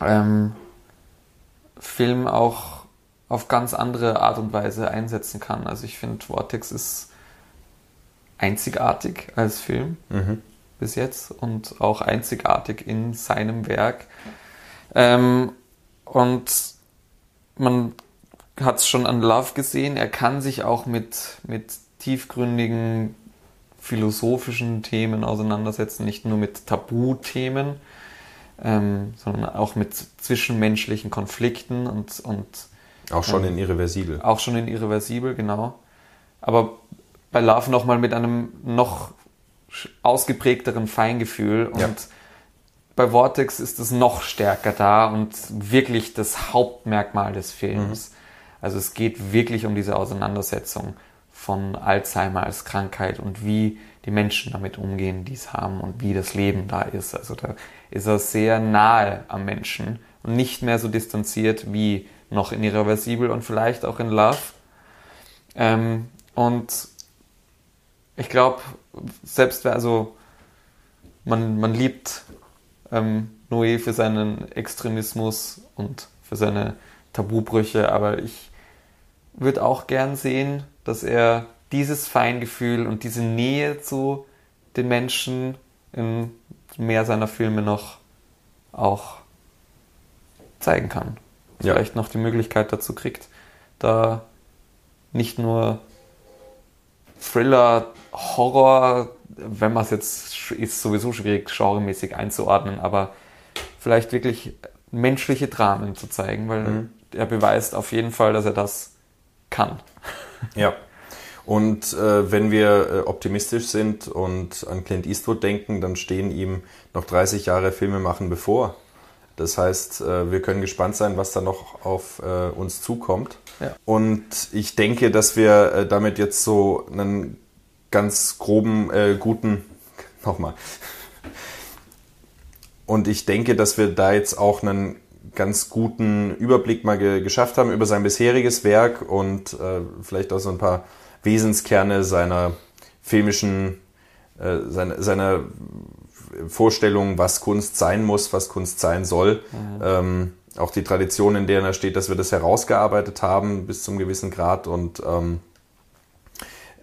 ähm, Film auch auf ganz andere Art und Weise einsetzen kann. Also ich finde, Vortex ist einzigartig als Film mhm. bis jetzt und auch einzigartig in seinem Werk. Ähm, und man hat es schon an Love gesehen, er kann sich auch mit, mit tiefgründigen philosophischen Themen auseinandersetzen, nicht nur mit Tabuthemen, ähm, sondern auch mit zwischenmenschlichen Konflikten und, und auch schon ähm, in irreversibel. Auch schon in irreversibel, genau. Aber bei Love nochmal mit einem noch ausgeprägteren Feingefühl und ja. bei Vortex ist es noch stärker da und wirklich das Hauptmerkmal des Films. Mhm. Also es geht wirklich um diese Auseinandersetzung von Alzheimer als Krankheit und wie die Menschen damit umgehen, die es haben und wie das Leben da ist. Also da ist er sehr nahe am Menschen und nicht mehr so distanziert wie noch in Irreversibel und vielleicht auch in Love. Ähm, und ich glaube, selbst also man, man liebt ähm, Noé für seinen Extremismus und für seine Tabubrüche, aber ich würde auch gern sehen, dass er dieses Feingefühl und diese Nähe zu den Menschen in mehr seiner Filme noch auch zeigen kann. Ja. Vielleicht noch die Möglichkeit dazu kriegt, da nicht nur Thriller, Horror, wenn man es jetzt ist sowieso schwierig genremäßig einzuordnen, aber vielleicht wirklich menschliche Dramen zu zeigen, weil mhm. er beweist auf jeden Fall, dass er das kann. *laughs* Ja. Und äh, wenn wir äh, optimistisch sind und an Clint Eastwood denken, dann stehen ihm noch 30 Jahre Filme machen bevor. Das heißt, äh, wir können gespannt sein, was da noch auf äh, uns zukommt. Ja. Und ich denke, dass wir äh, damit jetzt so einen ganz groben, äh, guten, *laughs* nochmal. Und ich denke, dass wir da jetzt auch einen ganz guten Überblick mal ge geschafft haben über sein bisheriges Werk und äh, vielleicht auch so ein paar Wesenskerne seiner filmischen, äh, seiner, seiner Vorstellung, was Kunst sein muss, was Kunst sein soll. Mhm. Ähm, auch die Tradition, in der er steht, dass wir das herausgearbeitet haben bis zum gewissen Grad. Und ähm,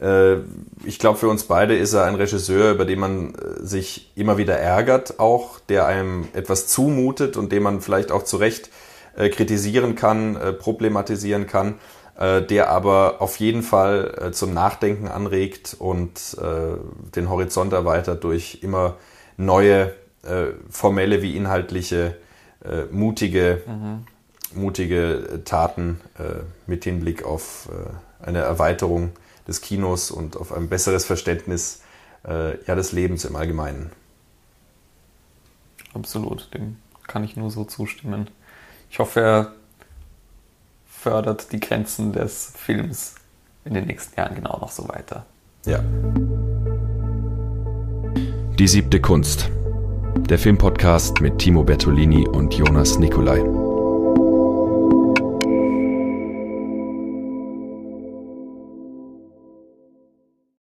äh, ich glaube, für uns beide ist er ein Regisseur, über den man äh, sich immer wieder ärgert, auch der einem etwas zumutet und den man vielleicht auch zu Recht äh, kritisieren kann, äh, problematisieren kann äh, der aber auf jeden Fall zum Nachdenken anregt und den Horizont erweitert durch immer neue äh, formelle wie inhaltliche äh, mutige mhm. mutige Taten äh, mit Hinblick auf eine Erweiterung des Kinos und auf ein besseres Verständnis ja, des Lebens im Allgemeinen. Absolut, dem kann ich nur so zustimmen. Ich hoffe, er fördert die Grenzen des Films in den nächsten Jahren genau noch so weiter. Ja. Die siebte Kunst. Der Filmpodcast mit Timo Bertolini und Jonas Nicolai.